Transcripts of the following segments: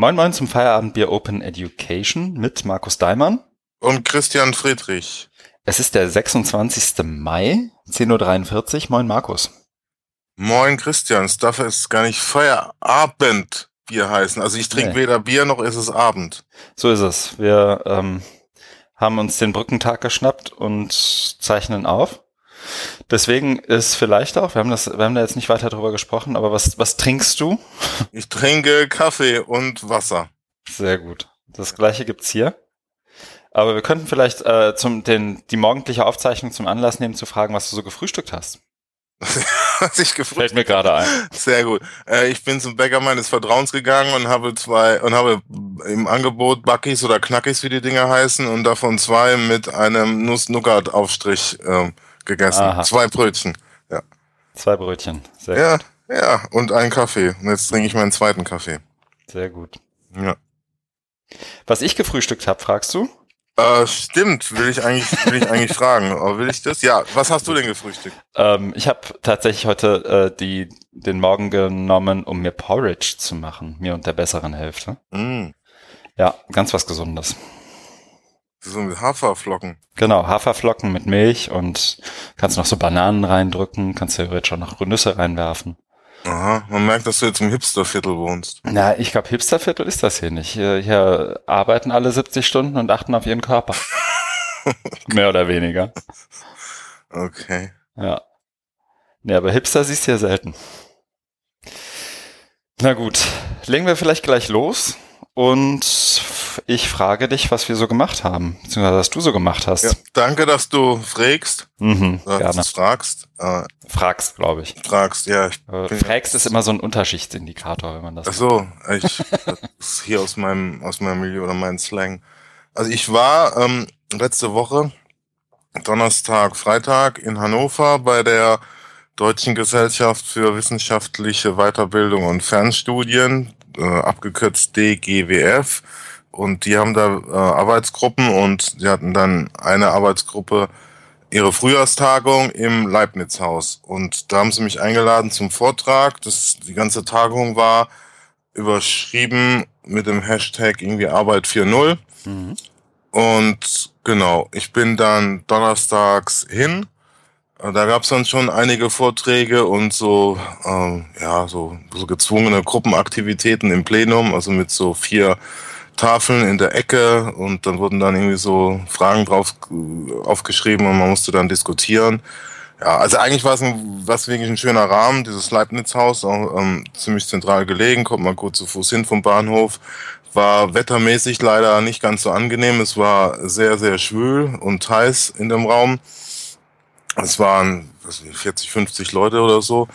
Moin Moin zum Feierabendbier Open Education mit Markus Daimann. Und Christian Friedrich. Es ist der 26. Mai, 10.43 Uhr. Moin Markus. Moin Christian, es darf es gar nicht Feierabendbier heißen. Also ich trinke nee. weder Bier noch ist es Abend. So ist es. Wir ähm, haben uns den Brückentag geschnappt und zeichnen auf. Deswegen ist vielleicht auch, wir haben das, wir haben da jetzt nicht weiter drüber gesprochen, aber was, was trinkst du? Ich trinke Kaffee und Wasser. Sehr gut. Das gleiche gibt's hier. Aber wir könnten vielleicht äh, zum, den, die morgendliche Aufzeichnung zum Anlass nehmen, zu fragen, was du so gefrühstückt hast. was ich gefrühstückt Fällt mir gerade ein. Sehr gut. Äh, ich bin zum Bäcker meines Vertrauens gegangen und habe zwei und habe im Angebot Buckys oder Knackis, wie die Dinger heißen, und davon zwei mit einem Nuss-Nougat-Aufstrich äh, gegessen. Aha. Zwei Brötchen. Ja. Zwei Brötchen. Sehr ja, gut. ja. Und einen Kaffee. Und jetzt trinke ich meinen zweiten Kaffee. Sehr gut. Ja. Was ich gefrühstückt habe, fragst du? Äh, stimmt, will ich eigentlich, will ich eigentlich fragen. Aber will ich das? Ja, was hast du denn gefrühstückt? Ähm, ich habe tatsächlich heute äh, die, den Morgen genommen, um mir Porridge zu machen, mir und der besseren Hälfte. Mm. Ja, ganz was Gesundes. So mit Haferflocken. Genau, Haferflocken mit Milch und kannst noch so Bananen reindrücken, kannst theoretisch auch noch Nüsse reinwerfen. Aha, man merkt, dass du jetzt im Hipsterviertel wohnst. Na, ich glaube, Hipsterviertel ist das hier nicht. Hier, hier arbeiten alle 70 Stunden und achten auf ihren Körper. Mehr oder weniger. Okay. Ja. Nee, aber Hipster siehst du ja selten. Na gut, legen wir vielleicht gleich los und ich frage dich, was wir so gemacht haben, beziehungsweise was du so gemacht hast. Ja, danke, dass du fragst. Mhm, dass gerne. fragst. Äh, fragst, glaube ich. Fragst, ja. Ich fragst ist immer so ein Unterschichtsindikator, wenn man das. Ach so, ich das hier aus meinem aus meinem Milieu oder meinem Slang. Also ich war ähm, letzte Woche Donnerstag, Freitag in Hannover bei der Deutschen Gesellschaft für wissenschaftliche Weiterbildung und Fernstudien, äh, abgekürzt DGWF. Und die haben da äh, Arbeitsgruppen und die hatten dann eine Arbeitsgruppe ihre Frühjahrstagung im Leibniz-Haus. Und da haben sie mich eingeladen zum Vortrag. Das, die ganze Tagung war überschrieben mit dem Hashtag irgendwie Arbeit 4.0. Mhm. Und genau, ich bin dann donnerstags hin. Da gab es dann schon einige Vorträge und so, ähm, ja, so, so gezwungene Gruppenaktivitäten im Plenum, also mit so vier Tafeln in der Ecke und dann wurden dann irgendwie so Fragen drauf aufgeschrieben und man musste dann diskutieren. Ja, also eigentlich war es ein, was wirklich ein schöner Rahmen, dieses Leibniz-Haus, auch ähm, ziemlich zentral gelegen, kommt man gut zu Fuß hin vom Bahnhof. War wettermäßig leider nicht ganz so angenehm. Es war sehr, sehr schwül und heiß in dem Raum. Es waren was nicht, 40, 50 Leute oder so,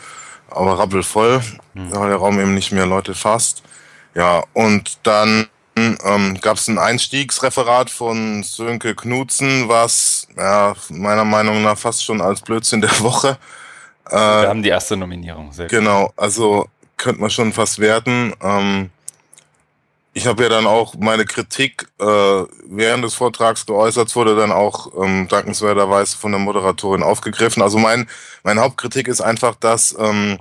aber rappelvoll, mhm. weil der Raum eben nicht mehr Leute fasst. Ja, und dann ähm, gab es ein Einstiegsreferat von Sönke Knutzen, was ja, meiner Meinung nach fast schon als Blödsinn der Woche. Äh, Wir haben die erste Nominierung. Sehr genau, also könnte man schon fast werten. Ähm, ich habe ja dann auch meine Kritik äh, während des Vortrags geäußert, wurde dann auch ähm, dankenswerterweise von der Moderatorin aufgegriffen. Also mein, meine Hauptkritik ist einfach, dass ähm,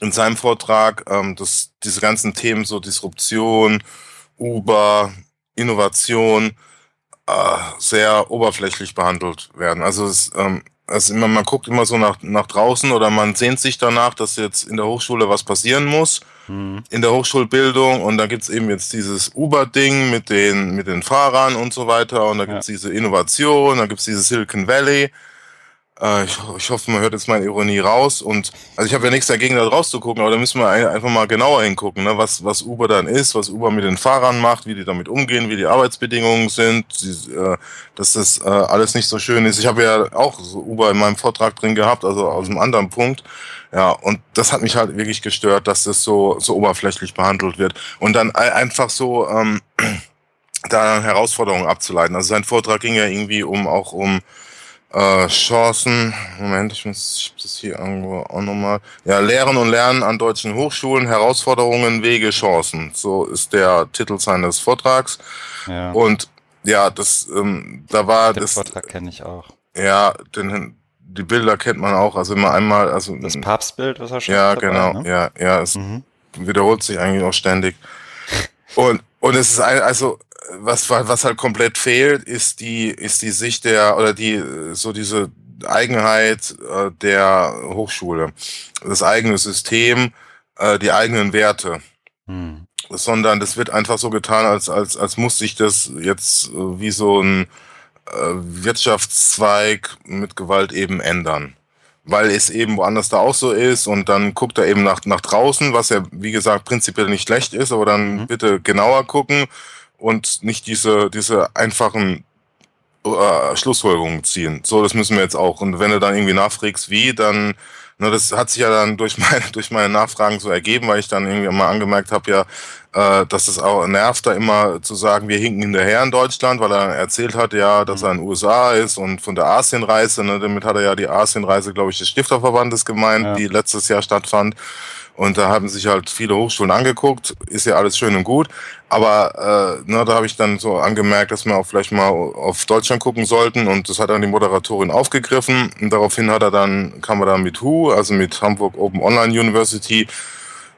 in seinem Vortrag ähm, dass diese ganzen Themen so Disruption, Uber, Innovation äh, sehr oberflächlich behandelt werden. Also es, ähm, also immer, man guckt immer so nach, nach draußen oder man sehnt sich danach, dass jetzt in der Hochschule was passieren muss, mhm. in der Hochschulbildung und da gibt's eben jetzt dieses Uber-Ding mit den, mit den Fahrern und so weiter und da gibt's ja. diese Innovation, da gibt's dieses Silicon Valley äh, ich, ich, hoffe, man hört jetzt meine Ironie raus. Und also ich habe ja nichts dagegen, da draus zu gucken, aber da müssen wir einfach mal genauer hingucken, ne? was, was Uber dann ist, was Uber mit den Fahrern macht, wie die damit umgehen, wie die Arbeitsbedingungen sind, die, äh, dass das äh, alles nicht so schön ist. Ich habe ja auch so Uber in meinem Vortrag drin gehabt, also aus einem anderen Punkt. Ja, und das hat mich halt wirklich gestört, dass das so, so oberflächlich behandelt wird. Und dann einfach so ähm, da Herausforderungen abzuleiten. Also sein Vortrag ging ja irgendwie um auch um äh, Chancen, Moment, ich muss ich hab das hier irgendwo auch nochmal. Ja, Lehren und Lernen an deutschen Hochschulen, Herausforderungen, Wege, Chancen. So ist der Titel seines Vortrags. Ja. Und ja, das, ähm, da war den das. Vortrag kenne ich auch. Ja, den, die Bilder kennt man auch. Also immer einmal, also. Das Papstbild, was er schon Ja, dabei, genau. Ne? Ja, ja, es mhm. wiederholt sich eigentlich auch ständig. Und, und es ist ein, also, was, was halt komplett fehlt, ist die, ist die Sicht der, oder die, so diese Eigenheit äh, der Hochschule. Das eigene System, äh, die eigenen Werte. Hm. Sondern das wird einfach so getan, als, als, als muss sich das jetzt äh, wie so ein äh, Wirtschaftszweig mit Gewalt eben ändern weil es eben woanders da auch so ist und dann guckt er eben nach, nach draußen, was ja, wie gesagt, prinzipiell nicht schlecht ist, aber dann mhm. bitte genauer gucken und nicht diese, diese einfachen äh, Schlussfolgerungen ziehen. So, das müssen wir jetzt auch. Und wenn du dann irgendwie nachfragst, wie, dann Ne, das hat sich ja dann durch meine, durch meine Nachfragen so ergeben, weil ich dann irgendwie mal angemerkt habe, ja, äh, dass es auch nervt, da immer zu sagen, wir hinken hinterher in Deutschland, weil er erzählt hat, ja, dass er in den USA ist und von der Asienreise, ne, damit hat er ja die Asienreise, glaube ich, des Stifterverbandes gemeint, ja. die letztes Jahr stattfand. Und da haben sich halt viele Hochschulen angeguckt, ist ja alles schön und gut. Aber äh, ne, da habe ich dann so angemerkt, dass wir auch vielleicht mal auf Deutschland gucken sollten. Und das hat dann die Moderatorin aufgegriffen. Und daraufhin hat er dann, kam er dann mit HU, also mit Hamburg Open Online University,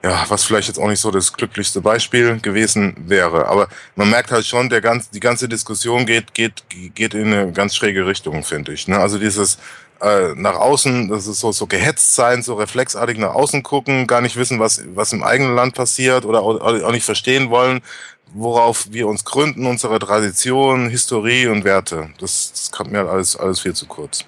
ja, was vielleicht jetzt auch nicht so das glücklichste Beispiel gewesen wäre. Aber man merkt halt schon, der ganz, die ganze Diskussion geht, geht, geht in eine ganz schräge Richtung, finde ich. Ne? Also dieses, äh, nach außen, das ist so, so gehetzt sein, so reflexartig nach außen gucken, gar nicht wissen, was, was im eigenen Land passiert oder auch, auch nicht verstehen wollen, worauf wir uns gründen, unsere Tradition, Historie und Werte. Das, das kommt mir alles, alles viel zu kurz.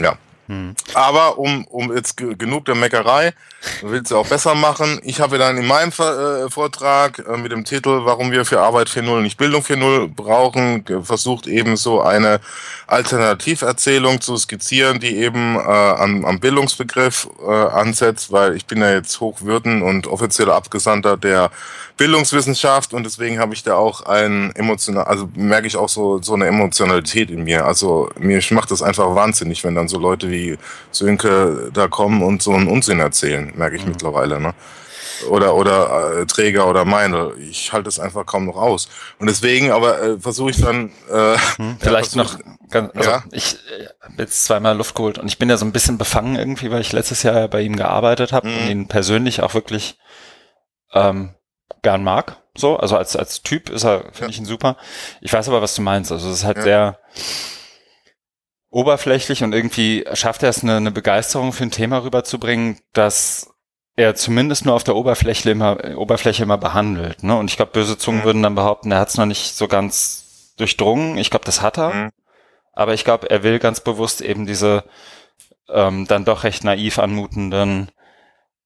Ja. Hm. Aber um, um jetzt genug der Meckerei, will sie auch besser machen. Ich habe dann in meinem äh, Vortrag äh, mit dem Titel Warum wir für Arbeit 4.0 nicht Bildung 4.0 brauchen, versucht eben so eine Alternativerzählung zu skizzieren, die eben äh, am, am Bildungsbegriff äh, ansetzt, weil ich bin ja jetzt Hochwürden und offizieller Abgesandter der Bildungswissenschaft und deswegen habe ich da auch ein emotional, also merke ich auch so, so eine Emotionalität in mir. Also mir macht das einfach wahnsinnig, wenn dann so Leute wie Sönke da kommen und so einen Unsinn erzählen, merke ich mhm. mittlerweile. Ne? Oder, oder äh, Träger oder meine. Ich halte es einfach kaum noch aus. Und deswegen aber äh, versuche ich dann. Äh, hm, vielleicht ja, noch, ganz, also ja? ich äh, habe jetzt zweimal Luft geholt und ich bin ja so ein bisschen befangen irgendwie, weil ich letztes Jahr bei ihm gearbeitet habe mhm. und ihn persönlich auch wirklich ähm, gern mag. So, also als, als Typ ist er, finde ja. ich ihn super. Ich weiß aber, was du meinst. Also es ist halt ja. sehr oberflächlich und irgendwie schafft er es, eine, eine Begeisterung für ein Thema rüberzubringen, das er zumindest nur auf der Oberfläche immer, Oberfläche immer behandelt. Ne? Und ich glaube, böse Zungen mhm. würden dann behaupten, er hat es noch nicht so ganz durchdrungen. Ich glaube, das hat er. Mhm. Aber ich glaube, er will ganz bewusst eben diese ähm, dann doch recht naiv anmutenden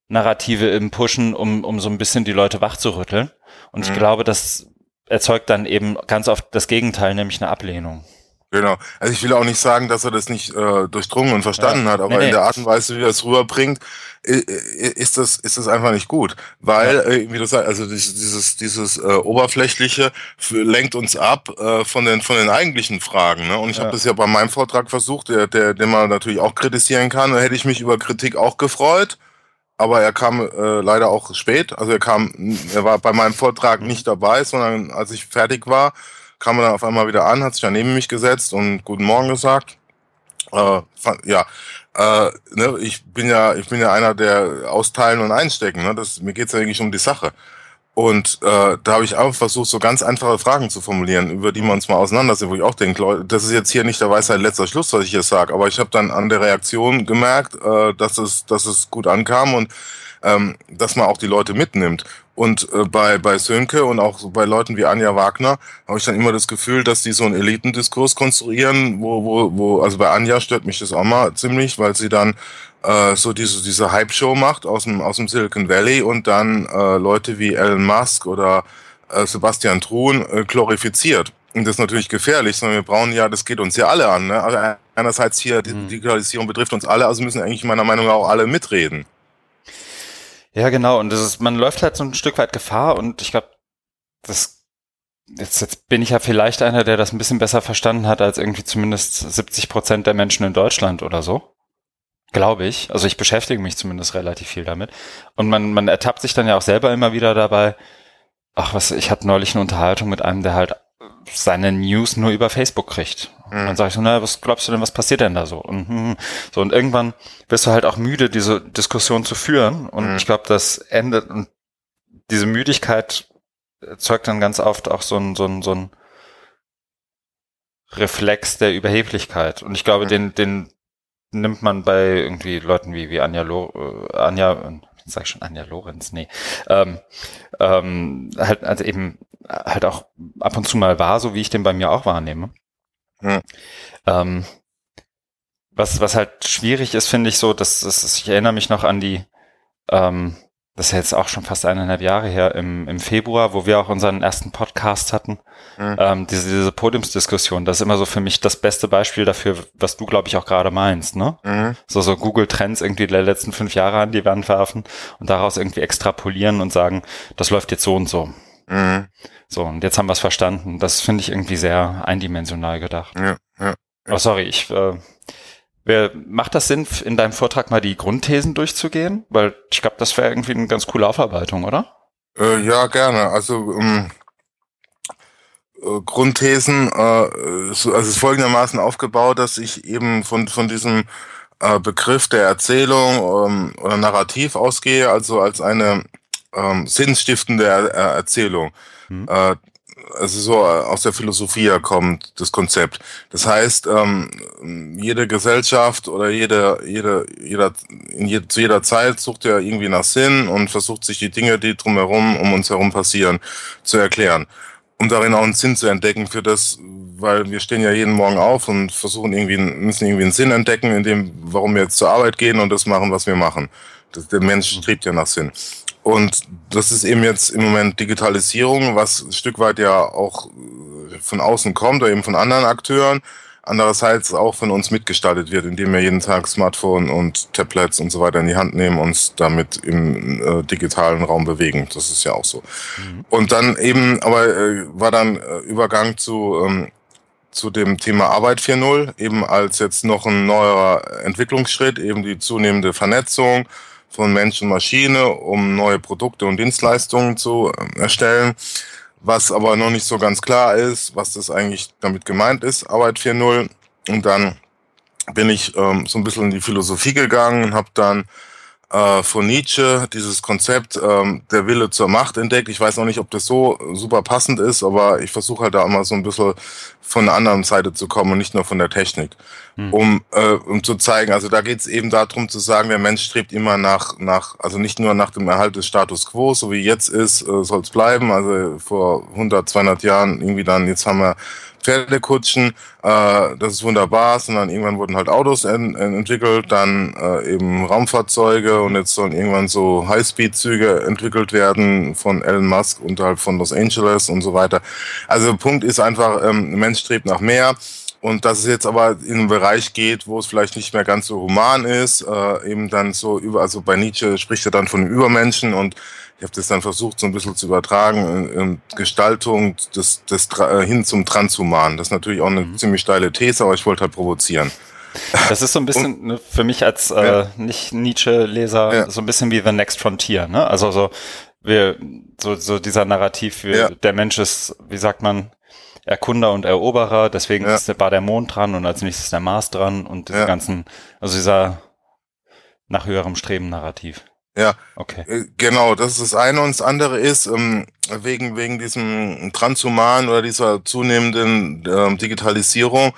Narrative im Pushen, um, um so ein bisschen die Leute wachzurütteln. Und mhm. ich glaube, das erzeugt dann eben ganz oft das Gegenteil, nämlich eine Ablehnung. Genau. Also ich will auch nicht sagen, dass er das nicht äh, durchdrungen und verstanden ja. hat, aber nee, nee. in der Art und Weise, wie er es rüberbringt, ist das ist das einfach nicht gut, weil ja. äh, wie du sagst, also dieses dieses äh, oberflächliche lenkt uns ab äh, von den von den eigentlichen Fragen. Ne? Und ich ja. habe das ja bei meinem Vortrag versucht, der, der den man natürlich auch kritisieren kann. Da hätte ich mich über Kritik auch gefreut aber er kam äh, leider auch spät. Also er kam, er war bei meinem Vortrag mhm. nicht dabei, sondern als ich fertig war, kam er dann auf einmal wieder an, hat sich dann neben mich gesetzt und Guten Morgen gesagt. Äh, ja, äh, ne, ich bin ja, ich bin ja einer, der austeilen und einstecken. Ne? Das, mir geht's ja eigentlich um die Sache. Und äh, da habe ich auch versucht, so ganz einfache Fragen zu formulieren, über die man uns mal auseinandersetzt, wo ich auch denke, Leute, das ist jetzt hier nicht der Weisheit letzter Schluss, was ich hier sage, aber ich habe dann an der Reaktion gemerkt, äh, dass, es, dass es gut ankam und ähm, dass man auch die Leute mitnimmt. Und äh, bei, bei Sönke und auch bei Leuten wie Anja Wagner habe ich dann immer das Gefühl, dass die so einen Elitendiskurs konstruieren, wo, wo, wo, also bei Anja stört mich das auch mal ziemlich, weil sie dann äh, so diese, diese Hype-Show macht aus dem, aus dem Silicon Valley und dann äh, Leute wie Elon Musk oder äh, Sebastian Truhn äh, glorifiziert. Und das ist natürlich gefährlich, sondern wir brauchen ja, das geht uns ja alle an. Ne? Also einerseits hier, die mhm. Digitalisierung betrifft uns alle, also müssen eigentlich meiner Meinung nach auch alle mitreden. Ja, genau. Und das ist, man läuft halt so ein Stück weit Gefahr und ich glaube, das jetzt, jetzt bin ich ja vielleicht einer, der das ein bisschen besser verstanden hat als irgendwie zumindest 70 Prozent der Menschen in Deutschland oder so. Glaube ich. Also ich beschäftige mich zumindest relativ viel damit. Und man, man ertappt sich dann ja auch selber immer wieder dabei. Ach was, ich hatte neulich eine Unterhaltung mit einem, der halt seine News nur über Facebook kriegt. Und dann sage ich so, na, was glaubst du denn, was passiert denn da so? Und, hm, hm. so, und irgendwann wirst du halt auch müde, diese Diskussion zu führen. Und mhm. ich glaube, das endet und diese Müdigkeit erzeugt dann ganz oft auch so ein, so ein, so ein Reflex der Überheblichkeit. Und ich glaube, mhm. den, den nimmt man bei irgendwie Leuten wie, wie Anja, Lo, äh, Anja, sag ich schon Anja Lorenz, nee, ähm, ähm, halt, also eben halt auch ab und zu mal wahr, so wie ich den bei mir auch wahrnehme. Mhm. Ähm, was, was halt schwierig ist, finde ich so, dass, dass ich erinnere mich noch an die, ähm, das ist jetzt auch schon fast eineinhalb Jahre her, im, im Februar, wo wir auch unseren ersten Podcast hatten, mhm. ähm, diese, diese Podiumsdiskussion, das ist immer so für mich das beste Beispiel dafür, was du, glaube ich, auch gerade meinst, ne? Mhm. So, so Google Trends irgendwie der letzten fünf Jahre an die Wand werfen und daraus irgendwie extrapolieren und sagen, das läuft jetzt so und so. Mhm. So, und jetzt haben wir es verstanden. Das finde ich irgendwie sehr eindimensional gedacht. Ja, ja. Oh, sorry, ich äh, Wer, macht das Sinn, in deinem Vortrag mal die Grundthesen durchzugehen? Weil ich glaube, das wäre irgendwie eine ganz coole Aufarbeitung, oder? Äh, ja, gerne. Also ähm, äh, Grundthesen, äh, so, also es ist folgendermaßen aufgebaut, dass ich eben von, von diesem äh, Begriff der Erzählung ähm, oder Narrativ ausgehe, also als eine ähm, sinnstiftende er Erzählung. Hm. Äh, also so äh, aus der Philosophie kommt, das Konzept. Das heißt, ähm, jede Gesellschaft oder jede, jede, jeder, in je, zu jeder Zeit sucht ja irgendwie nach Sinn und versucht sich die Dinge, die drumherum um uns herum passieren, zu erklären. Um darin auch einen Sinn zu entdecken für das, weil wir stehen ja jeden Morgen auf und versuchen irgendwie, müssen irgendwie einen Sinn entdecken, in dem, warum wir jetzt zur Arbeit gehen und das machen, was wir machen. Das, der Mensch strebt ja nach Sinn. Und das ist eben jetzt im Moment Digitalisierung, was ein Stück weit ja auch äh, von außen kommt oder eben von anderen Akteuren. Andererseits auch von uns mitgestaltet wird, indem wir jeden Tag Smartphone und Tablets und so weiter in die Hand nehmen, uns damit im äh, digitalen Raum bewegen. Das ist ja auch so. Mhm. Und dann eben, aber äh, war dann äh, Übergang zu, ähm, zu dem Thema Arbeit 4.0, eben als jetzt noch ein neuer Entwicklungsschritt, eben die zunehmende Vernetzung, von Mensch und Maschine, um neue Produkte und Dienstleistungen zu ähm, erstellen. Was aber noch nicht so ganz klar ist, was das eigentlich damit gemeint ist, Arbeit 4.0. Und dann bin ich ähm, so ein bisschen in die Philosophie gegangen und habe dann äh, von Nietzsche dieses Konzept ähm, der Wille zur Macht entdeckt. Ich weiß noch nicht, ob das so super passend ist, aber ich versuche halt da immer so ein bisschen von der anderen Seite zu kommen und nicht nur von der Technik. Hm. Um, äh, um zu zeigen, also da geht es eben darum zu sagen, der Mensch strebt immer nach, nach, also nicht nur nach dem Erhalt des Status quo, so wie jetzt ist, äh, soll es bleiben. Also vor 100, 200 Jahren irgendwie dann, jetzt haben wir Pferdekutschen, äh, das ist wunderbar, sondern irgendwann wurden halt Autos en entwickelt, dann äh, eben Raumfahrzeuge und jetzt sollen irgendwann so Highspeed-Züge entwickelt werden von Elon Musk unterhalb von Los Angeles und so weiter. Also Punkt ist einfach, ähm, Mensch strebt nach mehr. Und dass es jetzt aber in einen Bereich geht, wo es vielleicht nicht mehr ganz so human ist, äh, eben dann so über, also bei Nietzsche spricht er dann von Übermenschen und ich habe das dann versucht, so ein bisschen zu übertragen, in, Gestaltung des, des äh, hin zum Transhuman. Das ist natürlich auch eine mhm. ziemlich steile These, aber ich wollte halt provozieren. Das ist so ein bisschen Und, ne, für mich als äh, ja. nicht Nietzsche-Leser ja. so ein bisschen wie The Next Frontier. Ne? Also so wir so, so dieser Narrativ für ja. der Mensch ist, wie sagt man, Erkunder und Eroberer. Deswegen ist, war der Mond dran und als nächstes der Mars dran und diese ganzen, also dieser nach höherem Streben Narrativ. Ja, okay. Äh, genau, das ist das eine. Und das andere ist, ähm, wegen, wegen diesem Transhuman oder dieser zunehmenden äh, Digitalisierung,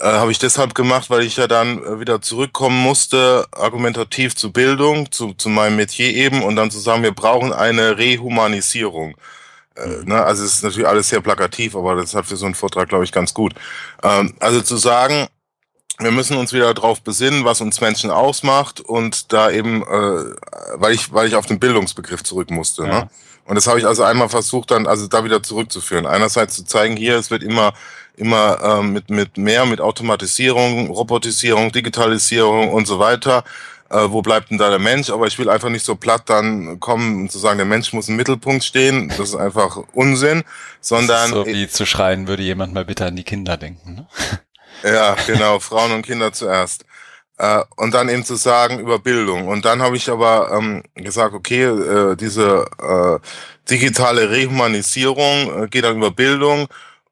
äh, habe ich deshalb gemacht, weil ich ja dann äh, wieder zurückkommen musste, argumentativ zur Bildung, zu, zu meinem Metier eben, und dann zu sagen, wir brauchen eine Rehumanisierung. Äh, mhm. ne, also es ist natürlich alles sehr plakativ, aber das hat für so einen Vortrag, glaube ich, ganz gut. Ähm, also zu sagen, wir müssen uns wieder darauf besinnen, was uns Menschen ausmacht und da eben, äh, weil ich, weil ich auf den Bildungsbegriff zurück musste. Ne? Ja. Ne? Und das habe ich also einmal versucht, dann also da wieder zurückzuführen. Einerseits zu zeigen, hier es wird immer immer ähm, mit mit mehr mit Automatisierung, Robotisierung, Digitalisierung und so weiter. Äh, wo bleibt denn da der Mensch? Aber ich will einfach nicht so platt dann kommen und zu sagen, der Mensch muss im Mittelpunkt stehen. Das ist einfach Unsinn, sondern so wie zu schreien, würde jemand mal bitte an die Kinder denken. Ne? Ja, genau, Frauen und Kinder zuerst. Äh, und dann eben zu sagen über Bildung. Und dann habe ich aber ähm, gesagt, okay, äh, diese äh, digitale Rehumanisierung äh, geht dann über Bildung.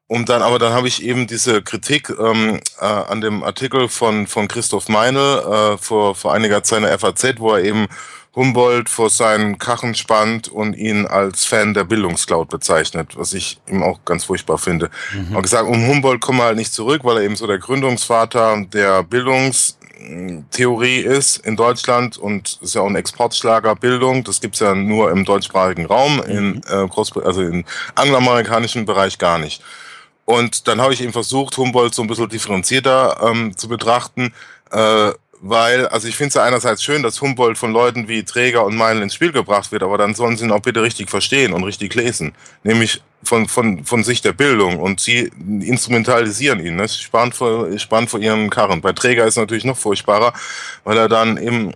Und dann, aber dann habe ich eben diese Kritik ähm, äh, an dem Artikel von, von Christoph Meinl äh, vor, vor einiger Zeit in der FAZ, wo er eben Humboldt vor seinen Kachen spannt und ihn als Fan der Bildungscloud bezeichnet, was ich ihm auch ganz furchtbar finde. Mhm. Und gesagt, um Humboldt kommen wir halt nicht zurück, weil er eben so der Gründungsvater der Bildungstheorie ist in Deutschland und ist ja auch ein Exportschlager Bildung. Das gibt's ja nur im deutschsprachigen Raum, mhm. in äh, Großbritannien, also im angloamerikanischen Bereich gar nicht. Und dann habe ich eben versucht, Humboldt so ein bisschen differenzierter ähm, zu betrachten. Äh, weil, also ich finde es ja einerseits schön, dass Humboldt von Leuten wie Träger und Meinl ins Spiel gebracht wird, aber dann sollen sie ihn auch bitte richtig verstehen und richtig lesen. Nämlich von, von, von Sicht der Bildung und sie instrumentalisieren ihn, ne? Sie sparen vor, sparen vor ihren Karren. Bei Träger ist es natürlich noch furchtbarer, weil er dann eben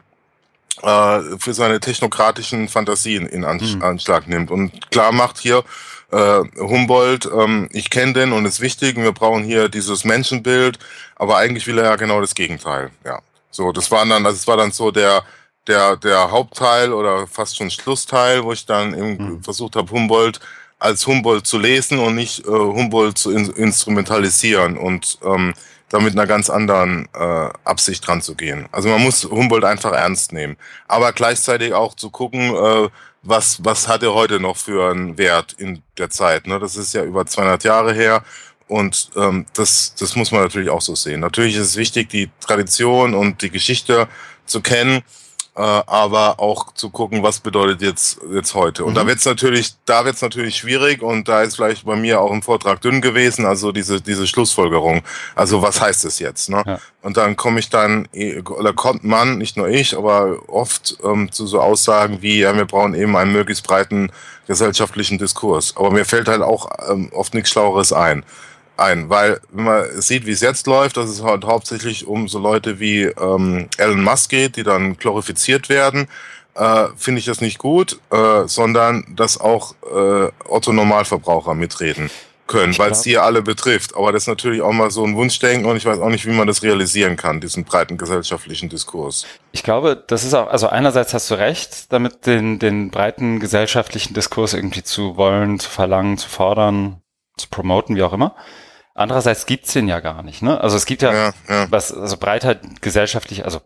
äh, für seine technokratischen Fantasien in Ansch mhm. Anschlag nimmt und klar macht hier, äh, Humboldt, ähm, ich kenne den und ist wichtig, wir brauchen hier dieses Menschenbild, aber eigentlich will er ja genau das Gegenteil, ja. So, das war dann, also es war dann so der, der, der Hauptteil oder fast schon Schlussteil, wo ich dann eben mhm. versucht habe, Humboldt als Humboldt zu lesen und nicht äh, Humboldt zu in instrumentalisieren und ähm, da mit einer ganz anderen äh, Absicht dran zu gehen. Also man muss Humboldt einfach ernst nehmen, aber gleichzeitig auch zu gucken, äh, was, was hat er heute noch für einen Wert in der Zeit. Ne? Das ist ja über 200 Jahre her und ähm, das, das muss man natürlich auch so sehen. Natürlich ist es wichtig, die Tradition und die Geschichte zu kennen, äh, aber auch zu gucken, was bedeutet jetzt jetzt heute. Und mhm. da wird's natürlich, da wird's natürlich schwierig und da ist vielleicht bei mir auch im Vortrag dünn gewesen, also diese diese Schlussfolgerung. Also was heißt es jetzt? Ne? Ja. Und dann komme ich dann, oder kommt man, nicht nur ich, aber oft ähm, zu so Aussagen wie, ja, wir brauchen eben einen möglichst breiten gesellschaftlichen Diskurs. Aber mir fällt halt auch ähm, oft nichts Schlaueres ein ein, weil wenn man sieht, wie es jetzt läuft, dass es halt hauptsächlich um so Leute wie ähm, Elon Musk geht, die dann glorifiziert werden, äh, finde ich das nicht gut, äh, sondern dass auch äh, Otto Normalverbraucher mitreden können, weil es die ja alle betrifft. Aber das ist natürlich auch mal so ein Wunschdenken und ich weiß auch nicht, wie man das realisieren kann, diesen breiten gesellschaftlichen Diskurs. Ich glaube, das ist auch, also einerseits hast du recht, damit den, den breiten gesellschaftlichen Diskurs irgendwie zu wollen, zu verlangen, zu fordern, zu promoten, wie auch immer. Andererseits gibt's den ja gar nicht, ne? Also es gibt ja, ja, ja. was, also Breitheit gesellschaftlich, also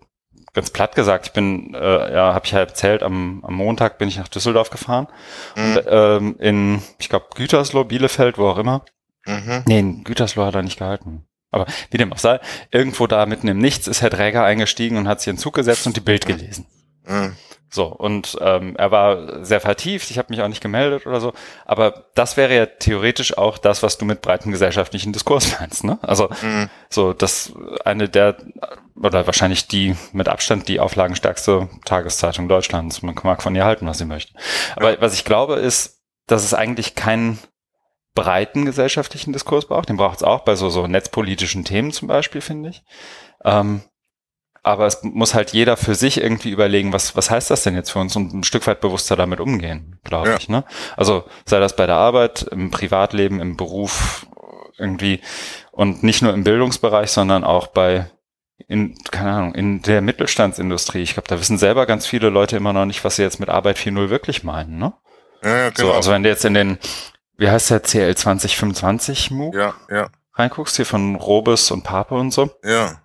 ganz platt gesagt, ich bin, äh, ja, habe ich ja erzählt, am, am Montag bin ich nach Düsseldorf gefahren. Mhm. Und, ähm, in, ich glaube, Gütersloh, Bielefeld, wo auch immer. Mhm. Nee, in Gütersloh hat er nicht gehalten. Aber wie dem auch sei, irgendwo da mitten im Nichts ist Herr Träger eingestiegen und hat sich in den Zug gesetzt und die Bild gelesen. Mhm. So, und ähm, er war sehr vertieft, ich habe mich auch nicht gemeldet oder so, aber das wäre ja theoretisch auch das, was du mit breiten gesellschaftlichen Diskurs meinst, ne? Also mhm. so, das eine der, oder wahrscheinlich die mit Abstand die auflagenstärkste Tageszeitung Deutschlands. Man mag von ihr halten, was sie möchte. Aber ja. was ich glaube, ist, dass es eigentlich keinen breiten gesellschaftlichen Diskurs braucht. Den braucht es auch bei so, so netzpolitischen Themen zum Beispiel, finde ich. Ähm, aber es muss halt jeder für sich irgendwie überlegen, was, was heißt das denn jetzt für uns und ein Stück weit bewusster damit umgehen, glaube ja. ich. Ne? Also sei das bei der Arbeit, im Privatleben, im Beruf irgendwie und nicht nur im Bildungsbereich, sondern auch bei in, keine Ahnung, in der Mittelstandsindustrie. Ich glaube, da wissen selber ganz viele Leute immer noch nicht, was sie jetzt mit Arbeit 4.0 wirklich meinen, ne? Ja, ja genau. So, also wenn du jetzt in den, wie heißt der CL 2025 MOOC ja, ja. reinguckst, hier von Robes und Pape und so. Ja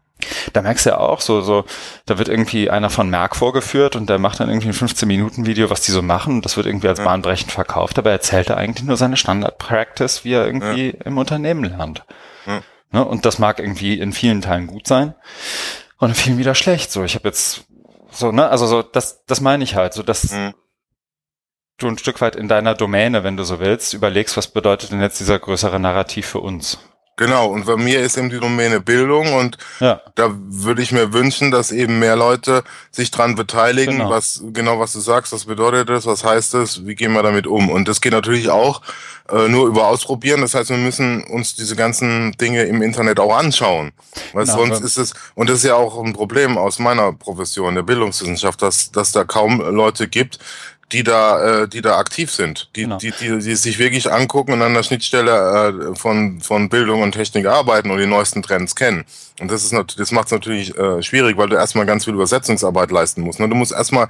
da merkst du ja auch so, so, da wird irgendwie einer von Merck vorgeführt und der macht dann irgendwie ein 15-Minuten-Video, was die so machen. Das wird irgendwie als ja. bahnbrechend verkauft, aber er erzählt er eigentlich nur seine Standard-Practice, wie er irgendwie ja. im Unternehmen lernt. Ja. Ne? Und das mag irgendwie in vielen Teilen gut sein und in vielen wieder schlecht. So, ich habe jetzt so, ne, also so, das, das meine ich halt, so dass mhm. du ein Stück weit in deiner Domäne, wenn du so willst, überlegst, was bedeutet denn jetzt dieser größere Narrativ für uns? Genau, und bei mir ist eben die Domäne Bildung und ja. da würde ich mir wünschen, dass eben mehr Leute sich dran beteiligen, genau. was genau was du sagst, was bedeutet das, was heißt das, wie gehen wir damit um? Und das geht natürlich auch äh, nur über Ausprobieren. Das heißt, wir müssen uns diese ganzen Dinge im Internet auch anschauen. Weil genau, sonst ist es, und das ist ja auch ein Problem aus meiner Profession, der Bildungswissenschaft, dass, dass da kaum Leute gibt, die da, äh, die da aktiv sind, die, Genau. die, die, die sich wirklich angucken und an der Schnittstelle äh, von, von Bildung und Technik arbeiten und die neuesten Trends kennen. Und das ist natürlich, das macht es natürlich äh, schwierig, weil du erstmal ganz viel Übersetzungsarbeit leisten musst. Ne? Du musst erstmal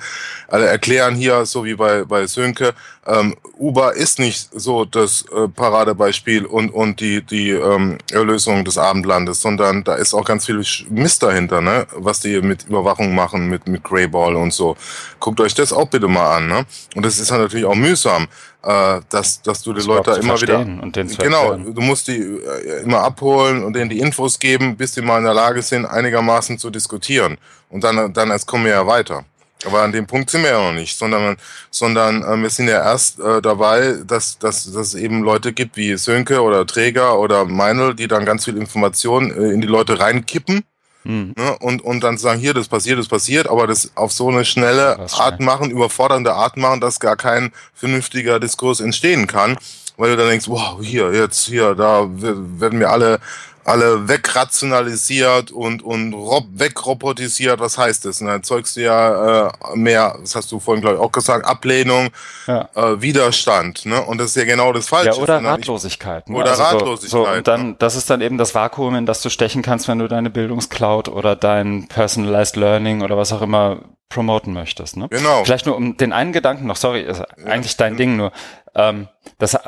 äh, erklären hier, so wie bei, bei Sönke, ähm, Uber ist nicht so das äh, Paradebeispiel und, und die, die ähm, Erlösung des Abendlandes, sondern da ist auch ganz viel Mist dahinter, ne? was die mit Überwachung machen, mit, mit Greyball und so. Guckt euch das auch bitte mal an. Ne? Und das ist dann natürlich auch mühsam, äh, dass, dass du die Das Leute immer wieder Und den Genau, erklären. du musst die äh, immer abholen und denen die Infos geben, bis die mal in der Lage sind, einigermaßen zu diskutieren. Und dann, dann erst kommen wir ja weiter. Aber an dem Punkt sind wir ja noch nicht, sondern, sondern äh, wir sind ja erst äh, dabei, dass, dass, dass es eben Leute gibt wie Sönke oder Träger oder Meinl, die dann ganz viel Information äh, in die Leute reinkippen Hm. ne, und, und dann sagen, hier, das passiert, das passiert, aber das auf so eine schnelle Art machen, überfordernde Art machen, dass gar kein vernünftiger Diskurs entstehen kann, weil du dann denkst, wow, hier, jetzt, hier, da werden wir alle, alle wegrationalisiert und, und rob wegrobotisiert, was heißt das? Und dann erzeugst du ja äh, mehr, das hast du vorhin, glaube ich, auch gesagt, Ablehnung, Ja. äh, Widerstand, ne? Und das ist ja genau das Falsche. Ja, oder ich- Ratlosigkeit. Ne? Oder so- Ratlosigkeit, So, und dann, das ist dann eben das Vakuum, in das du stechen kannst, wenn du deine Bildungscloud oder dein Personalized Learning oder was auch immer promoten möchtest. Ne? Genau. Vielleicht nur um den einen Gedanken noch, sorry, ist eigentlich dein Ding nur. Ähm, das,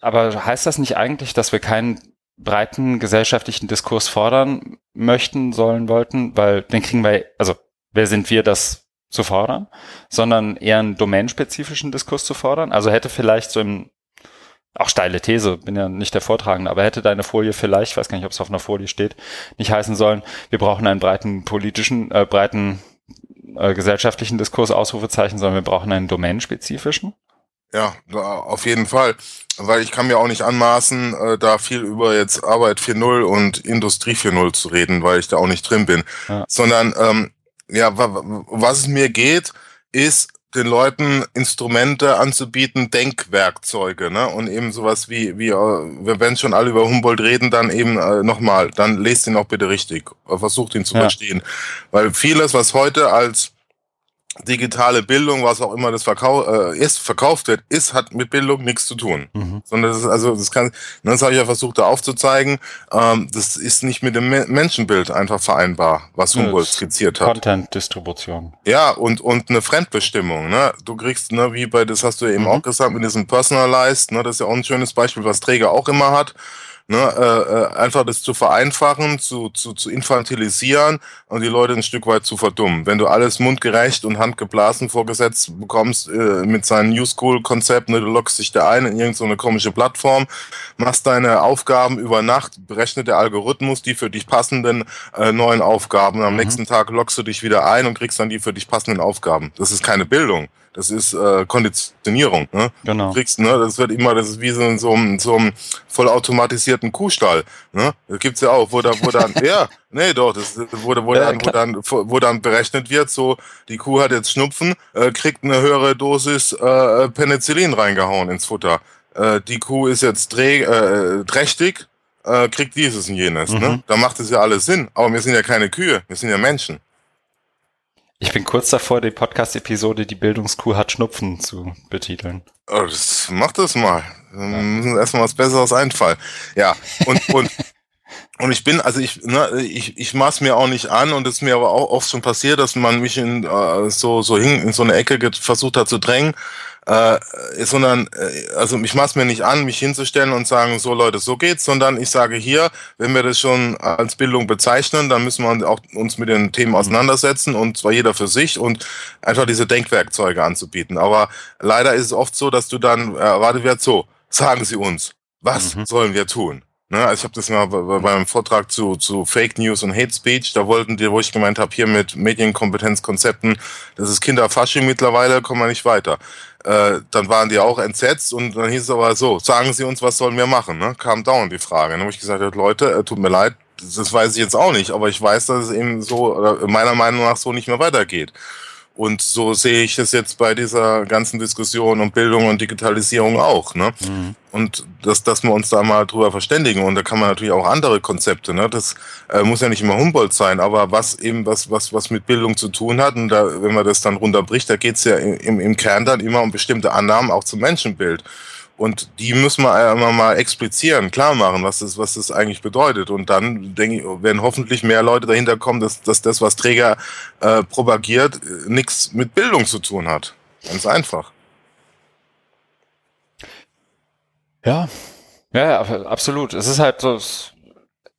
aber heißt das nicht eigentlich, dass wir keinen breiten gesellschaftlichen Diskurs fordern möchten, sollen, wollten? Weil den kriegen wir, also wer sind wir, das zu fordern? Sondern eher einen domänenspezifischen Diskurs zu fordern? Also hätte vielleicht so im auch steile These, bin ja nicht der Vortragende, aber hätte deine Folie vielleicht, ich weiß gar nicht, ob es auf einer Folie steht, nicht heißen sollen, wir brauchen einen breiten politischen, äh, breiten äh, gesellschaftlichen Diskurs, Ausrufezeichen, sondern wir brauchen einen domänenspezifischen? Ja, auf jeden Fall. Weil ich kann mir auch nicht anmaßen, äh, da viel über jetzt Arbeit 4.0 und Industrie 4.0 zu reden, weil ich da auch nicht drin bin. Ja. Sondern, ähm, ja, wa- wa- was es mir geht, ist den Leuten Instrumente anzubieten, Denkwerkzeuge, ne? Und eben sowas wie, wie, äh, wenn schon alle über Humboldt reden, dann eben äh, nochmal, dann lest ihn auch bitte richtig. Versucht ihn zu Ja. verstehen. Weil vieles, was heute als digitale Bildung, was auch immer das verkau äh, ist, verkauft wird, ist, hat mit Bildung nichts zu tun. Mhm. Sondern das ist also, das kann, das habe ich ja versucht da aufzuzeigen, ähm, das ist nicht mit dem Me Menschenbild einfach vereinbar, was Humboldt skizziert hat. Content-Distribution. Ja, und, und eine Fremdbestimmung, ne? Du kriegst, ne, wie bei, das hast du eben Mhm. auch gesagt, mit diesem Personalized, ne, das ist ja auch ein schönes Beispiel, was Träger auch immer hat. Ne, äh, äh, einfach das zu vereinfachen, zu, zu, zu infantilisieren und die Leute ein Stück weit zu verdummen. Wenn du alles mundgerecht und handgeblasen vorgesetzt bekommst äh, mit seinem New School-Konzept, ne, du lockst dich da ein in irgendeine so komische Plattform, machst deine Aufgaben über Nacht, berechnet der Algorithmus die für dich passenden äh, neuen Aufgaben. Am Mhm. nächsten Tag lockst du dich wieder ein und kriegst dann die für dich passenden Aufgaben. Das ist keine Bildung. Das ist äh, Konditionierung. Ne? Genau. Du kriegst, ne, das wird immer, das ist wie so so so einem vollautomatisierten Kuhstall. Ne? Das gibt's ja auch, wo da, wo dann, ja, nee, doch, das wo, wo, dann, wo dann, wo dann berechnet wird, so die Kuh hat jetzt Schnupfen, äh, kriegt eine höhere Dosis äh, Penicillin reingehauen ins Futter. Äh, die Kuh ist jetzt drä äh, trächtig, äh, kriegt dieses und jenes. Ne? Mhm. Da macht es ja alles Sinn. Aber wir sind ja keine Kühe, wir sind ja Menschen. Ich bin kurz davor, die Podcast-Episode Die Bildungskuh hat Schnupfen zu betiteln. Oh, das, mach das mal. Wir müssen erstmal was Besseres einfallen. Ja, und, und, und ich bin, also ich, ne, ich, ich maß mir auch nicht an und es ist mir aber auch oft schon passiert, dass man mich in äh, so, so hin, in so eine Ecke versucht hat zu drängen. Äh, sondern, äh, also ich maß mir nicht an, mich hinzustellen und sagen, so Leute, so geht's, sondern ich sage hier, wenn wir das schon als Bildung bezeichnen, dann müssen wir auch uns mit den Themen auseinandersetzen und zwar jeder für sich und einfach diese Denkwerkzeuge anzubieten. Aber leider ist es oft so, dass du dann erwartet wird, so, sagen Sie uns, was Mhm. sollen wir tun? Ne, also ich habe das mal bei, bei- beim Vortrag zu, zu Fake News und Hate Speech, da wollten die, wo ich gemeint habe, hier mit Medienkompetenzkonzepten, das ist Kinderfasching mittlerweile, kommen wir nicht weiter. Äh, dann waren die auch entsetzt und dann hieß es aber so, sagen Sie uns, was sollen wir machen? Ne? Kam dauernd die Frage. Dann habe ich gesagt, Leute, äh, tut mir leid, das weiß ich jetzt auch nicht, aber ich weiß, dass es eben so, meiner Meinung nach so nicht mehr weitergeht. Und so sehe ich es jetzt bei dieser ganzen Diskussion um Bildung und Digitalisierung auch. Ne? Mhm. Und dass, dass wir uns da mal drüber verständigen. Und da kann man natürlich auch andere Konzepte. Ne? Das äh, muss ja nicht immer Humboldt sein, aber was eben was, was, was mit Bildung zu tun hat, und da, wenn man das dann runterbricht, da geht es ja im, im Kern dann immer um bestimmte Annahmen auch zum Menschenbild. Und die müssen wir immer mal explizieren, klar machen, was das, was das eigentlich bedeutet. Und dann denke ich, werden hoffentlich mehr Leute dahinter kommen, dass, dass das, was Träger äh, propagiert, nichts mit Bildung zu tun hat. Ganz einfach. Ja, ja, absolut. Es ist halt so,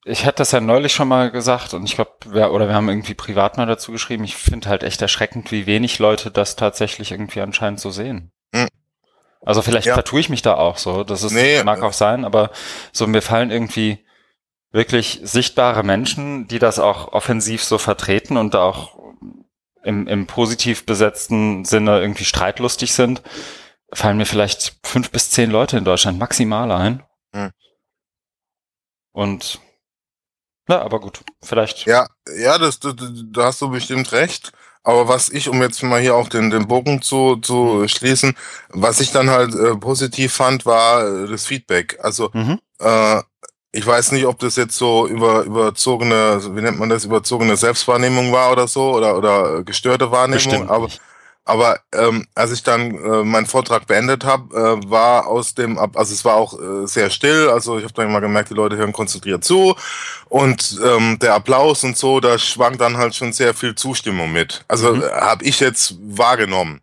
ich hatte das ja neulich schon mal gesagt und ich glaube, oder wir haben irgendwie privat mal dazu geschrieben, ich finde halt echt erschreckend, wie wenig Leute das tatsächlich irgendwie anscheinend so sehen. Also vielleicht ja. vertue ich mich da auch so, das ist, nee, mag auch sein, aber so mir fallen irgendwie wirklich sichtbare Menschen, die das auch offensiv so vertreten und auch im, im positiv besetzten Sinne irgendwie streitlustig sind, fallen mir vielleicht fünf bis zehn Leute in Deutschland maximal ein. Hm. Und ja, aber gut, vielleicht. Ja, ja, das, das, da hast du bestimmt recht. Aber was ich, um jetzt mal hier auch den, den Bogen zu, zu mhm. schließen, was ich dann halt äh, positiv fand, war äh, das Feedback. Also mhm. äh, ich weiß nicht, ob das jetzt so über überzogene, wie nennt man das, überzogene Selbstwahrnehmung war oder so oder oder gestörte Wahrnehmung, Bestimmt aber nicht. Aber ähm, als ich dann äh, meinen Vortrag beendet habe, äh, war aus dem, also es war auch äh, sehr still, also ich habe dann immer gemerkt, die Leute hören konzentriert zu und ähm, der Applaus und so, da schwang dann halt schon sehr viel Zustimmung mit. Also mhm. habe ich jetzt wahrgenommen.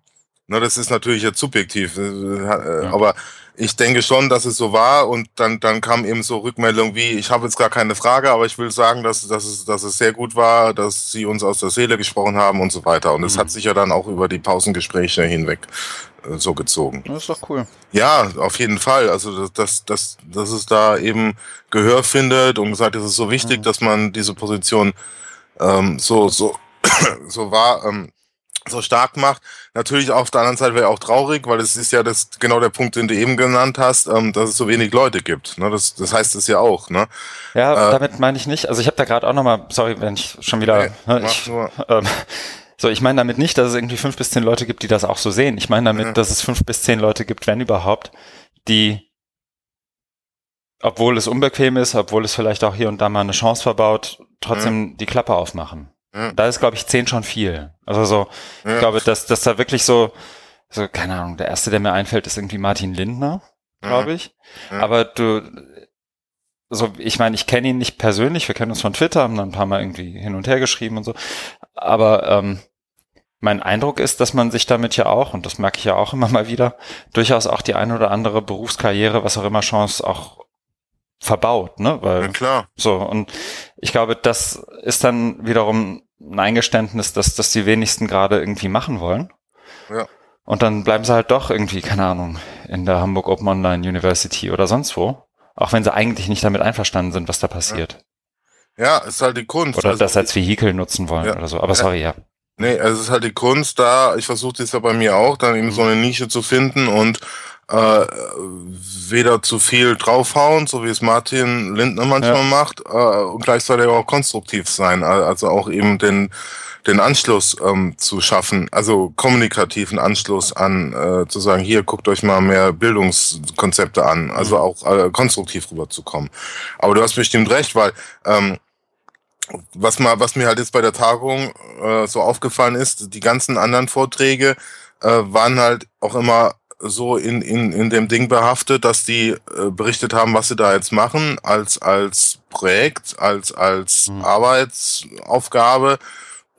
Ne, das ist natürlich jetzt subjektiv, äh, äh, ja. aber ich denke schon, dass es so war und dann, dann kam eben so Rückmeldung wie, ich habe jetzt gar keine Frage, aber ich will sagen, dass, dass, es, dass es sehr gut war, dass Sie uns aus der Seele gesprochen haben und so weiter. Und es mhm. hat sich ja dann auch über die Pausengespräche hinweg äh, so gezogen. Das ist doch cool. Ja, auf jeden Fall. Also, dass, dass, dass es da eben Gehör findet und gesagt, es ist so wichtig, mhm. dass man diese Position ähm, so, so, so war, ähm, so stark macht. Natürlich auf der anderen Seite wäre auch traurig, weil es ist ja das genau der Punkt, den du eben genannt hast, ähm, dass es so wenig Leute gibt. Ne? Das, das heißt es ja auch. Ne? Ja, äh, damit meine ich nicht. Also ich habe da gerade auch nochmal, sorry, wenn ich schon wieder. Nee, ne, ich, ähm, so, ich meine damit nicht, dass es irgendwie fünf bis zehn Leute gibt, die das auch so sehen. Ich meine damit, ja. dass es fünf bis zehn Leute gibt, wenn überhaupt, die obwohl es unbequem ist, obwohl es vielleicht auch hier und da mal eine Chance verbaut, trotzdem ja. die Klappe aufmachen. Da ist, glaube ich, zehn schon viel. Also so, ich glaube, dass, dass da wirklich so, so, keine Ahnung, der erste, der mir einfällt, ist irgendwie Martin Lindner, glaube ich. Aber du, so, ich meine, ich kenne ihn nicht persönlich, wir kennen uns von Twitter, haben dann ein paar Mal irgendwie hin und her geschrieben und so. Aber ähm, mein Eindruck ist, dass man sich damit ja auch, und das merke ich ja auch immer mal wieder, durchaus auch die eine oder andere Berufskarriere, was auch immer Chance auch verbaut, ne? Weil, ja, klar. So, und ich glaube, das ist dann wiederum ein Eingeständnis, dass das die wenigsten gerade irgendwie machen wollen. Ja. Und dann bleiben sie halt doch irgendwie, keine Ahnung, in der Hamburg Open Online University oder sonst wo. Auch wenn sie eigentlich nicht damit einverstanden sind, was da passiert. Ja, ja ist halt die Kunst. Oder also, das als Vehikel nutzen wollen ja. oder so. Aber sorry, ja. Nee, es ist halt die Kunst da, ich versuche das ja bei mir auch, dann eben so eine Nische zu finden und äh, weder zu viel draufhauen, so wie es Martin Lindner manchmal ja. macht, äh, und gleichzeitig auch konstruktiv sein, also auch eben den den Anschluss ähm, zu schaffen, also kommunikativen Anschluss an, äh, zu sagen, hier guckt euch mal mehr Bildungskonzepte an, also mhm. auch äh, konstruktiv rüberzukommen. Aber du hast bestimmt recht, weil ähm, was mal, was mir halt jetzt bei der Tagung äh, so aufgefallen ist, die ganzen anderen Vorträge äh, waren halt auch immer so in, in, in dem Ding behaftet, dass die äh, berichtet haben, was sie da jetzt machen, als, als Projekt, als, als mhm. Arbeitsaufgabe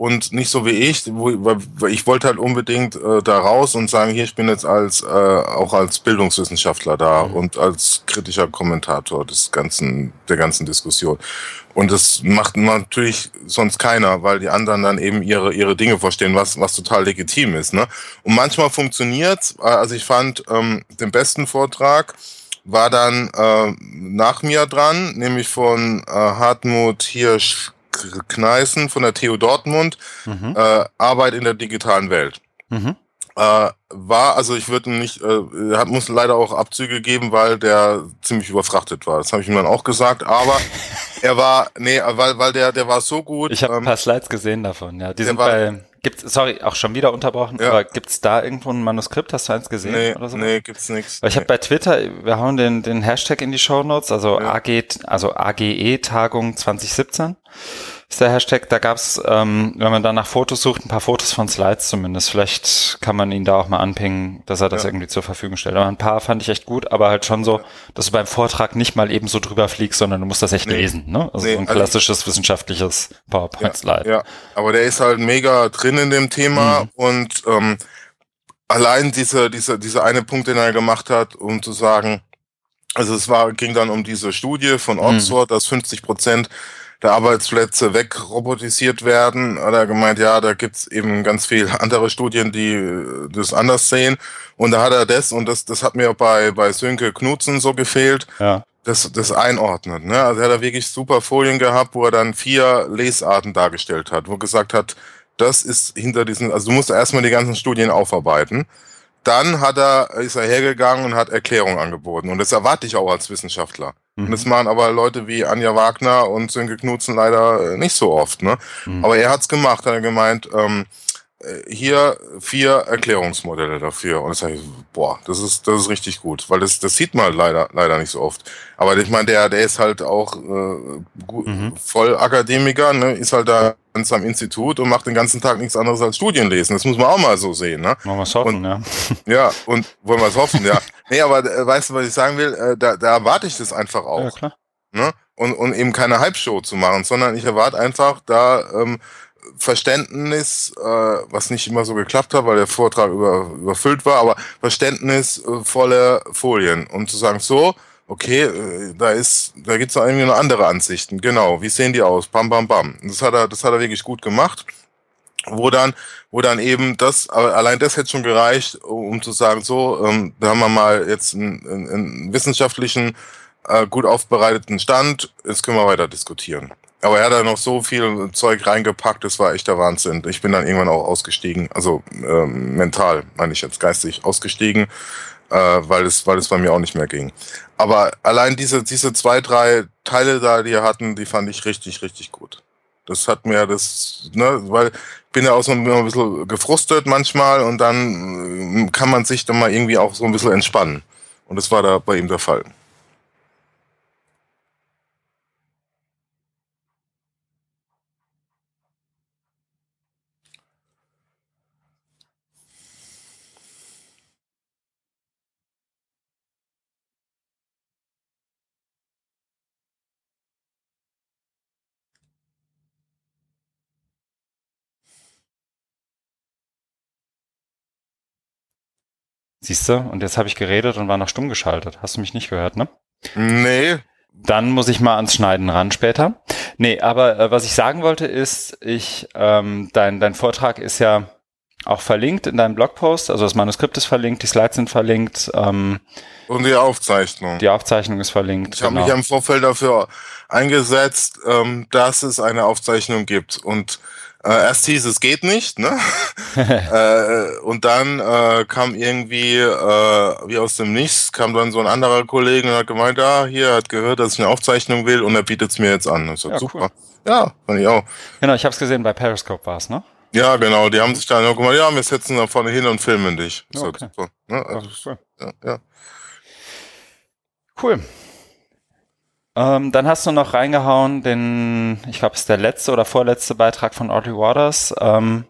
und nicht so wie ich, wo, weil ich wollte halt unbedingt äh, da raus und sagen, hier, ich bin jetzt als äh, auch als Bildungswissenschaftler da mhm. und als kritischer Kommentator des ganzen, der ganzen Diskussion. Und das macht natürlich sonst keiner, weil die anderen dann eben ihre, ihre Dinge verstehen, was, was total legitim ist. Ne? Und manchmal funktioniert's. Also ich fand ähm, den besten Vortrag war dann äh, nach mir dran, nämlich von äh, Hartmut Hirsch Kneißen von der TU Dortmund, mhm. äh, Arbeit in der digitalen Welt. Mhm. Äh, war, also ich würde nicht, äh, hat muss leider auch Abzüge geben, weil der ziemlich überfrachtet war. Das habe ich ihm dann auch gesagt, aber er war, nee, weil, weil der, der war so gut. Ich habe ähm, ein paar Slides gesehen davon, ja. Die sind war, bei, Gibt's, sorry, auch schon wieder unterbrochen, Ja. aber gibt's da irgendwo ein Manuskript? Hast du eins gesehen Nee, oder so? nee, gibt's nichts. Weil ich habe bei Twitter, wir hauen den, den Hashtag in die Show Notes, also Ja. AG, also AGE Tagung 2017 ist der Hashtag. Da gab's, ähm, wenn man da nach Fotos sucht, ein paar Fotos von Slides zumindest. Vielleicht kann man ihn da auch mal anpingen, dass er das Ja. irgendwie zur Verfügung stellt. Aber ein paar fand ich echt gut, aber halt schon so, dass du beim Vortrag nicht mal eben so drüber fliegst, sondern du musst das echt Nee. lesen. Ne? Also Nee, so ein also klassisches wissenschaftliches PowerPoint-Slide. Ja, aber der ist halt mega drin in dem Thema Mhm. und ähm, allein dieser, dieser, dieser eine Punkt, den er gemacht hat, um zu sagen, also es war, ging dann um diese Studie von Mhm. Oxford, dass 50 Prozent der Arbeitsplätze wegrobotisiert werden. Hat er gemeint, ja, da gibt's eben ganz viele andere Studien, die äh, das anders sehen. Und da hat er das, und das, das hat mir bei, bei Sönke Knutzen so gefehlt, Ja. das, das einordnet. Ne? Also er hat da wirklich super Folien gehabt, wo er dann vier Lesarten dargestellt hat, wo er gesagt hat, das ist hinter diesen, also du musst erstmal die ganzen Studien aufarbeiten. Dann hat er, ist er hergegangen und hat Erklärungen angeboten. Und das erwarte ich auch als Wissenschaftler. Mhm. das machen aber Leute wie Anja Wagner und Sönke Knutzen leider äh, nicht so oft. Ne? Mhm. Aber er hat's gemacht, hat er gemeint, ähm, äh, hier vier Erklärungsmodelle dafür. Und das ich, boah, das ist, das ist richtig gut, weil das, das sieht man leider, leider nicht so oft. Aber ich meine, der, der ist halt auch äh, Mhm. voll Akademiker, ne, ist halt da in seinem Institut und macht den ganzen Tag nichts anderes als Studien lesen. Das muss man auch mal so sehen, ne? Wollen wir es hoffen, Und- ja. Ja, und wollen wir es hoffen, ja. Nee, aber äh, weißt du, was ich sagen will? Äh, da, da erwarte ich das einfach auch Ja, klar. ne? und, und eben keine Hype-Show zu machen, sondern ich erwarte einfach da ähm, Verständnis, äh, was nicht immer so geklappt hat, weil der Vortrag über, überfüllt war, aber verständnisvolle Folien, um zu sagen, so, okay, äh, da ist, da gibt's noch irgendwie noch andere Ansichten, genau, wie sehen die aus, bam, bam, bam. Das hat er, das hat er wirklich gut gemacht. Wo dann, wo dann eben das, allein das hätte schon gereicht, um zu sagen, so, ähm, da haben wir mal jetzt einen, einen, einen wissenschaftlichen, äh, gut aufbereiteten Stand, jetzt können wir weiter diskutieren. Aber er hat da noch so viel Zeug reingepackt, das war echt der Wahnsinn. Ich bin dann irgendwann auch ausgestiegen, also ähm, mental, meine ich jetzt geistig ausgestiegen, äh, weil es, weil es bei mir auch nicht mehr ging. Aber allein diese, diese zwei, drei Teile da, die er hatten, die fand ich richtig, richtig gut. Das hat mir das, ne, weil ich bin ja auch so ein bisschen gefrustet manchmal und dann äh, kann man sich dann mal irgendwie auch so ein bisschen entspannen. Und das war da bei ihm der Fall. Siehst du? Und jetzt habe ich geredet und war noch stumm geschaltet. Hast du mich nicht gehört, ne? Nee, Dann muss ich mal ans Schneiden ran später. Nee, aber äh, was ich sagen wollte ist, ich, ähm, dein, dein Vortrag ist ja auch verlinkt in deinem Blogpost, also das Manuskript ist verlinkt, die Slides sind verlinkt, ähm, und die Aufzeichnung. die Aufzeichnung ist verlinkt. Ich habe genau. mich im Vorfeld dafür eingesetzt, ähm, dass es eine Aufzeichnung gibt. Und äh, erst hieß es geht nicht, ne? äh, und dann äh, kam irgendwie, äh, wie aus dem Nichts, kam dann so ein anderer Kollege und hat gemeint, ah, hier, er hat gehört, dass ich eine Aufzeichnung will und er bietet es mir jetzt an. Ich sag, Ja, super. cool. Ja, fand ich auch. Genau, ich habe es gesehen, bei Periscope war es, ne? Ja, genau, die haben sich dann auch gemacht, ja, wir setzen da vorne hin und filmen dich. Ich Ja, sag, okay. super. Ne? Also, cool. ja, ja. Cool. Ähm, dann hast du noch reingehauen den, ich glaube, es ist der letzte oder vorletzte Beitrag von Audrey Waters ähm,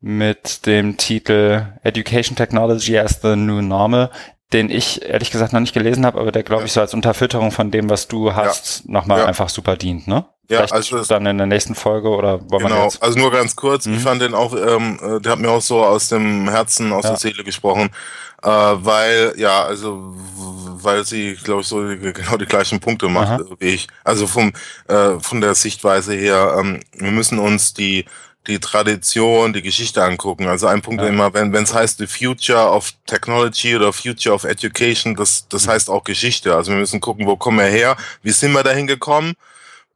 mit dem Titel Education Technology as the New Normal, den ich ehrlich gesagt noch nicht gelesen habe, aber der, glaube Ja. ich, so als Unterfütterung von dem, was du hast, nochmal Ja. einfach super dient, ne? Ja, Vielleicht also dann in der nächsten Folge oder wollen Genau, jetzt? also nur ganz kurz, Mhm. ich fand den auch, ähm, äh, der hat mir auch so aus dem Herzen, aus Ja. der Seele gesprochen, äh, weil, ja, also, weil sie, glaube ich, so genau die gleichen Punkte macht Aha. wie ich. Also vom, äh, von der Sichtweise her, ähm, wir müssen uns die, die Tradition, die Geschichte angucken. Also ein Punkt Ja. immer, wenn es heißt the future of technology oder future of education, das, das Mhm. heißt auch Geschichte. Also wir müssen gucken, wo kommen wir her, wie sind wir dahin gekommen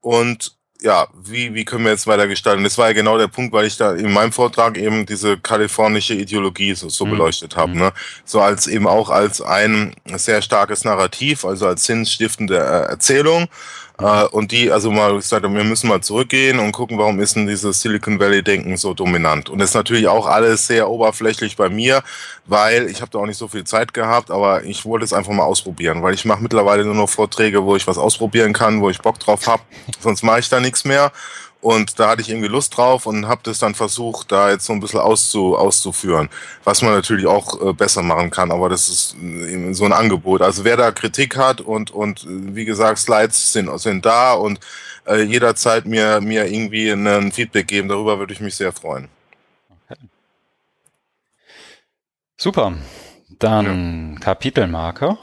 und ja, wie, wie können wir jetzt weiter gestalten? Das war ja genau der Punkt, weil ich da in meinem Vortrag eben diese kalifornische Ideologie so, so mhm. beleuchtet habe. Mhm. Ne? So als eben auch als ein sehr starkes Narrativ, also als sinnstiftende äh, Erzählung äh, und die, also mal gesagt haben, wir müssen mal zurückgehen und gucken, warum ist denn dieses Silicon Valley-Denken so dominant. Und das ist natürlich auch alles sehr oberflächlich bei mir, weil ich habe da auch nicht so viel Zeit gehabt, aber ich wollte es einfach mal ausprobieren, weil ich mache mittlerweile nur noch Vorträge, wo ich was ausprobieren kann, wo ich Bock drauf habe, sonst mache ich da nichts mehr. Und da hatte ich irgendwie Lust drauf und habe das dann versucht, da jetzt so ein bisschen auszu, auszuführen, was man natürlich auch äh, besser machen kann, aber das ist äh, so ein Angebot. Also wer da Kritik hat und, und äh, wie gesagt, Slides sind, sind da und äh, jederzeit mir, mir irgendwie ein Feedback geben, darüber würde ich mich sehr freuen. Okay. Super. Dann ja. Kapitelmarke.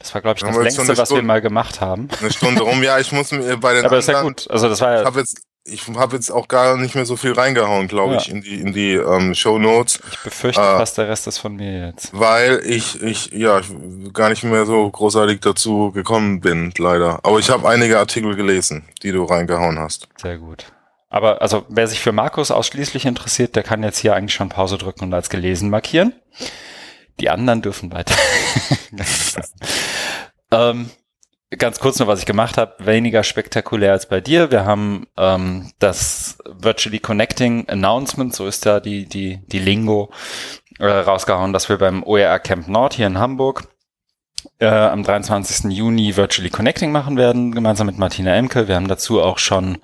Das war, glaube ich, das längste, so was Stunde, wir mal gemacht haben. Eine Stunde rum, ja, ich muss mir bei den Aber anderen, ist ja gut. Also das war ja. Ich habe jetzt, ich habe jetzt auch gar nicht mehr so viel reingehauen, glaube ja. ich, in die in die ähm, Show Notes. Ich befürchte äh, fast, der Rest ist von mir jetzt. Weil ich ich ja gar nicht mehr so großartig dazu gekommen bin, leider. Aber ich habe einige Artikel gelesen, die du reingehauen hast. Sehr gut. Aber also wer sich für Markus ausschließlich interessiert, der kann jetzt hier eigentlich schon Pause drücken und als gelesen markieren. Die anderen dürfen weiter. ähm, ganz kurz noch, was ich gemacht habe, weniger spektakulär als bei dir. Wir haben ähm, das Virtually Connecting Announcement, so ist da die, die, die Lingo, äh, rausgehauen, dass wir beim OER Camp Nord hier in Hamburg äh, am 23. Juni Virtually Connecting machen werden, gemeinsam mit Martina Emke. Wir haben dazu auch schon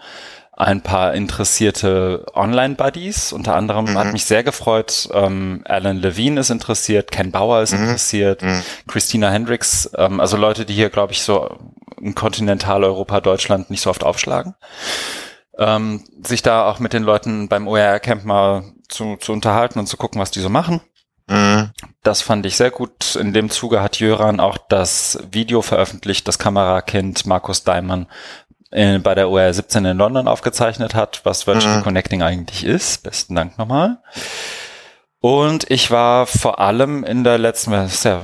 ein paar interessierte Online-Buddies. Unter anderem mhm. hat mich sehr gefreut, ähm, Alan Levine ist interessiert, Ken Bauer ist mhm. interessiert, mhm. Christina Hendricks, ähm, also Leute, die hier, glaube ich, so in Kontinentaleuropa, Deutschland nicht so oft aufschlagen. Ähm, sich da auch mit den Leuten beim OER-Camp mal zu, zu unterhalten und zu gucken, was die so machen. Mhm. Das fand ich sehr gut. In dem Zuge hat Jöran auch das Video veröffentlicht, das Kamerakind Markus Daimann in, bei der OR 17 in London aufgezeichnet hat, was Virtual mhm. Connecting eigentlich ist. Besten Dank nochmal. Und ich war vor allem in der letzten, das ist ja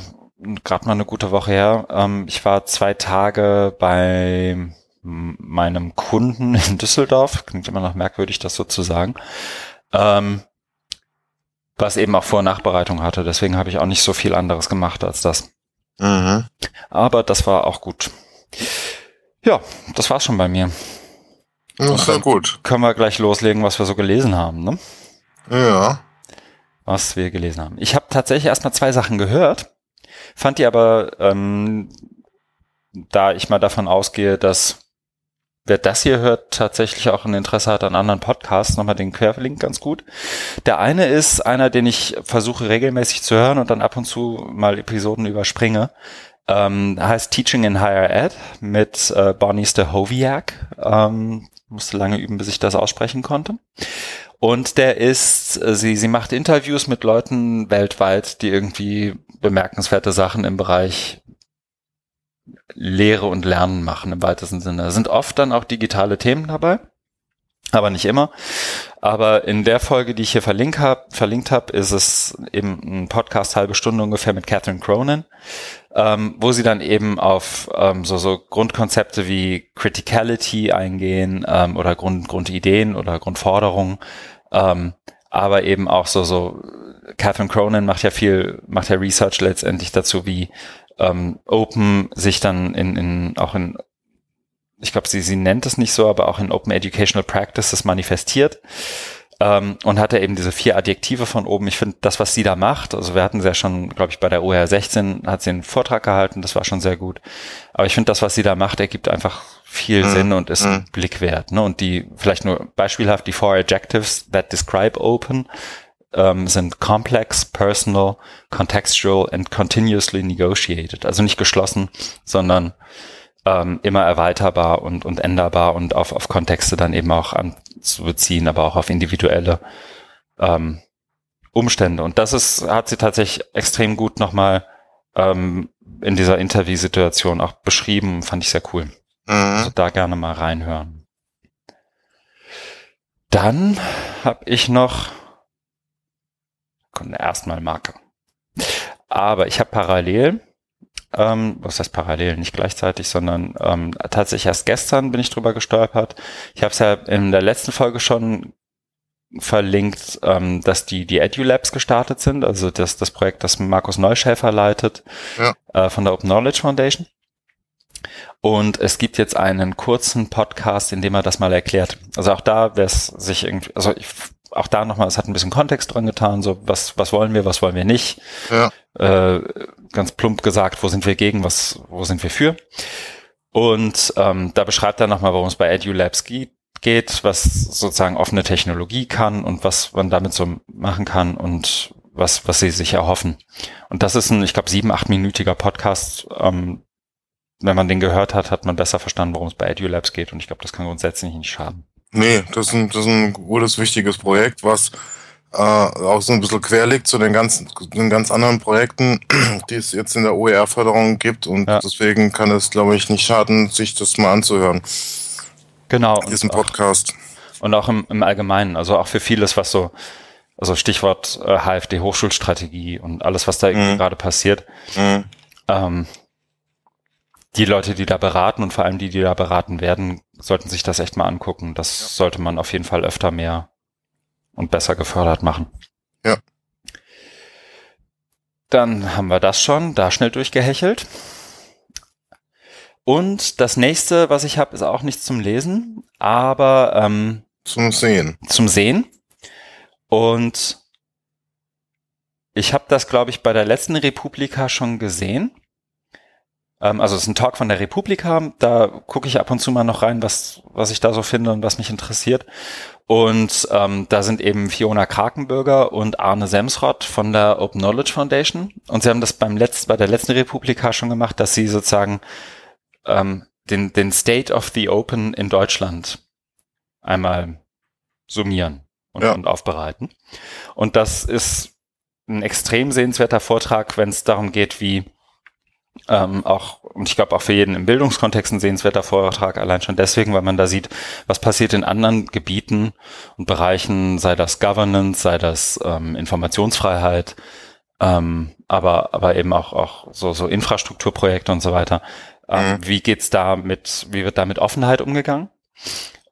gerade mal eine gute Woche her, ähm, ich war zwei Tage bei meinem Kunden in Düsseldorf, klingt immer noch merkwürdig, das so zu sagen, ähm, was eben auch Vor- und Nachbereitung hatte. Deswegen habe ich auch nicht so viel anderes gemacht als das. Mhm. Aber das war auch gut. Ja, das war's schon bei mir. Das ist ja gut. Können wir gleich loslegen, was wir so gelesen haben, ne? Ja. Was wir gelesen haben. Ich habe tatsächlich erstmal zwei Sachen gehört, fand die aber, ähm, da ich mal davon ausgehe, dass wer das hier hört, tatsächlich auch ein Interesse hat an anderen Podcasts, nochmal den Querlink ganz gut. Der eine ist einer, den ich versuche regelmäßig zu hören und dann ab und zu mal Episoden überspringe. Ähm, heißt Teaching in Higher Ed mit äh, Bonnie Stahoviak. Ähm, musste lange üben, bis ich das aussprechen konnte. Und der ist, äh, sie, sie macht Interviews mit Leuten weltweit, die irgendwie bemerkenswerte Sachen im Bereich Lehre und Lernen machen im weitesten Sinne. Da sind oft dann auch digitale Themen dabei aber nicht immer. Aber in der Folge, die ich hier verlinkt habe, verlinkt hab, ist es eben ein Podcast halbe Stunde ungefähr mit Catherine Cronin, ähm, wo sie dann eben auf ähm, so, so Grundkonzepte wie Criticality eingehen ähm, oder Grund, Grundideen oder Grundforderungen, ähm, aber eben auch so so Catherine Cronin macht ja viel, macht ja Research letztendlich dazu, wie ähm, Open sich dann in, in auch in ich glaube, sie, sie nennt es nicht so, aber auch in Open Educational Practices manifestiert. Ähm, und hat er eben diese vier Adjektive von oben. Ich finde das, was sie da macht, also wir hatten sie ja schon, glaube ich, bei der OR 16 hat sie einen Vortrag gehalten, das war schon sehr gut. Aber ich finde das, was sie da macht, ergibt einfach viel mhm. Sinn und ist mhm. ein Blick wert. Ne? Und die, vielleicht nur beispielhaft, die four adjectives that describe open ähm, sind complex, personal, contextual and continuously negotiated. Also nicht geschlossen, sondern ähm, immer erweiterbar und, und änderbar und auf, auf Kontexte dann eben auch anzubeziehen, aber auch auf individuelle ähm, Umstände. Und das ist, hat sie tatsächlich extrem gut nochmal ähm, in dieser Interviewsituation auch beschrieben, fand ich sehr cool. Mhm. Also da gerne mal reinhören. Dann habe ich noch erstmal Marke. Aber ich habe parallel ähm, was heißt parallel, nicht gleichzeitig, sondern ähm, tatsächlich erst gestern bin ich drüber gestolpert. Ich habe es ja in der letzten Folge schon verlinkt, ähm, dass die, die EduLabs gestartet sind, also das, das Projekt, das Markus Neuschäfer leitet, ja. äh, von der Open Knowledge Foundation. Und es gibt jetzt einen kurzen Podcast, in dem er das mal erklärt. Also auch da wäre es sich irgendwie, also ich, auch da nochmal, es hat ein bisschen Kontext dran getan, so was, was wollen wir, was wollen wir nicht. Ja. Äh, ganz plump gesagt, wo sind wir gegen, was, wo sind wir für. Und ähm, da beschreibt er nochmal, worum es bei EduLabs geht, geht, was sozusagen offene Technologie kann und was man damit so machen kann und was, was sie sich erhoffen. Und das ist ein, ich glaube, sieben, achtminütiger Podcast. Ähm, wenn man den gehört hat, hat man besser verstanden, worum es bei EduLabs geht. Und ich glaube, das kann grundsätzlich nicht schaden. Nee, das ist ein, das ist ein gutes, wichtiges Projekt, was äh, auch so ein bisschen quer liegt zu den ganzen, den ganz anderen Projekten, die es jetzt in der OER-Förderung gibt. Und ja. deswegen kann es, glaube ich, nicht schaden, sich das mal anzuhören. Genau. Diesen Podcast. Auch, und auch im, im Allgemeinen, also auch für vieles, was so, also Stichwort äh, HFD Hochschulstrategie und alles, was da mhm. gerade passiert. Mhm. Ähm, die Leute, die da beraten und vor allem die, die da beraten werden, sollten sich das echt mal angucken. Das ja. sollte man auf jeden Fall öfter mehr und besser gefördert machen. Ja. Dann haben wir das schon, da schnell durchgehechelt. Und das nächste, was ich habe, ist auch nichts zum Lesen, aber ähm, zum Sehen. Zum Sehen. Und ich habe das, glaube ich, bei der letzten Republika schon gesehen. Ähm, also es ist ein Talk von der Republika. Da gucke ich ab und zu mal noch rein, was, was ich da so finde und was mich interessiert. Und ähm, da sind eben Fiona Krakenbürger und Arne Semsrott von der Open Knowledge Foundation. Und sie haben das beim letzten, bei der letzten Republika schon gemacht, dass sie sozusagen ähm, den, den State of the Open in Deutschland einmal summieren und, ja. und aufbereiten. Und das ist ein extrem sehenswerter Vortrag, wenn es darum geht, wie ähm, auch, und ich glaube auch für jeden im Bildungskontext ein sehenswerter Vortrag, allein schon deswegen, weil man da sieht, was passiert in anderen Gebieten und Bereichen, sei das Governance, sei das ähm, Informationsfreiheit, ähm, aber, aber eben auch, auch so, so Infrastrukturprojekte und so weiter, ähm, mhm. Wie geht's da mit, wie wird da mit Offenheit umgegangen?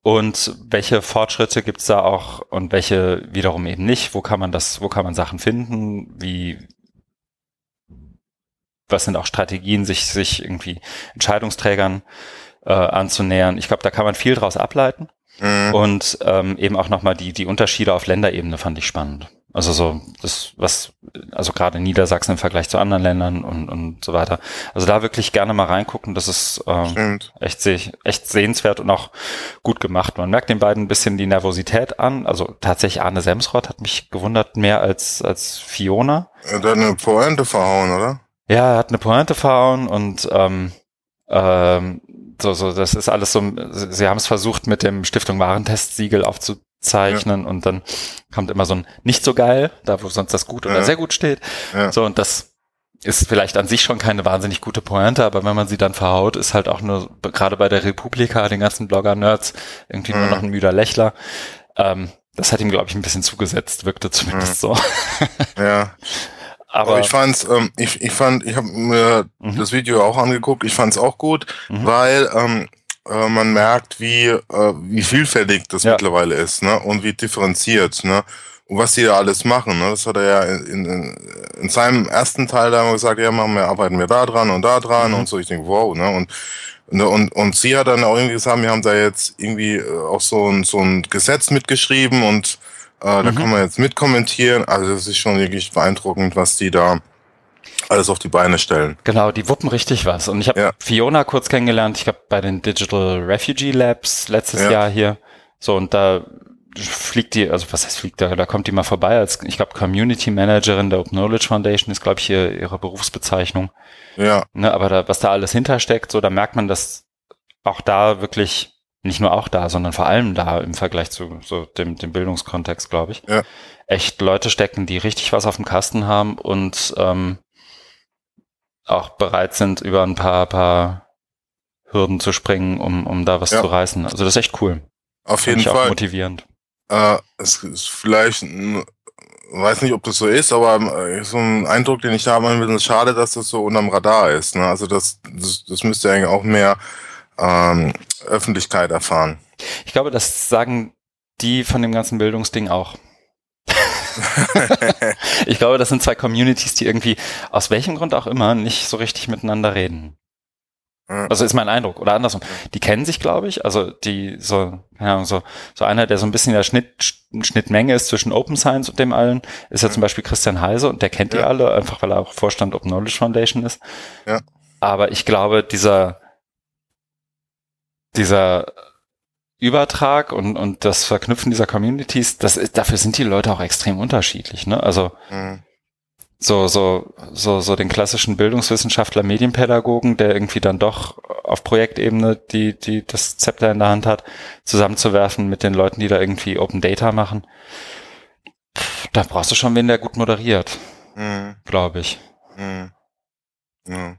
Und welche Fortschritte gibt's da auch und welche wiederum eben nicht? Wo kann man das, wo kann man Sachen finden? Wie, was sind auch Strategien, sich, sich irgendwie Entscheidungsträgern äh, anzunähern? Ich glaube, da kann man viel draus ableiten. Mhm. Und ähm, eben auch nochmal die, die Unterschiede auf Länderebene fand ich spannend. Also so, das, was, also gerade Niedersachsen im Vergleich zu anderen Ländern und, und so weiter. Also da wirklich gerne mal reingucken, das ist ähm, echt, echt sehenswert und auch gut gemacht. Man merkt den beiden ein bisschen die Nervosität an. Also tatsächlich Arne Semsrott hat mich gewundert mehr als, als Fiona. Er hat eine Pointe verhauen, oder? Ja, er hat eine Pointe verhauen und ähm, ähm, so, so, das ist alles so, sie haben es versucht mit dem Stiftung Warentest-Siegel aufzu, zeichnen ja. und dann kommt immer so ein nicht so geil, da wo sonst das gut oder ja. sehr gut steht. Ja. So und das ist vielleicht an sich schon keine wahnsinnig gute Pointe, aber wenn man sie dann verhaut, ist halt auch nur gerade bei der Republika, den ganzen Blogger-Nerds, irgendwie nur noch ein müder Lächler. Ähm, das hat ihm, glaube ich, ein bisschen zugesetzt, wirkte zumindest so. Ja. Aber, aber ich fand's, ähm, ich, ich fand, ich habe mir mhm. das Video auch angeguckt, ich fand's auch gut, mhm. weil ähm, äh, man merkt, wie, äh, wie vielfältig das ja. mittlerweile ist, ne? Und wie differenziert, ne? Und was die da alles machen, ne? Das hat er ja in, in, in seinem ersten Teil da gesagt, ja, machen wir, arbeiten wir da dran und da dran mhm. und so. Ich denke, wow, ne? Und ne, und, und sie hat dann auch irgendwie gesagt, wir haben da jetzt irgendwie äh, auch so ein, so ein Gesetz mitgeschrieben und äh, da mhm. kann man jetzt mitkommentieren. Also das ist schon wirklich beeindruckend, was die da alles auf die Beine stellen. Genau, die wuppen richtig was. Und ich habe ja. Fiona kurz kennengelernt, ich glaube bei den Digital Refugee Labs letztes ja. Jahr hier. So, und da fliegt die, also was heißt fliegt da, da kommt die mal vorbei als, ich glaube, Community Managerin der Open Knowledge Foundation ist, glaube ich, hier ihre Berufsbezeichnung. Ja. Ne, aber da, was da alles hintersteckt, so, da merkt man, dass auch da wirklich, nicht nur auch da, sondern vor allem da im Vergleich zu so dem, dem Bildungskontext, glaube ich, ja. echt Leute stecken, die richtig was auf dem Kasten haben und ähm, auch bereit sind, über ein paar, paar Hürden zu springen, um, um da was ja. zu reißen. Also das ist echt cool. Auf jeden Fall. motivierend. Äh, es ist vielleicht weiß nicht, ob das so ist, aber äh, so ein Eindruck, den ich habe, ein bisschen schade, dass das so unterm Radar ist. Ne? Also das, das, das müsste eigentlich auch mehr ähm, Öffentlichkeit erfahren. Ich glaube, das sagen die von dem ganzen Bildungsding auch. ich glaube, das sind zwei Communities, die irgendwie aus welchem Grund auch immer nicht so richtig miteinander reden. Also ist mein Eindruck. Oder andersrum. Die kennen sich, glaube ich. Also die so, ja, so, so einer, der so ein bisschen in der Schnitt, Schnittmenge ist zwischen Open Science und dem allen, ist ja, ja. zum Beispiel Christian Heise und der kennt ja. die alle, einfach weil er auch Vorstand Open Knowledge Foundation ist. Ja. Aber ich glaube, dieser, dieser Übertrag und, und das Verknüpfen dieser Communities, das ist, dafür sind die Leute auch extrem unterschiedlich, ne? Also, mhm so, so, so, so den klassischen Bildungswissenschaftler, Medienpädagogen, der irgendwie dann doch auf Projektebene die, die das Zepter in der Hand hat, zusammenzuwerfen mit den Leuten, die da irgendwie Open Data machen. Da brauchst du schon wen, der gut moderiert. Mhm. Glaube ich. Mhm. Ja.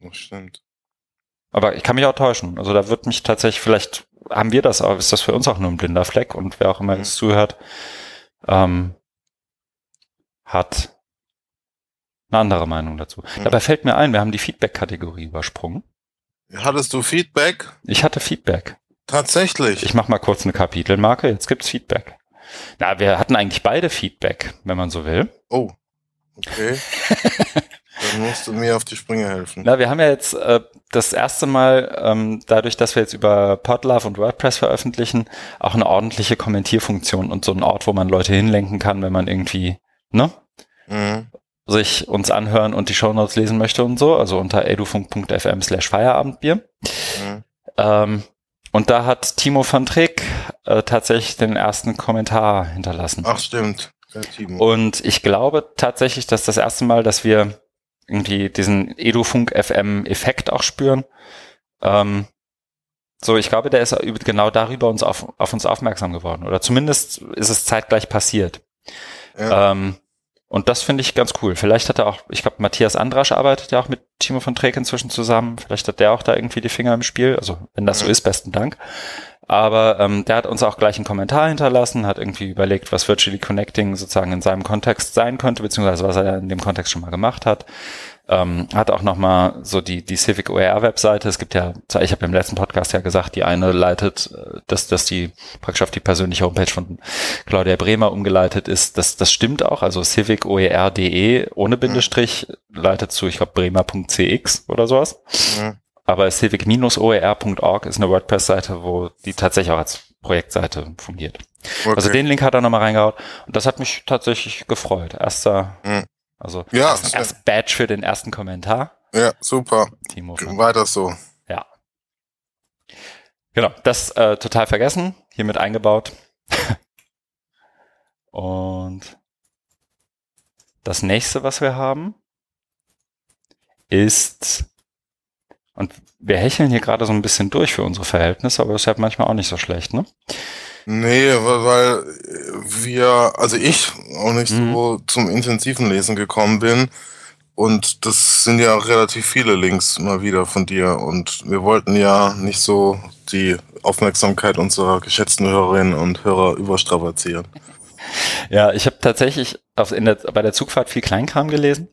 Das stimmt. Aber ich kann mich auch täuschen. Also da wird mich tatsächlich, vielleicht haben wir das, aber ist das für uns auch nur ein blinder Fleck und wer auch immer mhm. jetzt zuhört, ähm, hat eine andere Meinung dazu. Mhm. Dabei fällt mir ein, wir haben die Feedback-Kategorie übersprungen. Hattest du Feedback? Ich hatte Feedback. Tatsächlich. Ich mache mal kurz eine Kapitelmarke. Jetzt gibt's Feedback. Na, wir hatten eigentlich beide Feedback, wenn man so will. Oh, okay. Dann musst du mir auf die Sprünge helfen. Na, wir haben ja jetzt äh, das erste Mal, ähm, dadurch, dass wir jetzt über Podlove und WordPress veröffentlichen, auch eine ordentliche Kommentierfunktion und so einen Ort, wo man Leute hinlenken kann, wenn man irgendwie ne? Mhm. sich uns anhören und die Shownotes lesen möchte und so, also unter edufunk.fm slash Feierabendbier. Mhm. Ähm, und da hat Timo van Trick äh, tatsächlich den ersten Kommentar hinterlassen. Ach, stimmt. Ja, und ich glaube tatsächlich, dass das erste Mal, dass wir irgendwie diesen Edufunk FM Effekt auch spüren. Ähm, so, ich glaube, der ist genau darüber uns auf, auf uns aufmerksam geworden. Oder zumindest ist es zeitgleich passiert. Ja. Ähm, und das finde ich ganz cool. Vielleicht hat er auch, ich glaube, Matthias Andrasch arbeitet ja auch mit Timo von Treck inzwischen zusammen. Vielleicht hat der auch da irgendwie die Finger im Spiel. Also, wenn das so ist, besten Dank. Aber ähm, der hat uns auch gleich einen Kommentar hinterlassen, hat irgendwie überlegt, was Virtually Connecting sozusagen in seinem Kontext sein könnte, beziehungsweise was er in dem Kontext schon mal gemacht hat. Ähm, hat auch nochmal so die, die Civic OER Webseite. Es gibt ja, ich habe im letzten Podcast ja gesagt, die eine leitet, äh, dass, dass die praktisch auf die persönliche Homepage von Claudia Bremer umgeleitet ist. Das, das stimmt auch. Also civicoer.de ohne Bindestrich leitet zu, ich glaube, bremer.cx oder sowas. Mhm. Aber civic-oer.org ist eine WordPress-Seite, wo die tatsächlich auch als Projektseite fungiert. Okay. Also den Link hat er nochmal reingehauen. Und das hat mich tatsächlich gefreut. Erster, mhm. Also ja, erst, erst Badge für den ersten Kommentar. Ja, super. Timo Weiter so. Ja. Genau, das äh, total vergessen, hiermit eingebaut. Und das nächste, was wir haben, ist, und wir hecheln hier gerade so ein bisschen durch für unsere Verhältnisse, aber das ist halt manchmal auch nicht so schlecht, ne? Nee, weil wir, also ich auch nicht mhm. so zum intensiven Lesen gekommen bin. Und das sind ja relativ viele Links mal wieder von dir. Und wir wollten ja nicht so die Aufmerksamkeit unserer geschätzten Hörerinnen und Hörer überstrapazieren. Ja, ich habe tatsächlich auf, in der, bei der Zugfahrt viel Kleinkram gelesen.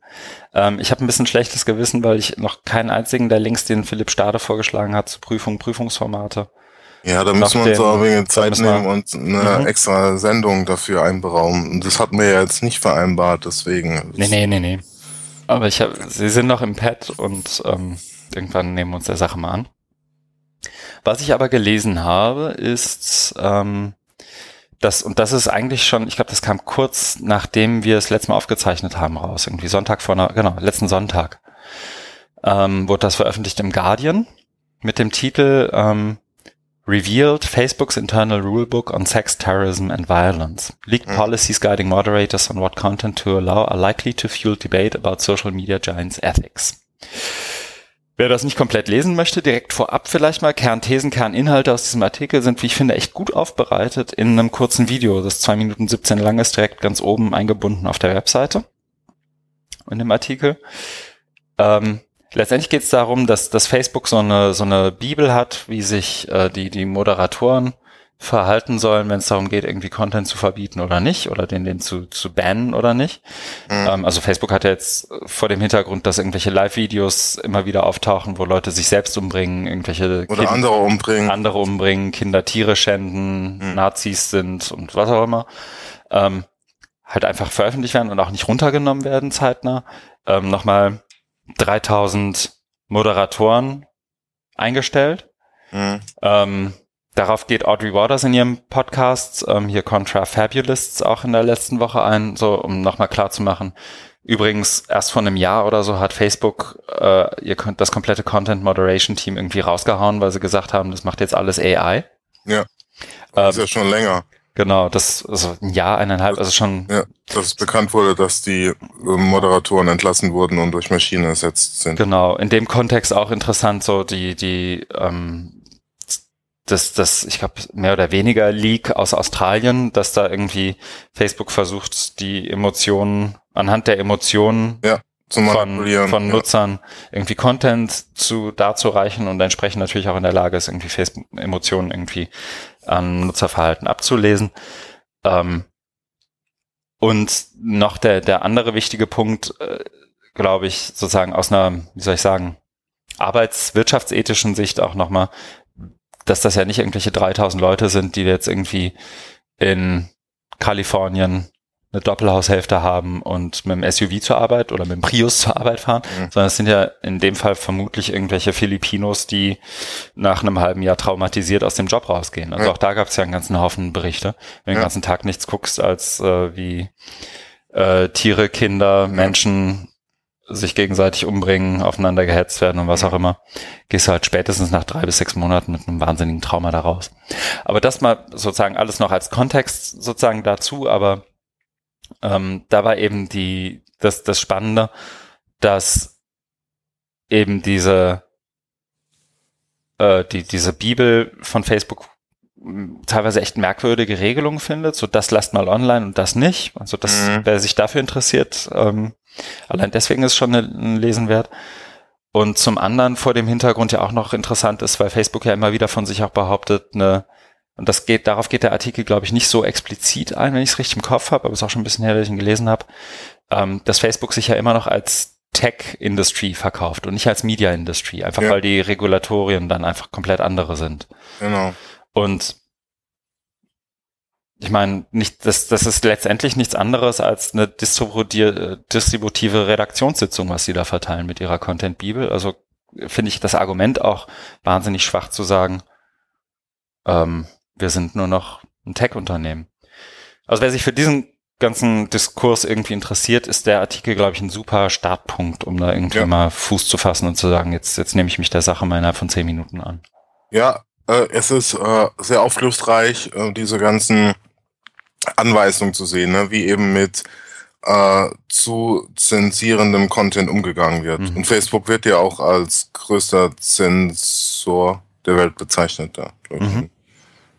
Ähm, ich habe ein bisschen schlechtes Gewissen, weil ich noch keinen einzigen der Links, den Philipp Stade vorgeschlagen hat, zu Prüfung, Prüfungsformate, ja, da müssen wir uns auch ein wenig Zeit nehmen und eine mhm. extra Sendung dafür einberaumen. Das hatten wir ja jetzt nicht vereinbart, deswegen. Nee, nee, nee, nee. Aber ich habe, sie sind noch im Pad und ähm, irgendwann nehmen wir uns der Sache mal an. Was ich aber gelesen habe, ist, ähm, das, und das ist eigentlich schon, ich glaube, das kam kurz nachdem wir es letztes Mal aufgezeichnet haben raus, irgendwie Sonntag vor einer, genau, letzten Sonntag, ähm, wurde das veröffentlicht im Guardian mit dem Titel ähm, revealed Facebook's internal rulebook on sex, terrorism and violence. Leaked mm. policies guiding moderators on what content to allow are likely to fuel debate about social media giants ethics. Wer das nicht komplett lesen möchte, direkt vorab vielleicht mal Kernthesen, Kerninhalte aus diesem Artikel sind, wie ich finde, echt gut aufbereitet in einem kurzen Video, das zwei Minuten 17 lang ist, direkt ganz oben eingebunden auf der Webseite in dem Artikel. Ähm, Letztendlich geht es darum, dass, dass Facebook so eine, so eine Bibel hat, wie sich äh, die, die Moderatoren verhalten sollen, wenn es darum geht, irgendwie Content zu verbieten oder nicht oder den, den zu, zu bannen oder nicht. Mhm. Ähm, also Facebook hat ja jetzt vor dem Hintergrund, dass irgendwelche Live-Videos immer wieder auftauchen, wo Leute sich selbst umbringen, irgendwelche oder kind andere umbringen, andere umbringen, Kinder Tiere schänden, mhm. Nazis sind und was auch immer, ähm, halt einfach veröffentlicht werden und auch nicht runtergenommen werden zeitnah. Ähm, Nochmal 3000 Moderatoren eingestellt. Mhm. Ähm, Darauf geht Audrey Waters in ihrem Podcast, ähm, hier Contra Fabulists, auch in der letzten Woche ein, so um nochmal klar zu machen. Übrigens, erst vor einem Jahr oder so hat Facebook äh, ihr das komplette Content Moderation Team irgendwie rausgehauen, weil sie gesagt haben, das macht jetzt alles AI. Ja. Das ähm, ist ja schon länger. Genau, das also ein Jahr, eineinhalb, also schon. Ja, dass es bekannt wurde, dass die äh, Moderatoren entlassen wurden und durch Maschinen ersetzt sind. Genau, in dem Kontext auch interessant, so die, die ähm, das, das, ich glaube, mehr oder weniger Leak aus Australien, dass da irgendwie Facebook versucht, die Emotionen, anhand der Emotionen ja, von, von Nutzern irgendwie Content zu darzureichen und entsprechend natürlich auch in der Lage ist, irgendwie Facebook Emotionen irgendwie an Nutzerverhalten abzulesen. Ähm, und noch der, der andere wichtige Punkt, äh, glaube ich, sozusagen aus einer, wie soll ich sagen, arbeitswirtschaftsethischen Sicht auch nochmal, dass das ja nicht irgendwelche 3000 Leute sind, die jetzt irgendwie in Kalifornien eine Doppelhaushälfte haben und mit dem SUV zur Arbeit oder mit dem Prius zur Arbeit fahren, mhm. sondern es sind ja in dem Fall vermutlich irgendwelche Filipinos, die nach einem halben Jahr traumatisiert aus dem Job rausgehen. Also ja. auch da gab es ja einen ganzen Haufen Berichte, wenn du den ganzen Tag nichts guckst, als äh, wie äh, Tiere, Kinder, Menschen sich gegenseitig umbringen, aufeinander gehetzt werden und was auch immer, gehst du halt spätestens nach drei bis sechs Monaten mit einem wahnsinnigen Trauma da raus. Aber das mal sozusagen alles noch als Kontext sozusagen dazu, aber ähm, da war eben die, das, das Spannende, dass eben diese, äh, die, diese Bibel von Facebook teilweise echt merkwürdige Regelungen findet, so das lasst mal online und das nicht. Also das, mhm. wer sich dafür interessiert, ähm, allein deswegen ist schon ein Lesen wert. Und zum anderen vor dem Hintergrund ja auch noch interessant ist, weil Facebook ja immer wieder von sich auch behauptet, eine, und das geht, darauf geht der Artikel, glaube ich, nicht so explizit ein, wenn ich es richtig im Kopf habe, aber es ist auch schon ein bisschen her, dass ich ihn gelesen habe, ähm, dass Facebook sich ja immer noch als Tech-Industry verkauft und nicht als Media-Industry, einfach ja. weil die Regulatorien dann einfach komplett andere sind. Genau. Und ich meine, nicht, das, das ist letztendlich nichts anderes als eine distributive Redaktionssitzung, was sie da verteilen mit ihrer Content-Bibel. Also finde ich das Argument auch wahnsinnig schwach zu sagen, ähm, wir sind nur noch ein Tech-Unternehmen. Also wer sich für diesen ganzen Diskurs irgendwie interessiert, ist der Artikel, glaube ich, ein super Startpunkt, um da irgendwie ja. mal Fuß zu fassen und zu sagen, jetzt, jetzt nehme ich mich der Sache mal innerhalb von zehn Minuten an. Ja, äh, es ist äh, sehr aufschlussreich, äh, diese ganzen Anweisungen zu sehen, ne? wie eben mit äh, zu zensierendem Content umgegangen wird. Mhm. Und Facebook wird ja auch als größter Zensor der Welt bezeichnet, da, ich, mhm.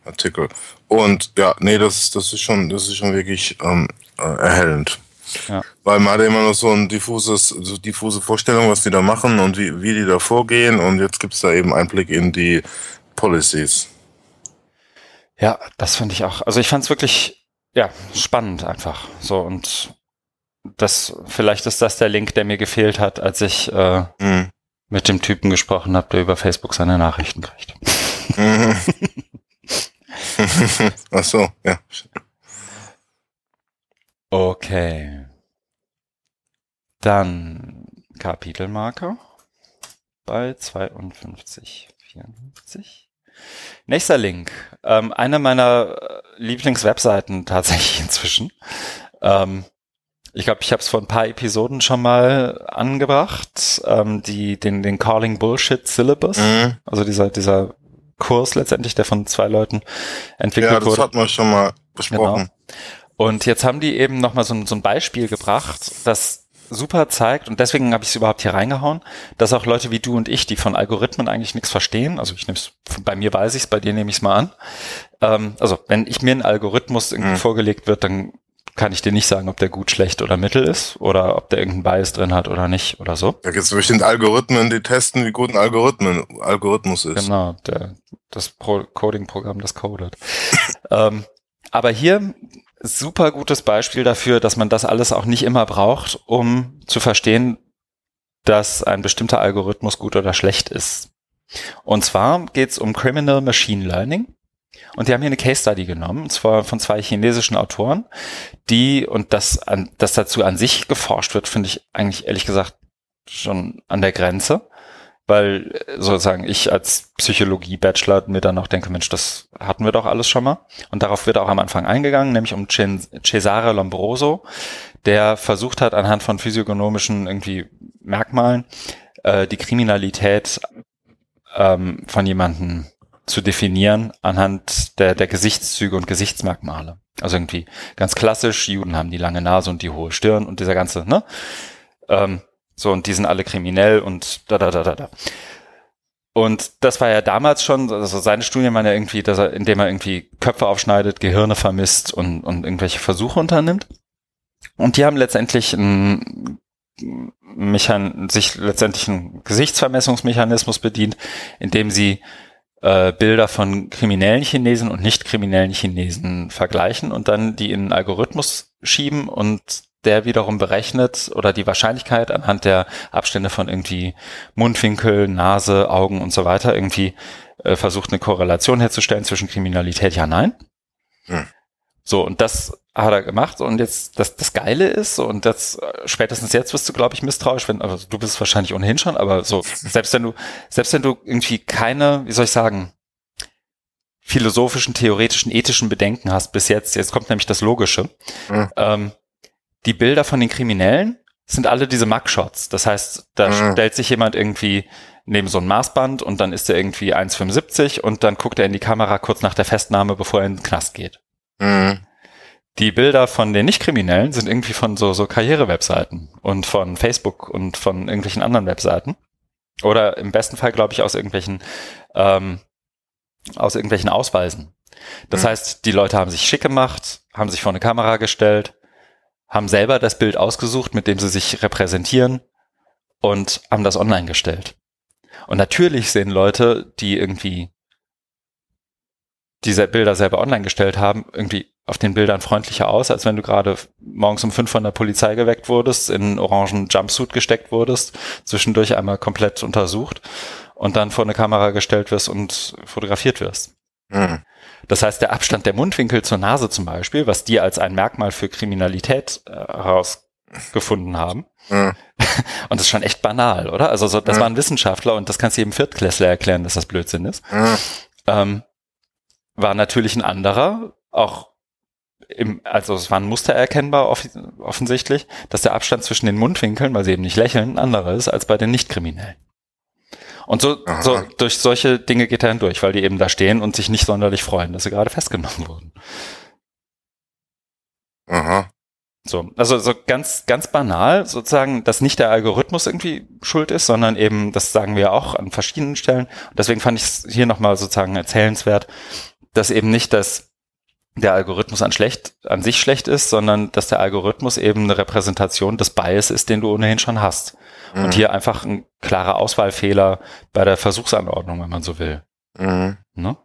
Artikel. Und ja, nee, das, das ist schon, das ist schon wirklich ähm, äh, erhellend. Ja. Weil man hat immer noch so ein diffuses, so diffuse Vorstellung, was die da machen und wie, wie die da vorgehen. Und jetzt gibt's da eben Einblick in die Policies. Ja, das fand ich auch. Also ich fand es wirklich, ja, spannend einfach. So und das, vielleicht ist das der Link, der mir gefehlt hat, als ich äh, mhm. mit dem Typen gesprochen habe, der über Facebook seine Nachrichten kriegt. Mhm. Ach so, ja. Okay. Dann Kapitelmarker bei 52, 54. Nächster Link. Ähm, eine meiner äh, Lieblingswebseiten tatsächlich inzwischen. Ähm, ich glaube, ich habe es vor ein paar Episoden schon mal angebracht. Ähm, die, den, den Calling Bullshit Syllabus. Mhm. Also dieser, dieser Kurs letztendlich, der von zwei Leuten entwickelt wurde. Ja, das wurde. hat man schon mal besprochen. Genau. Und jetzt haben die eben nochmal so, so ein Beispiel gebracht, das super zeigt, und deswegen habe ich es überhaupt hier reingehauen, dass auch Leute wie du und ich, die von Algorithmen eigentlich nichts verstehen, also ich nehme es, bei mir weiß ich es, bei dir nehme ich es mal an. Ähm, also wenn ich mir ein Algorithmus irgendwie mhm. vorgelegt wird, dann kann ich dir nicht sagen, ob der gut, schlecht oder mittel ist oder ob der irgendeinen Bias drin hat oder nicht oder so. Da gibt es bestimmt Algorithmen, die testen, wie gut ein Algorithmen, Algorithmus ist. Genau, der, das Pro Coding-Programm, das codet. ähm, aber hier super gutes Beispiel dafür, dass man das alles auch nicht immer braucht, um zu verstehen, dass ein bestimmter Algorithmus gut oder schlecht ist. Und zwar geht es um Criminal Machine Learning. Und die haben hier eine Case Study genommen, und zwar von zwei chinesischen Autoren, die, und das, an, das dazu an sich geforscht wird, finde ich eigentlich ehrlich gesagt schon an der Grenze, weil äh, sozusagen ich als Psychologie-Bachelor mir dann auch denke, Mensch, das hatten wir doch alles schon mal. Und darauf wird auch am Anfang eingegangen, nämlich um Cesare Lombroso, der versucht hat, anhand von physiognomischen irgendwie Merkmalen äh, die Kriminalität ähm, von jemandem zu definieren anhand der, der Gesichtszüge und Gesichtsmerkmale. Also irgendwie ganz klassisch, Juden haben die lange Nase und die hohe Stirn und dieser ganze, ne? Ähm, so, und die sind alle kriminell und da, da, da, da, da. Und das war ja damals schon, also seine Studien waren ja irgendwie, dass er, indem er irgendwie Köpfe aufschneidet, Gehirne vermisst und, und irgendwelche Versuche unternimmt. Und die haben letztendlich ein Mechan sich letztendlich einen Gesichtsvermessungsmechanismus bedient, indem sie äh, Bilder von kriminellen Chinesen und nicht kriminellen Chinesen vergleichen und dann die in einen Algorithmus schieben und der wiederum berechnet oder die Wahrscheinlichkeit anhand der Abstände von irgendwie Mundwinkel, Nase, Augen und so weiter irgendwie äh, versucht eine Korrelation herzustellen zwischen Kriminalität, ja, nein. Hm. So, und das hat er gemacht und jetzt das, das Geile ist und das spätestens jetzt wirst du glaube ich misstrauisch, wenn also du bist wahrscheinlich ohnehin schon, aber so selbst wenn du selbst wenn du irgendwie keine, wie soll ich sagen, philosophischen, theoretischen, ethischen Bedenken hast bis jetzt, jetzt kommt nämlich das Logische. Mhm. Ähm, die Bilder von den Kriminellen sind alle diese Mugshots. Das heißt, da mhm. stellt sich jemand irgendwie neben so ein Maßband und dann ist er irgendwie 1,75 und dann guckt er in die Kamera kurz nach der Festnahme, bevor er in den Knast geht. Mhm die Bilder von den Nicht-Kriminellen sind irgendwie von so, so Karriere-Webseiten und von Facebook und von irgendwelchen anderen Webseiten. Oder im besten Fall, glaube ich, aus irgendwelchen, ähm, aus irgendwelchen Ausweisen. Das mhm. heißt, die Leute haben sich schick gemacht, haben sich vor eine Kamera gestellt, haben selber das Bild ausgesucht, mit dem sie sich repräsentieren und haben das online gestellt. Und natürlich sehen Leute, die irgendwie diese Bilder selber online gestellt haben, irgendwie auf den Bildern freundlicher aus, als wenn du gerade morgens um fünf von der Polizei geweckt wurdest, in einen orangen Jumpsuit gesteckt wurdest, zwischendurch einmal komplett untersucht und dann vor eine Kamera gestellt wirst und fotografiert wirst. Mhm. Das heißt, der Abstand der Mundwinkel zur Nase zum Beispiel, was die als ein Merkmal für Kriminalität äh, herausgefunden haben, mhm. und das ist schon echt banal, oder? Also so, das mhm. waren Wissenschaftler und das kannst du jedem Viertklässler erklären, dass das Blödsinn ist. Mhm. Ähm, war natürlich ein anderer, auch im, also es war ein Muster erkennbar off offensichtlich, dass der Abstand zwischen den Mundwinkeln, weil sie eben nicht lächeln, ein anderer ist als bei den Nichtkriminellen. Und so, so durch solche Dinge geht er hindurch, weil die eben da stehen und sich nicht sonderlich freuen, dass sie gerade festgenommen wurden. Aha. So, also so ganz, ganz banal sozusagen, dass nicht der Algorithmus irgendwie schuld ist, sondern eben, das sagen wir auch an verschiedenen Stellen. Und deswegen fand ich es hier nochmal sozusagen erzählenswert, dass eben nicht das der Algorithmus an schlecht, an sich schlecht ist, sondern dass der Algorithmus eben eine Repräsentation des Bias ist, den du ohnehin schon hast. Mhm. Und hier einfach ein klarer Auswahlfehler bei der Versuchsanordnung, wenn man so will. Mhm. Ne?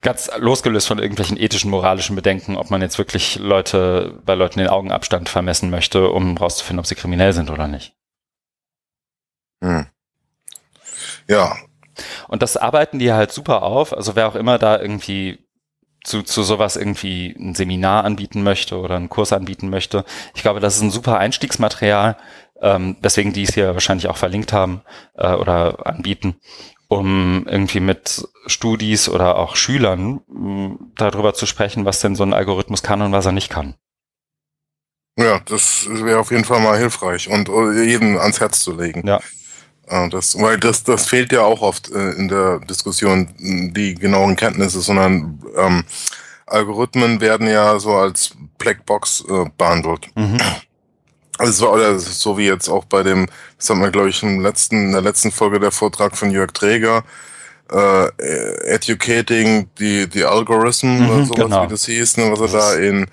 Ganz losgelöst von irgendwelchen ethischen, moralischen Bedenken, ob man jetzt wirklich Leute, bei Leuten den Augenabstand vermessen möchte, um rauszufinden, ob sie kriminell sind oder nicht. Mhm. Ja, und das arbeiten die halt super auf. Also wer auch immer da irgendwie zu, zu sowas irgendwie ein Seminar anbieten möchte oder einen Kurs anbieten möchte. Ich glaube, das ist ein super Einstiegsmaterial, ähm, deswegen die es hier wahrscheinlich auch verlinkt haben äh, oder anbieten, um irgendwie mit Studis oder auch Schülern mh, darüber zu sprechen, was denn so ein Algorithmus kann und was er nicht kann. Ja, das wäre auf jeden Fall mal hilfreich und äh, jedem ans Herz zu legen. Ja. Das, weil das, das fehlt ja auch oft äh, in der Diskussion, die genauen Kenntnisse, sondern ähm, Algorithmen werden ja so als Blackbox äh, behandelt. Mhm. Also oder so wie jetzt auch bei dem, das haben wir glaube ich im letzten, in der letzten Folge der Vortrag von Jörg Träger, äh, Educating the, the Algorithm mhm, oder sowas, genau. wie das hieß, ne, was er da in,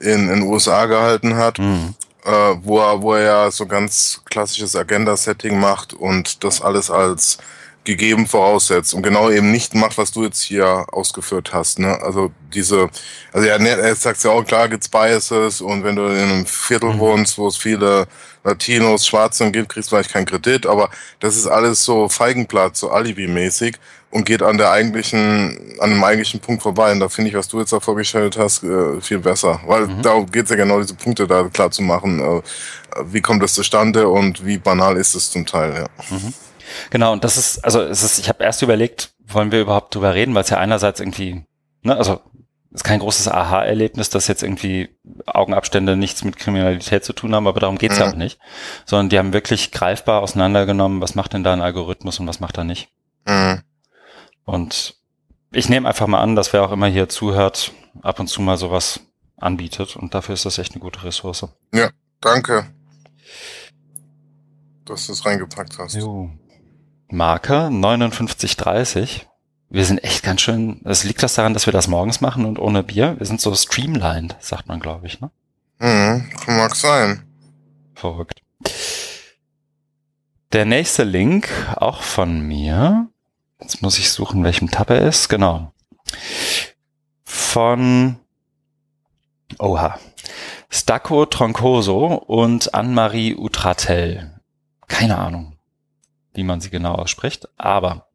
in, in USA gehalten hat. Mhm. Äh, wo er, wo er ja so ganz klassisches Agenda-Setting macht und das alles als gegeben voraussetzt und genau eben nicht macht, was du jetzt hier ausgeführt hast. Ne? Also diese, also er, er sagt ja auch, klar gibt's Biases und wenn du in einem Viertel mhm. wohnst, wo es viele Latinos, Schwarze gibt, kriegst du vielleicht keinen Kredit, aber das ist alles so Feigenblatt, so Alibi-mäßig und geht an der eigentlichen, an dem eigentlichen Punkt vorbei. Und da finde ich, was du jetzt da vorgestellt hast, äh, viel besser. Weil mhm. darum geht's ja genau, diese Punkte da klar zu machen. Äh, wie kommt das zustande und wie banal ist es zum Teil, ja. Mhm. Genau, und das ist, also es ist, ich habe erst überlegt, wollen wir überhaupt drüber reden, weil es ja einerseits irgendwie, ne, also es ist kein großes Aha-Erlebnis, dass jetzt irgendwie Augenabstände nichts mit Kriminalität zu tun haben, aber darum geht's mhm. ja auch nicht. Sondern die haben wirklich greifbar auseinandergenommen, was macht denn da ein Algorithmus und was macht er nicht. Mhm. Und ich nehme einfach mal an, dass wer auch immer hier zuhört, ab und zu mal sowas anbietet. Und dafür ist das echt eine gute Ressource. Ja, danke, dass du es reingepackt hast. Jo. Marke 5930. Wir sind echt ganz schön, es liegt das daran, dass wir das morgens machen und ohne Bier. Wir sind so streamlined, sagt man, glaube ich, ne? Mhm, mag sein. Verrückt. Der nächste Link, auch von mir, Jetzt muss ich suchen, welchem Tab er ist. Genau. Von Oha. Stacco Troncoso und Anne-Marie Utratel. Keine Ahnung, wie man sie genau ausspricht, aber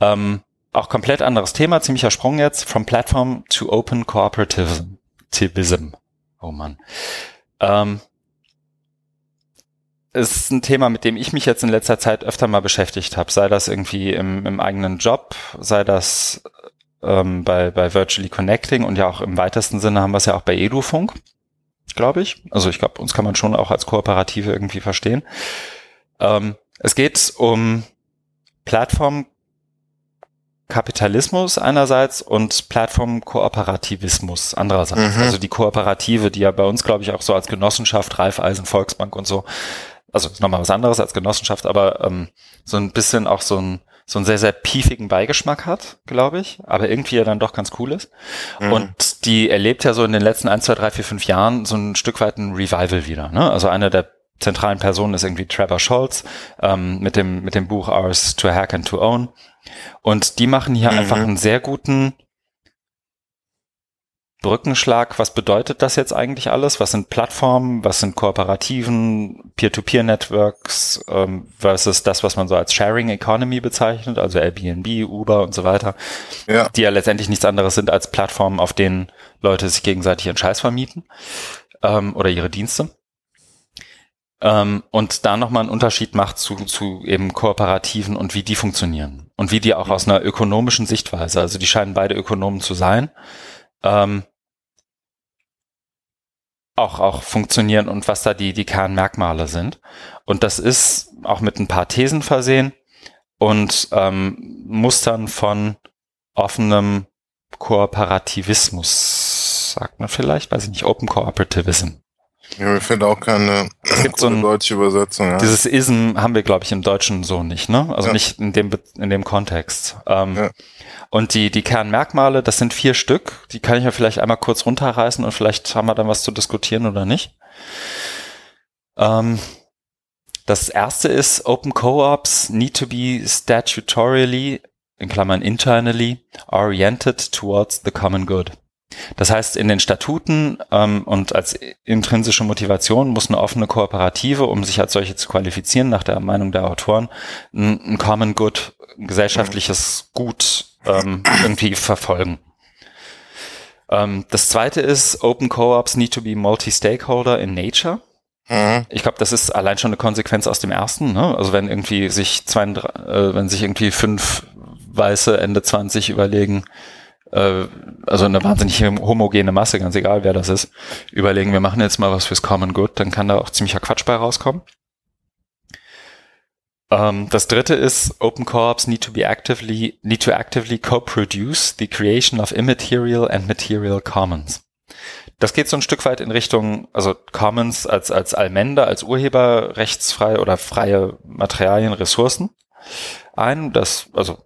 ähm, auch komplett anderes Thema, ziemlicher Sprung jetzt. From Platform to Open Cooperativism. Oh man. Ähm, ist ein Thema, mit dem ich mich jetzt in letzter Zeit öfter mal beschäftigt habe, sei das irgendwie im, im eigenen Job, sei das ähm, bei, bei Virtually Connecting und ja auch im weitesten Sinne haben wir es ja auch bei Edufunk, glaube ich. Also ich glaube, uns kann man schon auch als Kooperative irgendwie verstehen. Ähm, es geht um Plattform Kapitalismus einerseits und Plattformkooperativismus andererseits. Mhm. Also die Kooperative, die ja bei uns, glaube ich, auch so als Genossenschaft, Raiffeisen, Volksbank und so also ist nochmal was anderes als Genossenschaft, aber ähm, so ein bisschen auch so ein so einen sehr, sehr piefigen Beigeschmack hat, glaube ich, aber irgendwie ja dann doch ganz cool ist. Mhm. Und die erlebt ja so in den letzten ein, zwei, drei, vier, fünf Jahren so ein Stück weit ein Revival wieder. Ne? Also eine der zentralen Personen ist irgendwie Trevor Scholz ähm, mit dem mit dem Buch Ours to Hack and to Own. Und die machen hier mhm. einfach einen sehr guten Brückenschlag, was bedeutet das jetzt eigentlich alles? Was sind Plattformen, was sind Kooperativen, Peer-to-Peer-Networks ähm, versus das, was man so als Sharing Economy bezeichnet, also Airbnb, Uber und so weiter, ja. die ja letztendlich nichts anderes sind als Plattformen, auf denen Leute sich gegenseitig ihren Scheiß vermieten ähm, oder ihre Dienste. Ähm, und da nochmal einen Unterschied macht zu, zu eben Kooperativen und wie die funktionieren und wie die auch aus einer ökonomischen Sichtweise, also die scheinen beide Ökonomen zu sein, ähm, auch, auch funktionieren und was da die, die Kernmerkmale sind. Und das ist auch mit ein paar Thesen versehen und ähm, Mustern von offenem Kooperativismus, sagt man vielleicht, weiß ich nicht, Open Cooperativism. Ja, mir fällt auch keine es gibt so ein, deutsche Übersetzung. Ja. Dieses Ism haben wir, glaube ich, im Deutschen so nicht, ne? Also ja. nicht in dem in dem Kontext. Ähm, ja. Und die, die Kernmerkmale, das sind vier Stück. Die kann ich ja vielleicht einmal kurz runterreißen und vielleicht haben wir dann was zu diskutieren oder nicht. Ähm, das erste ist, Open Co-ops need to be statutorily, in Klammern internally, oriented towards the common good. Das heißt, in den Statuten ähm, und als intrinsische Motivation muss eine offene Kooperative, um sich als solche zu qualifizieren, nach der Meinung der Autoren, ein, ein Common Good, ein gesellschaftliches Gut ähm, irgendwie verfolgen. Ähm, das zweite ist, Open Co-ops need to be multi-stakeholder in nature. Mhm. Ich glaube, das ist allein schon eine Konsequenz aus dem ersten. Ne? Also wenn irgendwie sich zwei, äh, wenn sich irgendwie fünf Weiße Ende 20 überlegen, äh, also eine wahnsinnig homogene Masse, ganz egal wer das ist, überlegen, wir machen jetzt mal was fürs Common Good, dann kann da auch ziemlicher Quatsch bei rauskommen. Um, ähm, das dritte ist, Open Co-ops need to be actively, need to actively co-produce the creation of immaterial and material commons. Das geht so ein Stück weit in Richtung, also Commons als, als Allmende, als urheberrechtsfrei oder freie Materialien, Ressourcen ein. Das, also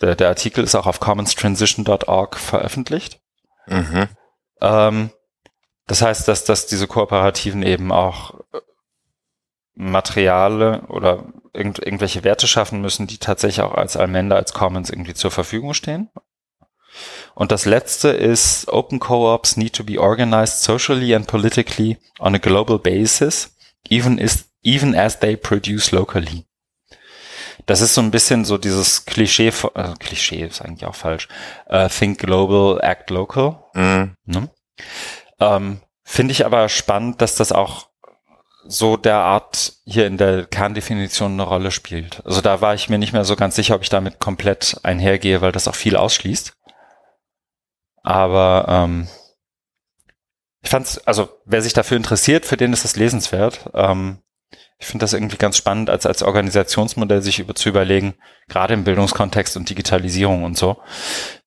der, der Artikel ist auch auf commonstransition.org veröffentlicht. Mhm. Ähm, das heißt, dass, dass diese Kooperativen eben auch äh, Materiale oder irgend, irgendwelche Werte schaffen müssen, die tatsächlich auch als Almenda, als Commons irgendwie zur Verfügung stehen. Und das letzte ist, Open Co-ops need to be organized socially and politically on a global basis, even, is, even as they produce locally. Das ist so ein bisschen so dieses Klischee, äh, Klischee ist eigentlich auch falsch, uh, think global, act local. Mhm. Ne? Ähm, Finde ich aber spannend, dass das auch so der Art hier in der Kerndefinition eine Rolle spielt. Also da war ich mir nicht mehr so ganz sicher, ob ich damit komplett einhergehe, weil das auch viel ausschließt. Aber ähm, ich fand's, also wer sich dafür interessiert, für den ist das lesenswert. Ähm, ich finde das irgendwie ganz spannend, als, als Organisationsmodell sich über, zu überlegen, gerade im Bildungskontext und Digitalisierung und so,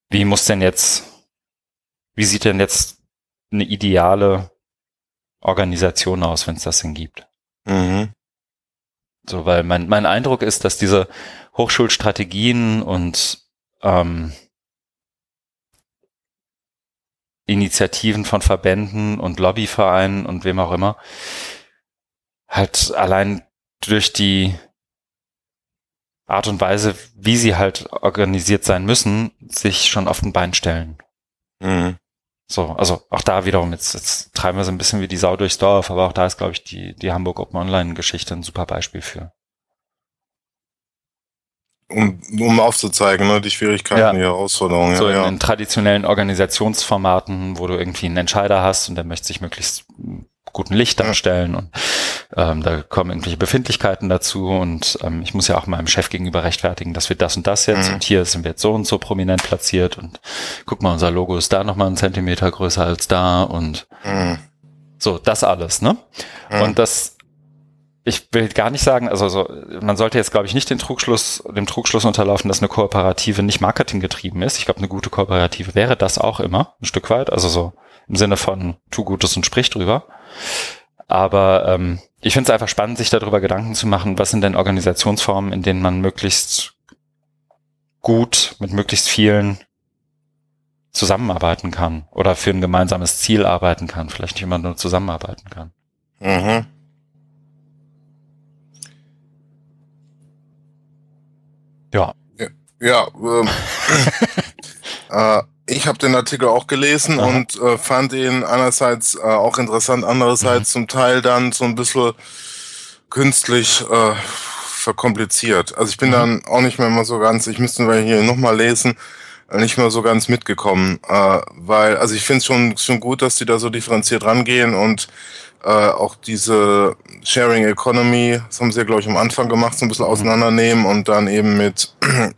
wie muss denn jetzt, wie sieht denn jetzt eine ideale Organisation aus, wenn es das denn gibt? Mhm. So, weil mein, mein Eindruck ist, dass diese Hochschulstrategien und ähm, Initiativen von Verbänden und Lobbyvereinen und wem auch immer, halt allein durch die Art und Weise, wie sie halt organisiert sein müssen, sich schon auf den Bein stellen. Mhm. So, also auch da wiederum, jetzt, jetzt treiben wir so ein bisschen wie die Sau durchs Dorf, aber auch da ist, glaube ich, die, die Hamburg Open Online Geschichte ein super Beispiel für. Um, um aufzuzeigen, ne, die Schwierigkeiten, Ja. die Herausforderungen. so ja, in, ja. in traditionellen Organisationsformaten, wo du irgendwie einen Entscheider hast und der möchte sich möglichst guten Licht darstellen und ähm, da kommen irgendwelche Befindlichkeiten dazu und ähm, ich muss ja auch meinem Chef gegenüber rechtfertigen, dass wir das und das jetzt Mhm. und hier sind wir jetzt so und so prominent platziert und guck mal, unser Logo ist da nochmal einen Zentimeter größer als da und Mhm. so, das alles, ne? Mhm. Und das, ich will gar nicht sagen, also so, man sollte jetzt, glaube ich, nicht den Trugschluss, dem Trugschluss unterlaufen, dass eine Kooperative nicht marketinggetrieben ist. Ich glaube, eine gute Kooperative wäre das auch immer, ein Stück weit. Also so im Sinne von tu Gutes und sprich drüber. Aber ähm, ich finde es einfach spannend, sich darüber Gedanken zu machen, was sind denn Organisationsformen, in denen man möglichst gut mit möglichst vielen zusammenarbeiten kann oder für ein gemeinsames Ziel arbeiten kann, vielleicht nicht immer nur zusammenarbeiten kann. Mhm. Ja. Ja, ähm, äh, ich habe den Artikel auch gelesen Aha. und äh, fand ihn einerseits äh, auch interessant, andererseits Mhm. zum Teil dann so ein bisschen künstlich äh, verkompliziert. Also ich bin Mhm. dann auch nicht mehr immer so ganz, ich müsste mal hier nochmal lesen, äh, nicht mehr so ganz mitgekommen, äh, weil, also ich finde es schon, schon gut, dass die da so differenziert rangehen und äh, auch diese Sharing Economy, das haben sie ja, glaube ich, am Anfang gemacht, so ein bisschen Mhm. auseinandernehmen und dann eben mit äh,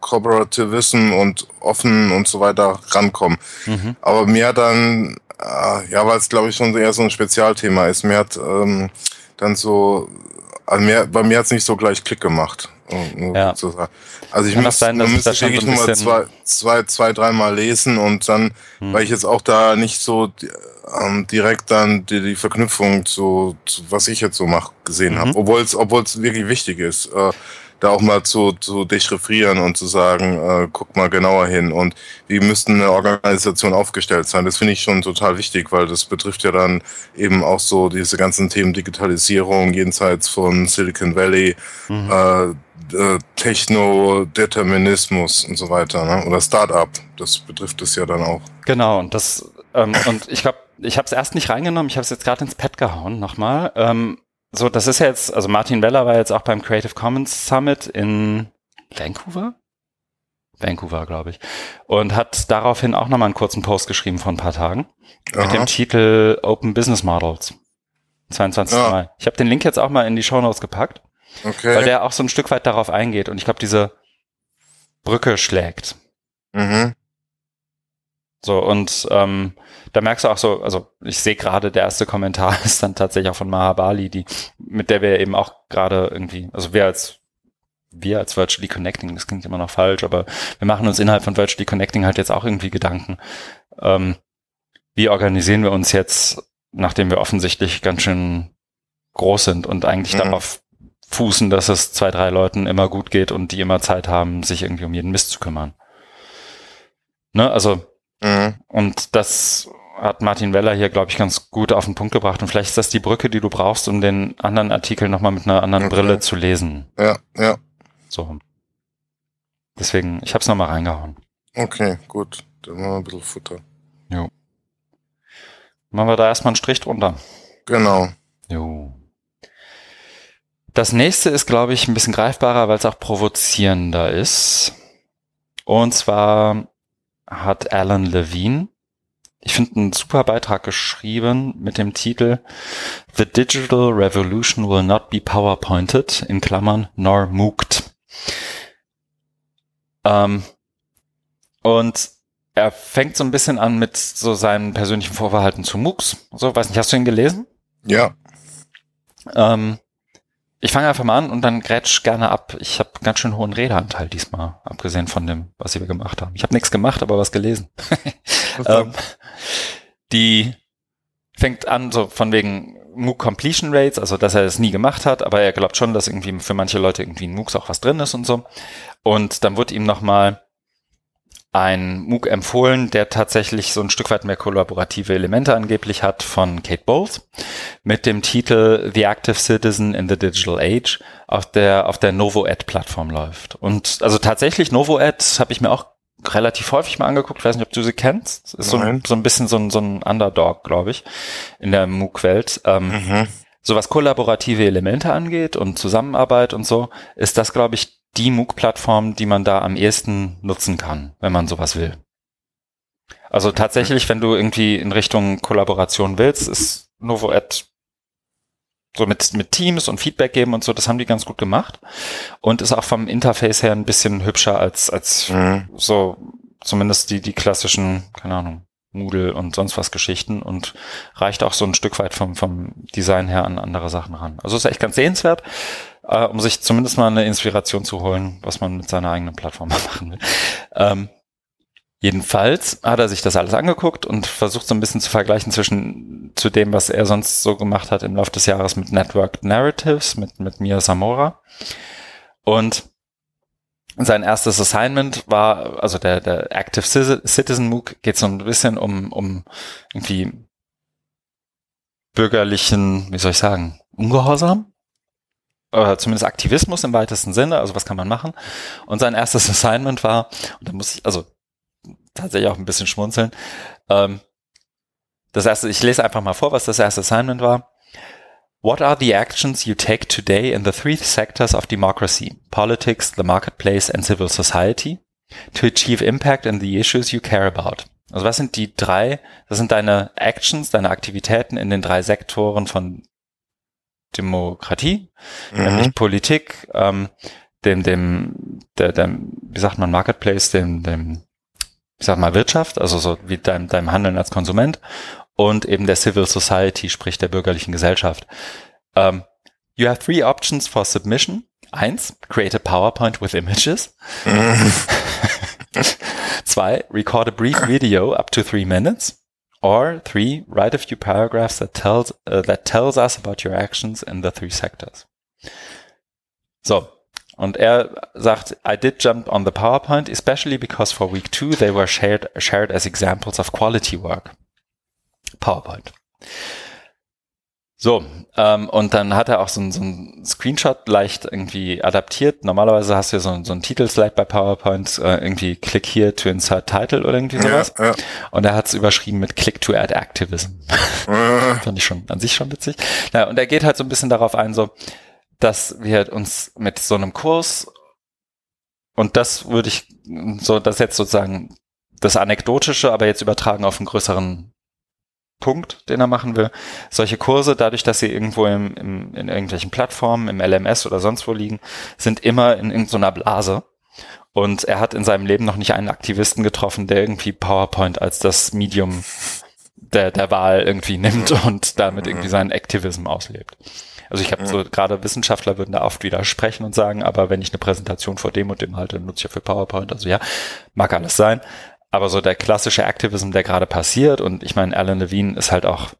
Cooperativism und offen und so weiter rankommen. Mhm. Aber mir hat dann, äh, ja, weil es glaube ich schon eher so ein Spezialthema ist, mir hat ähm, dann so, also mir, bei mir hat es nicht so gleich Klick gemacht. Ja. zu sagen. Also ich Kann das müsste, sein, dass man ich da müsste schon wirklich so ein nur mal bisschen- zwei, zwei, zwei, dreimal lesen und dann, Hm. weil ich jetzt auch da nicht so ähm, direkt dann die, die Verknüpfung zu, zu, was ich jetzt so mache, gesehen Mhm. habe. Obwohl es obwohl es wirklich wichtig ist, äh, da auch mal zu, zu dechiffrieren und zu sagen, äh, guck mal genauer hin und wie müsste eine Organisation aufgestellt sein. Das finde ich schon total wichtig, weil das betrifft ja dann eben auch so diese ganzen Themen Digitalisierung jenseits von Silicon Valley, Mhm. äh, äh, Techno-Determinismus und so weiter, ne? oder Start-up. Das betrifft es ja dann auch. Genau, und das, ähm, und ich glaube, ich habe es erst nicht reingenommen, ich habe es jetzt gerade ins Pad gehauen nochmal. Ähm, so, das ist ja jetzt, also Martin Weller war jetzt auch beim Creative Commons Summit in Vancouver? Vancouver, glaube ich. Und hat daraufhin auch nochmal einen kurzen Post geschrieben vor ein paar Tagen mit Aha. dem Titel Open Business Models. 22. Ja. Mai. Ich habe den Link jetzt auch mal in die Show Notes gepackt, Okay. weil der auch so ein Stück weit darauf eingeht und ich glaube, diese Brücke schlägt. mhm. So, und ähm, da merkst du auch so, also ich sehe gerade, der erste Kommentar ist dann tatsächlich auch von Mahabali, die, mit der wir eben auch gerade irgendwie, also wir als wir als Virtually Connecting, das klingt immer noch falsch, aber wir machen uns innerhalb von Virtually Connecting halt jetzt auch irgendwie Gedanken. Ähm, wie organisieren wir uns jetzt, nachdem wir offensichtlich ganz schön groß sind und eigentlich Mhm. darauf fußen, dass es zwei, drei Leuten immer gut geht und die immer Zeit haben, sich irgendwie um jeden Mist zu kümmern. Ne, also, mhm. und das hat Martin Weller hier, glaube ich, ganz gut auf den Punkt gebracht. Und vielleicht ist das die Brücke, die du brauchst, um den anderen Artikel nochmal mit einer anderen okay. Brille zu lesen. Ja, ja. So. Deswegen, ich habe es nochmal reingehauen. Okay, gut. Dann machen wir ein bisschen Futter. Jo. Machen wir da erstmal einen Strich drunter. Genau. Jo. Das nächste ist, glaube ich, ein bisschen greifbarer, weil es auch provozierender ist. Und zwar hat Alan Levine, ich finde, einen super Beitrag geschrieben mit dem Titel The Digital Revolution will not be PowerPointed, in Klammern, nor MOOCed. Ähm, und er fängt so ein bisschen an mit so seinen persönlichen Vorverhalten zu MOOCs. So, weiß nicht, hast du ihn gelesen? Ja. Ähm, ich fange einfach mal an und dann grätsch gerne ab. Ich habe ganz schön hohen Redeanteil diesmal, abgesehen von dem, was wir gemacht haben. Ich habe nichts gemacht, aber was gelesen. ähm, die fängt an so von wegen MOOC Completion Rates, also dass er es nie gemacht hat, aber er glaubt schon, dass irgendwie für manche Leute irgendwie in MOOCs auch was drin ist und so. Und dann wird ihm nochmal ein MOOC empfohlen, der tatsächlich so ein Stück weit mehr kollaborative Elemente angeblich hat von Kate Bowles mit dem Titel The Active Citizen in the Digital Age auf der auf der NovoAd Plattform läuft. Und also tatsächlich NovoAd habe ich mir auch relativ häufig mal angeguckt, ich weiß nicht, ob du sie kennst. Ist so, ein, so ein bisschen so ein, so ein Underdog, glaube ich, in der MOOC-Welt. Ähm, mhm. So was kollaborative Elemente angeht und Zusammenarbeit und so, ist das, glaube ich, die MOOC-Plattform, die man da am ehesten nutzen kann, wenn man sowas will. Also tatsächlich, wenn du irgendwie in Richtung Kollaboration willst, ist NovoAd so mit, mit Teams und Feedback geben und so, das haben die ganz gut gemacht und ist auch vom Interface her ein bisschen hübscher als, als mhm. so zumindest die, die klassischen, keine Ahnung, Moodle und sonst was Geschichten und reicht auch so ein Stück weit vom, vom Design her an andere Sachen ran. Also ist echt ganz sehenswert äh, um sich zumindest mal eine Inspiration zu holen, was man mit seiner eigenen Plattform machen will. Ähm, jedenfalls hat er sich das alles angeguckt und versucht so ein bisschen zu vergleichen zwischen zu dem, was er sonst so gemacht hat im Laufe des Jahres mit Networked Narratives, mit, mit Mia Samora. Und sein erstes Assignment war, also der, der Active Citizen MOOC geht so ein bisschen um, um irgendwie bürgerlichen, wie soll ich sagen, Ungehorsam? oder zumindest Aktivismus im weitesten Sinne, also was kann man machen. Und sein erstes Assignment war, und da muss ich, also tatsächlich auch ein bisschen schmunzeln, ähm, das erste, ich lese einfach mal vor, was das erste Assignment war. What are the actions you take today in the three sectors of democracy, politics, the marketplace and civil society, to achieve impact in the issues you care about? Also was sind die drei, das sind deine Actions, deine Aktivitäten in den drei Sektoren von Demokratie, mhm. nämlich Politik, ähm, dem, dem, der, dem, wie sagt man, Marketplace, dem, dem, ich sag mal, Wirtschaft, also so wie dein, deinem Handeln als Konsument und eben der Civil Society, sprich der bürgerlichen Gesellschaft. Um, ähm, you have three options for submission. Eins, create a PowerPoint with images. Zwei, record a brief video up to three minutes. Or three, write a few paragraphs that tells uh, that tells us about your actions in the three sectors. So, und er sagt, I did jump on the PowerPoint, especially because for week two they were shared shared as examples of quality work. PowerPoint. So, ähm, und dann hat er auch so ein, so ein Screenshot leicht irgendwie adaptiert. Normalerweise hast du ja so, ein, so ein Titelslide bei PowerPoint, äh, irgendwie Click here to insert title oder irgendwie sowas. Ja, ja. Und er hat es überschrieben mit Click to add activism. Fand ich schon an sich schon witzig. Naja, und er geht halt so ein bisschen darauf ein, so, dass wir uns mit so einem Kurs und das würde ich so, das jetzt sozusagen das Anekdotische, aber jetzt übertragen auf einen größeren Punkt, den er machen will. Solche Kurse, dadurch, dass sie irgendwo im, im, in irgendwelchen Plattformen, im LMS oder sonst wo liegen, sind immer in irgendeiner Blase. Und er hat in seinem Leben noch nicht einen Aktivisten getroffen, der irgendwie PowerPoint als das Medium der, der Wahl irgendwie nimmt und damit irgendwie seinen Aktivismus auslebt. Also ich habe so gerade Wissenschaftler würden da oft widersprechen und sagen, aber wenn ich eine Präsentation vor dem und dem halte, nutze ich ja für PowerPoint. Also ja, mag alles sein. Aber so der klassische Activism, der gerade passiert, und ich meine, Alan Levine ist halt auch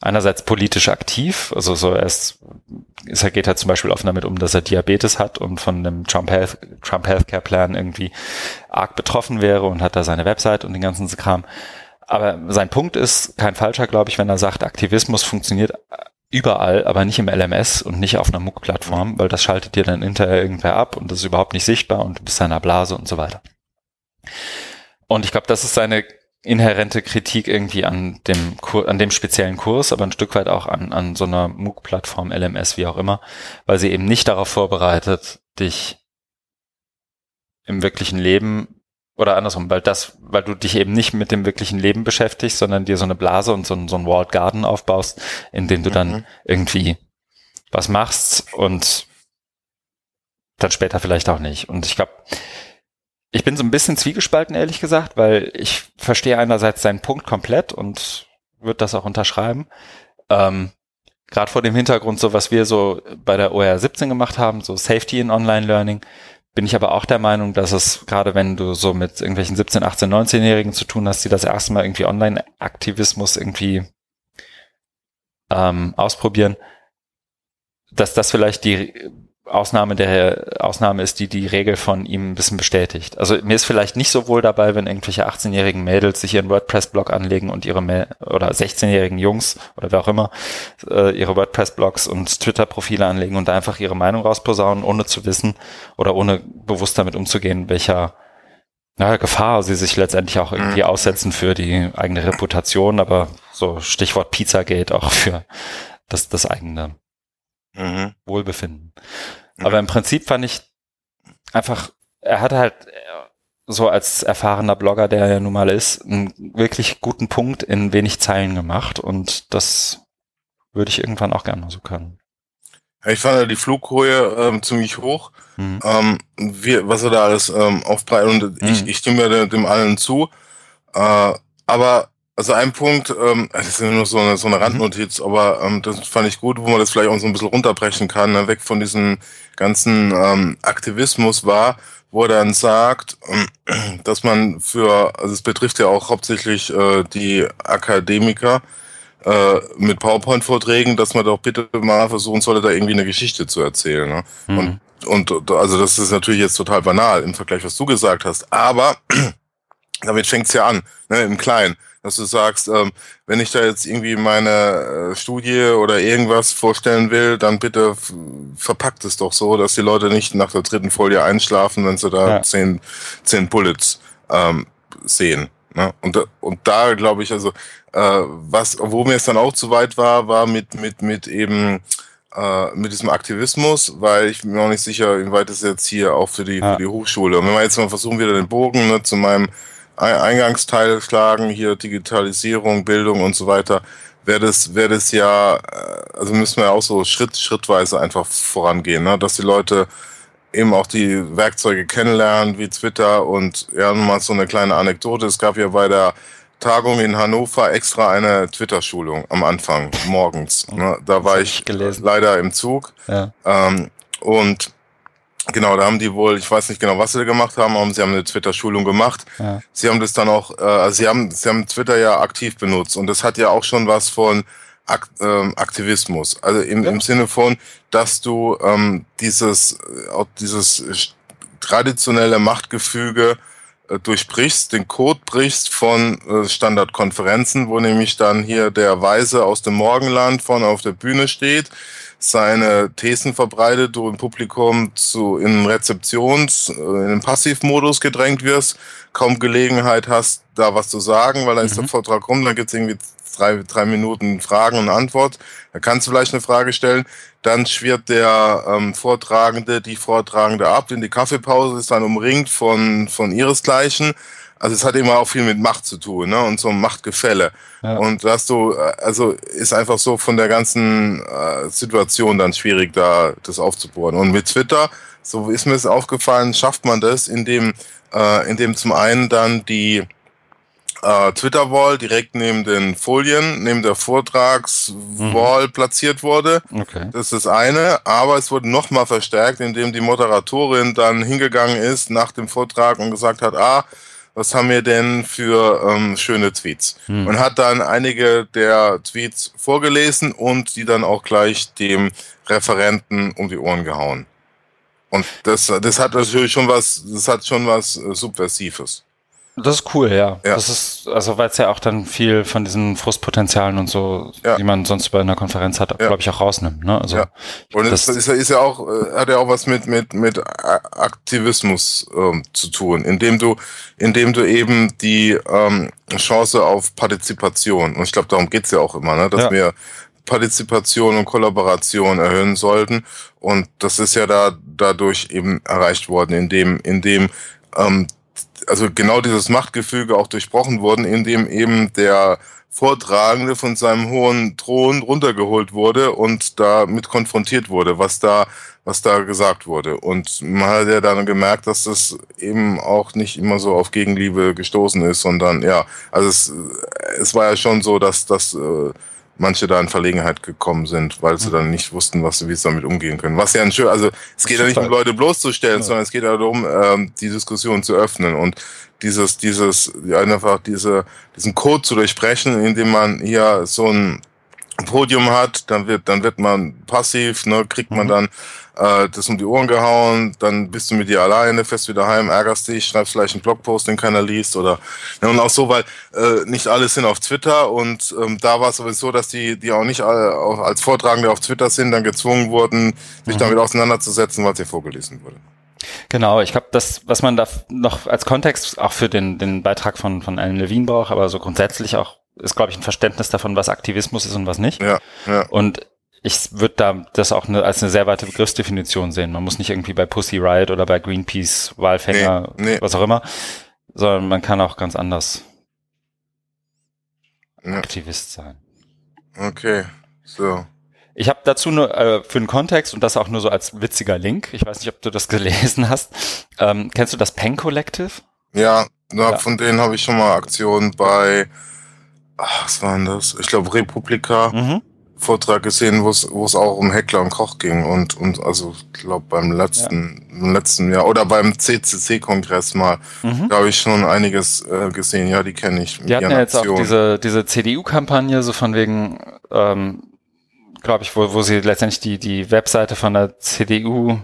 einerseits politisch aktiv, also so er ist er geht halt zum Beispiel offen damit um, dass er Diabetes hat und von dem Trump, Health, Trump Healthcare Plan irgendwie arg betroffen wäre und hat da seine Website und den ganzen Kram. Aber sein Punkt ist kein falscher, glaube ich, wenn er sagt, Aktivismus funktioniert überall, aber nicht im LMS und nicht auf einer MOOC-Plattform, weil das schaltet dir dann hinterher irgendwer ab und das ist überhaupt nicht sichtbar und du bist in einer Blase und so weiter. Und ich glaube, das ist seine inhärente Kritik irgendwie an dem, Kur an dem speziellen Kurs, aber ein Stück weit auch an, an so einer MOOC-Plattform, LMS, wie auch immer, weil sie eben nicht darauf vorbereitet, dich im wirklichen Leben oder andersrum, weil das, weil du dich eben nicht mit dem wirklichen Leben beschäftigst, sondern dir so eine Blase und so, ein, so ein Walled Garden aufbaust, in dem du dann mhm. irgendwie was machst und dann später vielleicht auch nicht. Und ich glaube, ich bin so ein bisschen zwiegespalten, ehrlich gesagt, weil ich verstehe einerseits seinen Punkt komplett und würde das auch unterschreiben. Ähm, Gerade vor dem Hintergrund, so was wir so bei der OR 17 gemacht haben, so Safety in Online Learning, bin ich aber auch der Meinung, dass es gerade wenn du so mit irgendwelchen 17, 18, 19-Jährigen zu tun hast, die das erste Mal irgendwie Online-Aktivismus irgendwie ähm, ausprobieren, dass das vielleicht die Ausnahme der Ausnahme ist, die die Regel von ihm ein bisschen bestätigt. Also mir ist vielleicht nicht so wohl dabei, wenn irgendwelche 18-jährigen Mädels sich ihren WordPress-Blog anlegen und ihre Ma oder 16-jährigen Jungs oder wer auch immer äh, ihre WordPress-Blogs und Twitter-Profile anlegen und da einfach ihre Meinung rausposaunen, ohne zu wissen oder ohne bewusst damit umzugehen, welcher na, Gefahr sie sich letztendlich auch irgendwie mhm. aussetzen für die eigene Reputation, aber so Stichwort Pizzagate auch für das, das eigene mhm. Wohlbefinden. Mhm. Aber im Prinzip fand ich einfach, er hatte halt so als erfahrener Blogger, der er ja nun mal ist, einen wirklich guten Punkt in wenig Zeilen gemacht und das würde ich irgendwann auch gerne so können. Ich fand ja die Flughöhe ähm, ziemlich hoch, mhm. ähm, wie, was er da alles ähm, aufbreitet und mhm. ich, ich stimme dem, dem allen zu. Äh, aber also ein Punkt, ähm, das ist nur so eine, so eine mhm. Randnotiz, aber ähm, das fand ich gut, wo man das vielleicht auch so ein bisschen runterbrechen kann, ne, weg von diesem ganzen ähm, Aktivismus war, wo er dann sagt, ähm, dass man für, also es betrifft ja auch hauptsächlich äh, die Akademiker äh, mit PowerPoint-Vorträgen, dass man doch bitte mal versuchen sollte, da irgendwie eine Geschichte zu erzählen. Ne? Mhm. Und, und also das ist natürlich jetzt total banal im Vergleich, was du gesagt hast, aber damit fängt's ja an, ne, im Kleinen dass du sagst, ähm, wenn ich da jetzt irgendwie meine äh, Studie oder irgendwas vorstellen will, dann bitte verpackt es doch so, dass die Leute nicht nach der dritten Folie einschlafen, wenn sie da ja. zehn, zehn Bullets ähm, sehen. Ne? Und, und da glaube ich, also äh, was, wo mir es dann auch zu weit war, war mit, mit, mit eben äh, mit diesem Aktivismus, weil ich bin mir auch nicht sicher, inwieweit es jetzt hier auch für die, ja. für die Hochschule. Und wenn wir jetzt mal versuchen, wieder den Bogen ne, zu meinem Eingangsteil schlagen, hier Digitalisierung, Bildung und so weiter, wäre das, wäre das ja, äh, also müssen wir auch so Schritt, schrittweise einfach vorangehen, ne? dass die Leute eben auch die Werkzeuge kennenlernen, wie Twitter und ja, mal so eine kleine Anekdote. Es gab ja bei der Tagung in Hannover extra eine Twitter-Schulung am Anfang morgens. Ne? Da war ich gelesen. leider im Zug. Ja. Ähm, und Genau, da haben die wohl, ich weiß nicht genau, was sie da gemacht haben, aber sie haben eine Twitter-Schulung gemacht. Ja. Sie haben das dann auch, äh, also sie haben, sie haben Twitter ja aktiv benutzt und das hat ja auch schon was von Akt, ähm, Aktivismus. Also im, ja. im Sinne von, dass du ähm, dieses, auch dieses traditionelle Machtgefüge äh, durchbrichst, den Code brichst von äh, Standardkonferenzen, wo nämlich dann hier der Weise aus dem Morgenland vorne auf der Bühne steht seine Thesen verbreitet, du im Publikum zu, in Rezeptions-, äh, in den Passivmodus gedrängt wirst, kaum Gelegenheit hast, da was zu sagen, weil dann mhm. ist der mhm. Vortrag rum, dann gibt's irgendwie drei, drei Minuten Fragen und Antwort. Da kannst du vielleicht eine Frage stellen. Dann schwirrt der ähm, Vortragende, die Vortragende ab in die Kaffeepause, ist dann umringt von, von ihresgleichen. Also es hat immer auch viel mit Macht zu tun, ne? Und so ein Machtgefälle. Ja. Und hast du, also ist einfach so von der ganzen äh, Situation dann schwierig, da das aufzubohren. Und mit Twitter, so ist mir es aufgefallen, schafft man das, indem, äh, indem zum einen dann die äh, Twitter-Wall direkt neben den Folien, neben der Vortragswall mhm. platziert wurde. Okay. Das ist das eine. Aber es wurde nochmal verstärkt, indem die Moderatorin dann hingegangen ist nach dem Vortrag und gesagt hat, ah, was haben wir denn für ähm, schöne Tweets? Hm. Und hat dann einige der Tweets vorgelesen und die dann auch gleich dem Referenten um die Ohren gehauen. Und das, das hat natürlich schon was, das hat schon was äh, Subversives. Das ist cool, ja. ja. Das ist, also weil es ja auch dann viel von diesen Frustpotenzialen und so, ja. die man sonst bei einer Konferenz hat, ja. glaube ich, auch rausnimmt. Ne? Also, ja. Und das, ist, ist, ja auch, äh, hat ja auch was mit, mit, mit Aktivismus ähm, zu tun, indem du, indem du eben die ähm, Chance auf Partizipation, und ich glaube, darum geht's ja auch immer, ne? dass wir Partizipation und Kollaboration erhöhen sollten. Und das ist ja da dadurch eben erreicht worden, indem, indem ähm, also genau dieses Machtgefüge auch durchbrochen worden, indem eben der Vortragende von seinem hohen Thron runtergeholt wurde und damit konfrontiert wurde, was da, was da gesagt wurde. Und man hat ja dann gemerkt, dass das eben auch nicht immer so auf Gegenliebe gestoßen ist, sondern ja, also es, es war ja schon so, dass das äh, manche da in Verlegenheit gekommen sind, weil sie mhm. dann nicht wussten, was, wie sie damit umgehen können. Was ja ein schön, also es geht ja nicht um Leute bloßzustellen, ja. sondern es geht ja darum, ähm, die Diskussion zu öffnen und dieses, dieses, einfach diese, diesen Code zu durchbrechen, indem man hier so ein Podium hat, dann wird, dann wird man passiv, ne, kriegt man mhm. dann äh, das um die Ohren gehauen, dann bist du mit dir alleine, fährst wieder heim, ärgerst dich, schreibst vielleicht einen Blogpost, den keiner liest oder ne, und auch so, weil äh, nicht alle sind auf Twitter und ähm, da war es sowieso, dass die, die auch nicht alle auch als Vortragende auf Twitter sind, dann gezwungen wurden, sich mhm. damit auseinanderzusetzen, was hier vorgelesen wurde. Genau, ich glaube, das, was man da noch als Kontext auch für den, den Beitrag von, von Alan Levine braucht, aber so grundsätzlich auch, ist, glaube ich, ein Verständnis davon, was Aktivismus ist und was nicht. Ja, ja. Und ich würde da das auch eine, als eine sehr weite Begriffsdefinition sehen. Man muss nicht irgendwie bei Pussy Riot oder bei Greenpeace, Walfänger, nee, nee. was auch immer, sondern man kann auch ganz anders ja. Aktivist sein. Okay, so. Ich habe dazu nur äh, für den Kontext und das auch nur so als witziger Link. Ich weiß nicht, ob du das gelesen hast. Ähm, kennst du das Pen Collective? Ja, ja. von denen habe ich schon mal Aktionen bei, ach, was war denn das? Ich glaube Republika. Mhm. Vortrag gesehen, wo es wo es auch um Heckler und Koch ging und und also ich glaube beim letzten ja. im letzten Jahr oder beim CCC Kongress mal mhm. da habe ich schon einiges äh, gesehen. Ja, die kenne ich. Die hatten ja jetzt auch diese diese CDU Kampagne so von wegen ähm, glaube ich, wo, wo sie letztendlich die, die Webseite von der CDU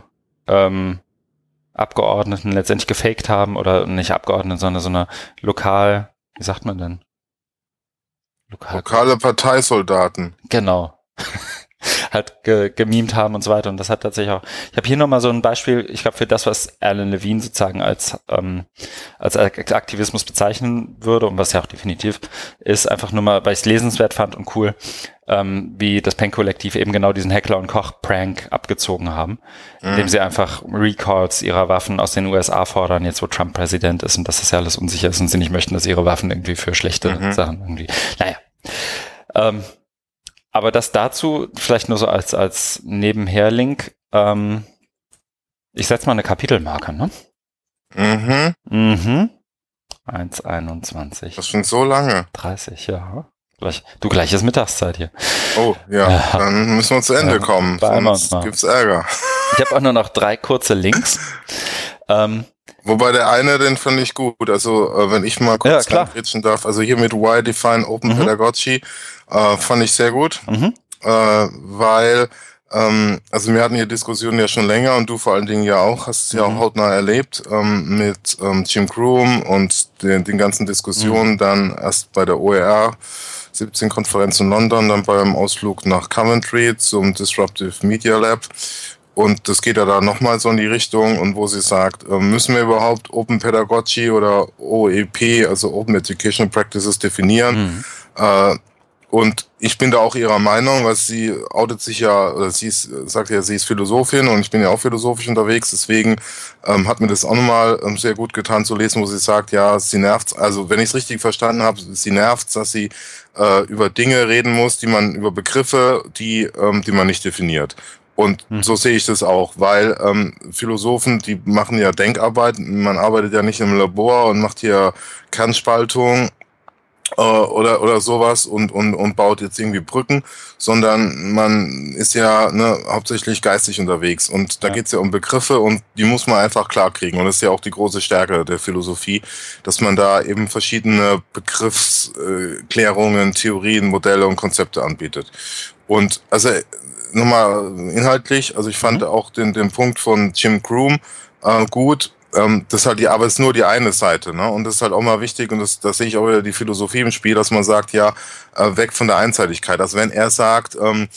ähm, Abgeordneten letztendlich gefaked haben oder nicht Abgeordneten, sondern so eine lokal, wie sagt man denn? Lokal Lokale Parteisoldaten. Genau. halt ge gemimt haben und so weiter. Und das hat tatsächlich auch. Ich habe hier nochmal so ein Beispiel, ich glaube, für das, was Alan Levine sozusagen als, ähm, als Aktivismus bezeichnen würde und was ja auch definitiv ist, einfach nur mal, weil ich es lesenswert fand und cool, ähm, wie das Pen-Kollektiv eben genau diesen Heckler- und Koch-Prank abgezogen haben, mhm. indem sie einfach Recalls ihrer Waffen aus den USA fordern, jetzt wo Trump Präsident ist und dass das ja alles unsicher ist und sie nicht möchten, dass ihre Waffen irgendwie für schlechte mhm. Sachen irgendwie. Naja. Ähm, aber das dazu vielleicht nur so als, als Nebenher-Link. Ähm, ich setze mal eine Kapitelmarke, ne? Mhm. Mhm. 1,21. Das sind so lange. 30, ja. Gleich, du gleiches Mittagszeit hier. Oh, ja, ja. dann müssen wir zu Ende ja, kommen. Sonst gibt's Ärger. Ich habe auch nur noch drei kurze Links. Ähm, Wobei der eine, den fand ich gut. Also, äh, wenn ich mal kurz ja, darf. Also hier mit Why Define Open mhm. Pedagogy äh, fand ich sehr gut. Mhm. Äh, weil, ähm, also wir hatten hier Diskussionen ja schon länger und du vor allen Dingen ja auch, hast es mhm. ja auch mhm. hautnah erlebt ähm, mit ähm, Jim Groom und den, den ganzen Diskussionen mhm. dann erst bei der OER 17 Konferenz in London, dann beim Ausflug nach Coventry zum Disruptive Media Lab. Und das geht ja da nochmal so in die Richtung und wo sie sagt, äh, müssen wir überhaupt Open Pedagogy oder OEP, also Open Educational Practices definieren? Mhm. Äh, und ich bin da auch ihrer Meinung, weil sie outet sich ja, oder sie ist, sagt ja, sie ist Philosophin und ich bin ja auch philosophisch unterwegs. Deswegen ähm, hat mir das auch nochmal ähm, sehr gut getan zu lesen, wo sie sagt, ja, sie nervt, also wenn ich es richtig verstanden habe, sie nervt, dass sie äh, über Dinge reden muss, die man, über Begriffe, die, ähm, die man nicht definiert. Und hm. so sehe ich das auch, weil ähm, Philosophen, die machen ja Denkarbeit, man arbeitet ja nicht im Labor und macht hier Kernspaltung äh, oder, oder sowas und, und, und baut jetzt irgendwie Brücken, sondern man ist ja ne, hauptsächlich geistig unterwegs. Und da ja. geht's ja um Begriffe und die muss man einfach klar kriegen. Und das ist ja auch die große Stärke der Philosophie, dass man da eben verschiedene Begriffsklärungen, Theorien, Modelle und Konzepte anbietet. Und also nochmal inhaltlich, also ich fand mhm. auch den, den Punkt von Jim Groom äh, gut, ähm, das ist halt die, aber es ist nur die eine Seite, ne? Und das ist halt auch mal wichtig, und das, das sehe ich auch wieder die Philosophie im Spiel, dass man sagt, ja, äh, weg von der Einseitigkeit. Also wenn er sagt, ähm,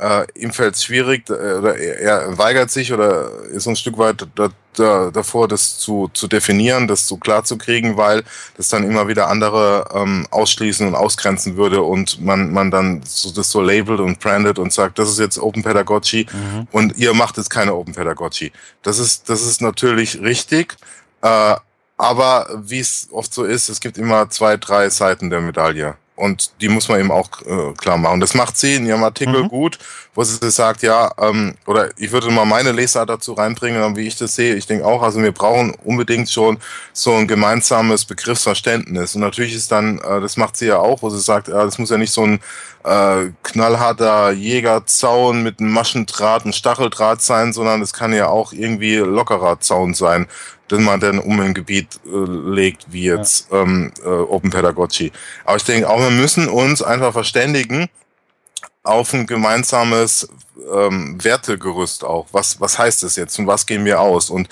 äh, ihm fällt es schwierig äh, oder er, er, weigert sich oder ist ein Stück weit da, da, davor, das zu, zu definieren, das zu klar zu kriegen, weil das dann immer wieder andere ähm, ausschließen und ausgrenzen würde und man, man dann so, das so labelt und brandet und sagt, das ist jetzt Open Pedagogy mhm. und ihr macht jetzt keine Open Pedagogy. Das ist, das ist natürlich richtig. Äh, aber wie es oft so ist, es gibt immer zwei, drei Seiten der Medaille. Und die muss man eben auch äh, klar machen. Das macht sie in ihrem Artikel mhm. gut, wo sie sagt, ja, ähm, oder ich würde mal meine Leser dazu reinbringen, wie ich das sehe. Ich denke auch, also wir brauchen unbedingt schon so ein gemeinsames Begriffsverständnis. Und natürlich ist dann, äh, das macht sie ja auch, wo sie sagt, äh, das muss ja nicht so ein äh, knallharter Jägerzaun mit einem Maschendraht, ein Stacheldraht sein, sondern es kann ja auch irgendwie lockerer Zaun sein den man dann um ein Gebiet äh, legt, wie jetzt ja. ähm, äh, Open Pedagogy. Aber ich denke auch, wir müssen uns einfach verständigen auf ein gemeinsames ähm, Wertegerüst auch. Was, was heißt das jetzt und was gehen wir aus? Und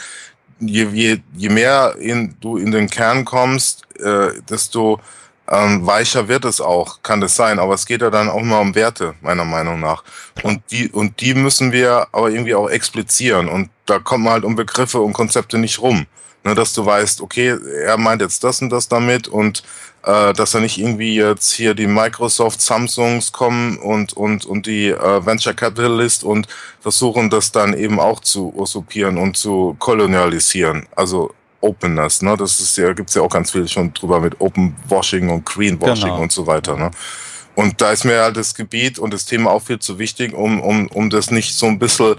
je, je, je mehr in, du in den Kern kommst, äh, desto ähm, weicher wird es auch, kann das sein, aber es geht ja dann auch mal um Werte, meiner Meinung nach. Und die, und die müssen wir aber irgendwie auch explizieren. Und da kommt man halt um Begriffe und Konzepte nicht rum. Ne, dass du weißt, okay, er meint jetzt das und das damit und äh, dass er nicht irgendwie jetzt hier die Microsoft, Samsungs kommen und, und, und die äh, Venture Capitalist und versuchen das dann eben auch zu usurpieren und zu kolonialisieren. Also Openness, ne? Das ist ja, gibt's ja auch ganz viel schon drüber mit Open Washing und Green Washing genau. und so weiter, ne? Und da ist mir halt das Gebiet und das Thema auch viel zu wichtig, um, um, um das nicht so ein bisschen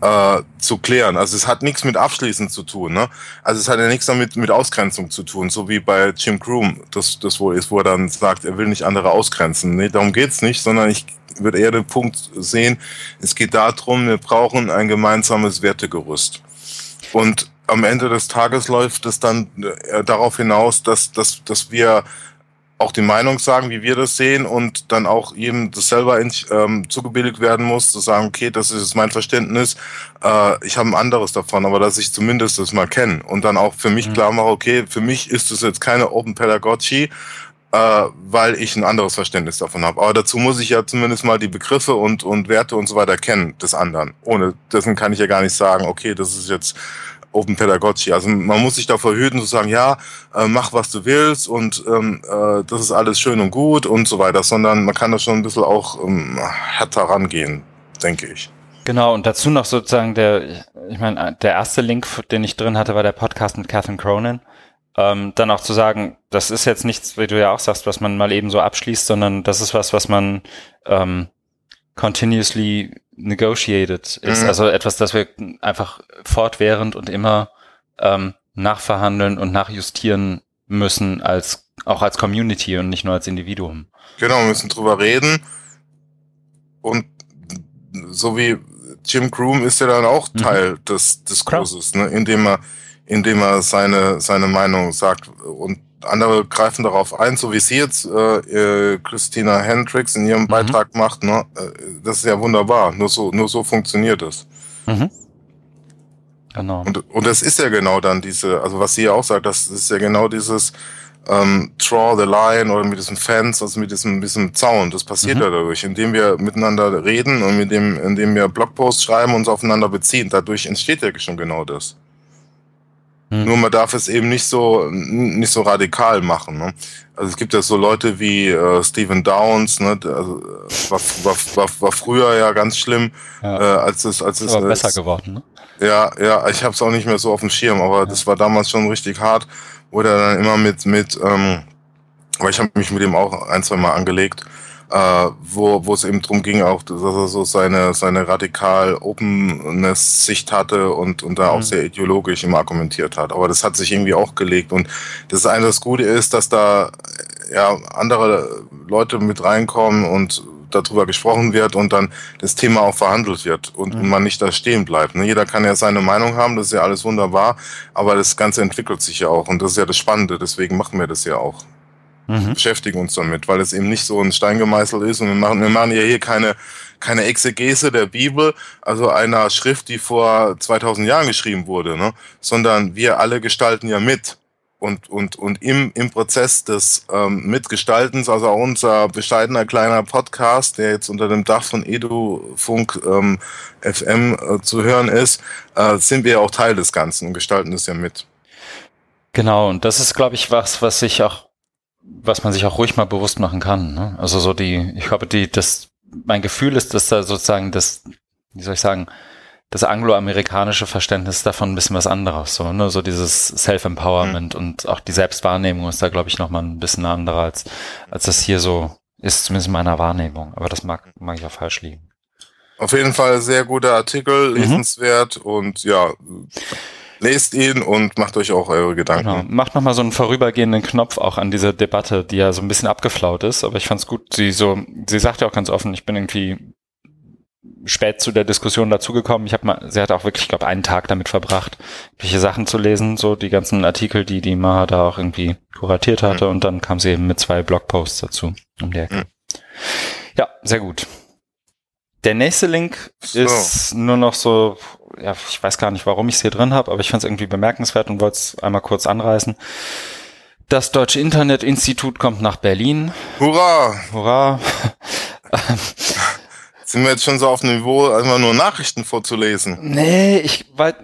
äh, zu klären. Also es hat nichts mit Abschließen zu tun, ne? Also es hat ja nichts damit mit Ausgrenzung zu tun, so wie bei Jim Groom das, das wohl ist, wo er dann sagt, er will nicht andere ausgrenzen. Nee, darum geht's nicht, sondern ich würde eher den Punkt sehen, es geht darum, wir brauchen ein gemeinsames Wertegerüst. Und am Ende des Tages läuft es dann äh, darauf hinaus, dass, dass, dass wir auch die Meinung sagen, wie wir das sehen und dann auch jedem das selber in, ähm, zugebilligt werden muss, zu sagen, okay, das ist mein Verständnis, äh, ich habe ein anderes davon, aber dass ich zumindest das mal kenne und dann auch für mich mhm. klar mache, okay, für mich ist das jetzt keine Open Pedagogy, äh, weil ich ein anderes Verständnis davon habe. Aber dazu muss ich ja zumindest mal die Begriffe und, und Werte und so weiter kennen des anderen. Ohne dessen kann ich ja gar nicht sagen, okay, das ist jetzt Open Pedagogy. Also man muss sich davor hüten zu sagen, ja, äh, mach was du willst und ähm, äh, das ist alles schön und gut und so weiter, sondern man kann da schon ein bisschen auch ähm, härter rangehen, denke ich. Genau, und dazu noch sozusagen der, ich meine, der erste Link, den ich drin hatte, war der Podcast mit Catherine Cronin. Ähm, dann auch zu sagen, das ist jetzt nichts, wie du ja auch sagst, was man mal eben so abschließt, sondern das ist was, was man ähm, continuously negotiated ist. Mhm. Also etwas, das wir einfach fortwährend und immer ähm, nachverhandeln und nachjustieren müssen als auch als Community und nicht nur als Individuum. Genau, wir müssen drüber reden. Und so wie Jim Groom ist ja dann auch mhm. Teil mhm. des Diskurses, ne, indem er, indem er seine, seine Meinung sagt. Und andere greifen darauf ein, so wie sie jetzt äh, Christina Hendricks in ihrem mhm. Beitrag macht. Ne? Äh, das ist ja wunderbar. Nur so, nur so funktioniert es. Mhm. Genau. Und, und das ist ja genau dann diese, also was sie ja auch sagt, das ist ja genau dieses ähm, Draw the Line oder mit diesem Fans, also mit diesem, diesem Zaun. Das passiert mhm. ja dadurch, indem wir miteinander reden und mit dem, indem wir Blogposts schreiben und uns aufeinander beziehen. Dadurch entsteht ja schon genau das. Hm. Nur man darf es eben nicht so nicht so radikal machen. Ne? Also es gibt ja so Leute wie äh, Stephen Downs, ne? also, war, war, war, war früher ja ganz schlimm, ja. Äh, als es als es aber besser geworden. Ne? Ja, ja, ich habe es auch nicht mehr so auf dem Schirm, aber ja. das war damals schon richtig hart, wo er dann immer mit mit, ähm, weil ich habe mich mit ihm auch ein zwei Mal angelegt äh, wo, wo es eben drum ging, auch, dass er so seine, seine radikal Openness-Sicht hatte und, und da mhm. auch sehr ideologisch immer argumentiert hat. Aber das hat sich irgendwie auch gelegt. Und das eine, das Gute ist, dass da ja andere Leute mit reinkommen und darüber gesprochen wird und dann das Thema auch verhandelt wird und, mhm. man nicht da stehen bleibt. Ne? Jeder kann ja seine Meinung haben, das ist ja alles wunderbar, aber das Ganze entwickelt sich ja auch und das ist ja das Spannende, deswegen machen wir das ja auch. Mhm. Beschäftigen uns damit, weil es eben nicht so ein Stein gemeißelt ist und wir machen, wir machen ja hier keine, keine Exegese der Bibel, also einer Schrift, die vor 2000 Jahren geschrieben wurde, ne? sondern wir alle gestalten ja mit und, und, und im, im Prozess des ähm, Mitgestaltens, also auch unser bescheidener kleiner Podcast, der jetzt unter dem Dach von EduFunk ähm, FM äh, zu hören ist, äh, sind wir auch Teil des Ganzen und gestalten das ja mit. Genau, und das ist, glaube ich, was, was sich auch, was man sich auch ruhig mal bewusst machen kann. Ne? Also so die, ich glaube, die, das, mein Gefühl ist, dass da sozusagen das, wie soll ich sagen, das angloamerikanische Verständnis davon ein bisschen was anderes. So, ne? so dieses Self-Empowerment mhm. und auch die Selbstwahrnehmung ist da, glaube ich, nochmal ein bisschen anderer, als, als das hier so ist, zumindest in meiner Wahrnehmung. Aber das mag, mag ich auch falsch liegen. Auf jeden Fall sehr guter Artikel, mhm. lesenswert mhm. und ja, lest ihn und macht euch auch eure Gedanken. Genau. Macht nochmal so einen vorübergehenden Knopf auch an diese Debatte, die ja so ein bisschen abgeflaut ist, aber ich fand's gut, sie so, sie sagt ja auch ganz offen, ich bin irgendwie spät zu der Diskussion dazugekommen. Ich habe mal, sie hat auch wirklich, ich glaube, einen Tag damit verbracht, welche Sachen zu lesen, so die ganzen Artikel, die die Maha da auch irgendwie kuratiert hatte, mhm. und dann kam sie eben mit zwei Blogposts dazu um die Ecke. Mhm. Ja, sehr gut. Der nächste Link so. ist nur noch so, ja, ich weiß gar nicht, warum ich es hier drin habe, aber ich fand es irgendwie bemerkenswert und wollte es einmal kurz anreißen. Das Deutsche Internetinstitut kommt nach Berlin. Hurra! Hurra! Sind wir jetzt schon so auf dem Niveau, einfach nur Nachrichten vorzulesen? Nee, ich, weil,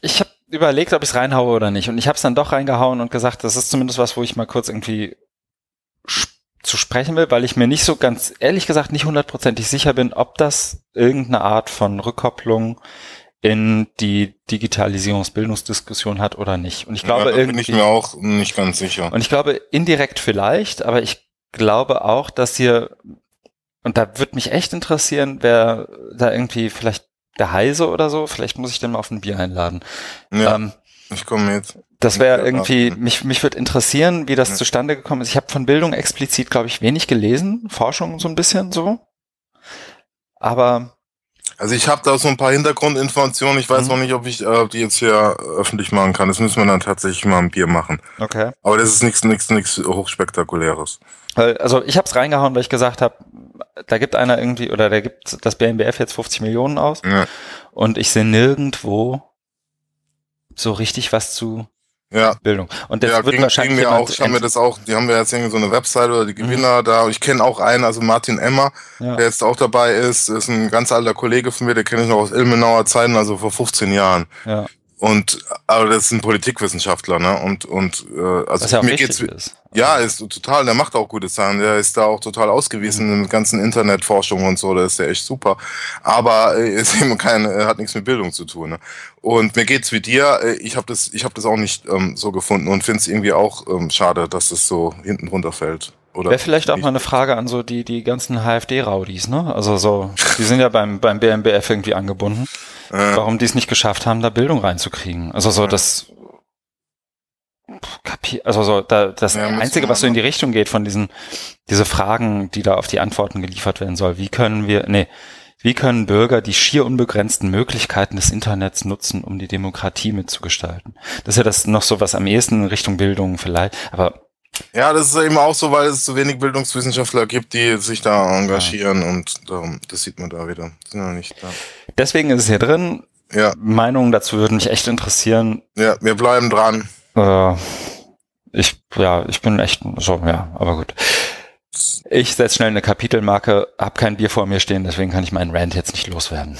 ich habe überlegt, ob ich es reinhaue oder nicht. Und ich habe es dann doch reingehauen und gesagt, das ist zumindest was, wo ich mal kurz irgendwie zu sprechen will, weil ich mir nicht so ganz, ehrlich gesagt, nicht hundertprozentig sicher bin, ob das irgendeine Art von Rückkopplung in die Digitalisierungsbildungsdiskussion hat oder nicht. Und ich glaube, ja, irgendwie, bin ich mir auch nicht ganz sicher. Und ich glaube, indirekt vielleicht, aber ich glaube auch, dass hier und da würde mich echt interessieren, wer da irgendwie vielleicht der Heise oder so, vielleicht muss ich den mal auf ein Bier einladen. Ja, ähm, ich komme jetzt. Das wäre irgendwie, mich, mich würde interessieren, wie das ja. zustande gekommen ist. Ich habe von Bildung explizit, glaube ich, wenig gelesen, Forschung so ein bisschen so. Aber also ich habe da so ein paar Hintergrundinformationen. Ich weiß mhm. noch nicht, ob ich äh, die jetzt hier öffentlich machen kann. Das müssen wir dann tatsächlich mal ein Bier machen. Okay. Aber das ist nichts, nichts, nichts hochspektakuläres. Also ich habe es reingehauen, weil ich gesagt habe, da gibt einer irgendwie oder da gibt das BNBF jetzt 50 Millionen aus ja. und ich sehe nirgendwo so richtig was zu ja. Bildung. Und das ja, wird ging, wahrscheinlich ging mir auch, haben wir das auch, die haben wir jetzt irgendwie so eine Webseite oder die mhm. Gewinner mhm. da. Ich kenne auch einen, also Martin Emmer, ja. der jetzt auch dabei ist, ist ein ganz alter Kollege von mir, der kenne ich noch aus Ilmenauer Zeiten, also vor 15 Jahren. Ja. Und aber das ist ein Politikwissenschaftler, ne? Und und äh, also Was ja mir geht's ist. ja, ist total, der macht auch gute Sachen, der ist da auch total ausgewiesen mhm. in der ganzen Internetforschung und so, da ist der echt super. Aber äh, ist eben kein hat nichts mit Bildung zu tun, ne? Und mir geht's wie dir, äh, ich habe das ich habe das auch nicht ähm, so gefunden und finde es irgendwie auch ähm, schade, dass es so hinten runterfällt. Oder Wäre vielleicht auch mal eine Frage an so die, die ganzen HFD-Raudis, ne? Also so, die sind ja beim, beim BMBF irgendwie angebunden. Äh. Warum die es nicht geschafft haben, da Bildung reinzukriegen. Also so das also so, da, das ja, Einzige, was so in die Richtung geht von diesen, diese Fragen, die da auf die Antworten geliefert werden soll, wie können wir, nee, wie können Bürger die schier unbegrenzten Möglichkeiten des Internets nutzen, um die Demokratie mitzugestalten? Das ist ja das noch so was am ehesten in Richtung Bildung vielleicht, aber ja, das ist eben auch so, weil es zu wenig Bildungswissenschaftler gibt, die sich da engagieren ja. und ähm, das sieht man da wieder. Sind ja nicht da. Deswegen ist es hier drin. Ja. Meinungen dazu würden mich echt interessieren. Ja, wir bleiben dran. Äh, ich, ja, ich bin echt so, ja, aber gut. Ich setze schnell eine Kapitelmarke, hab kein Bier vor mir stehen, deswegen kann ich meinen Rant jetzt nicht loswerden.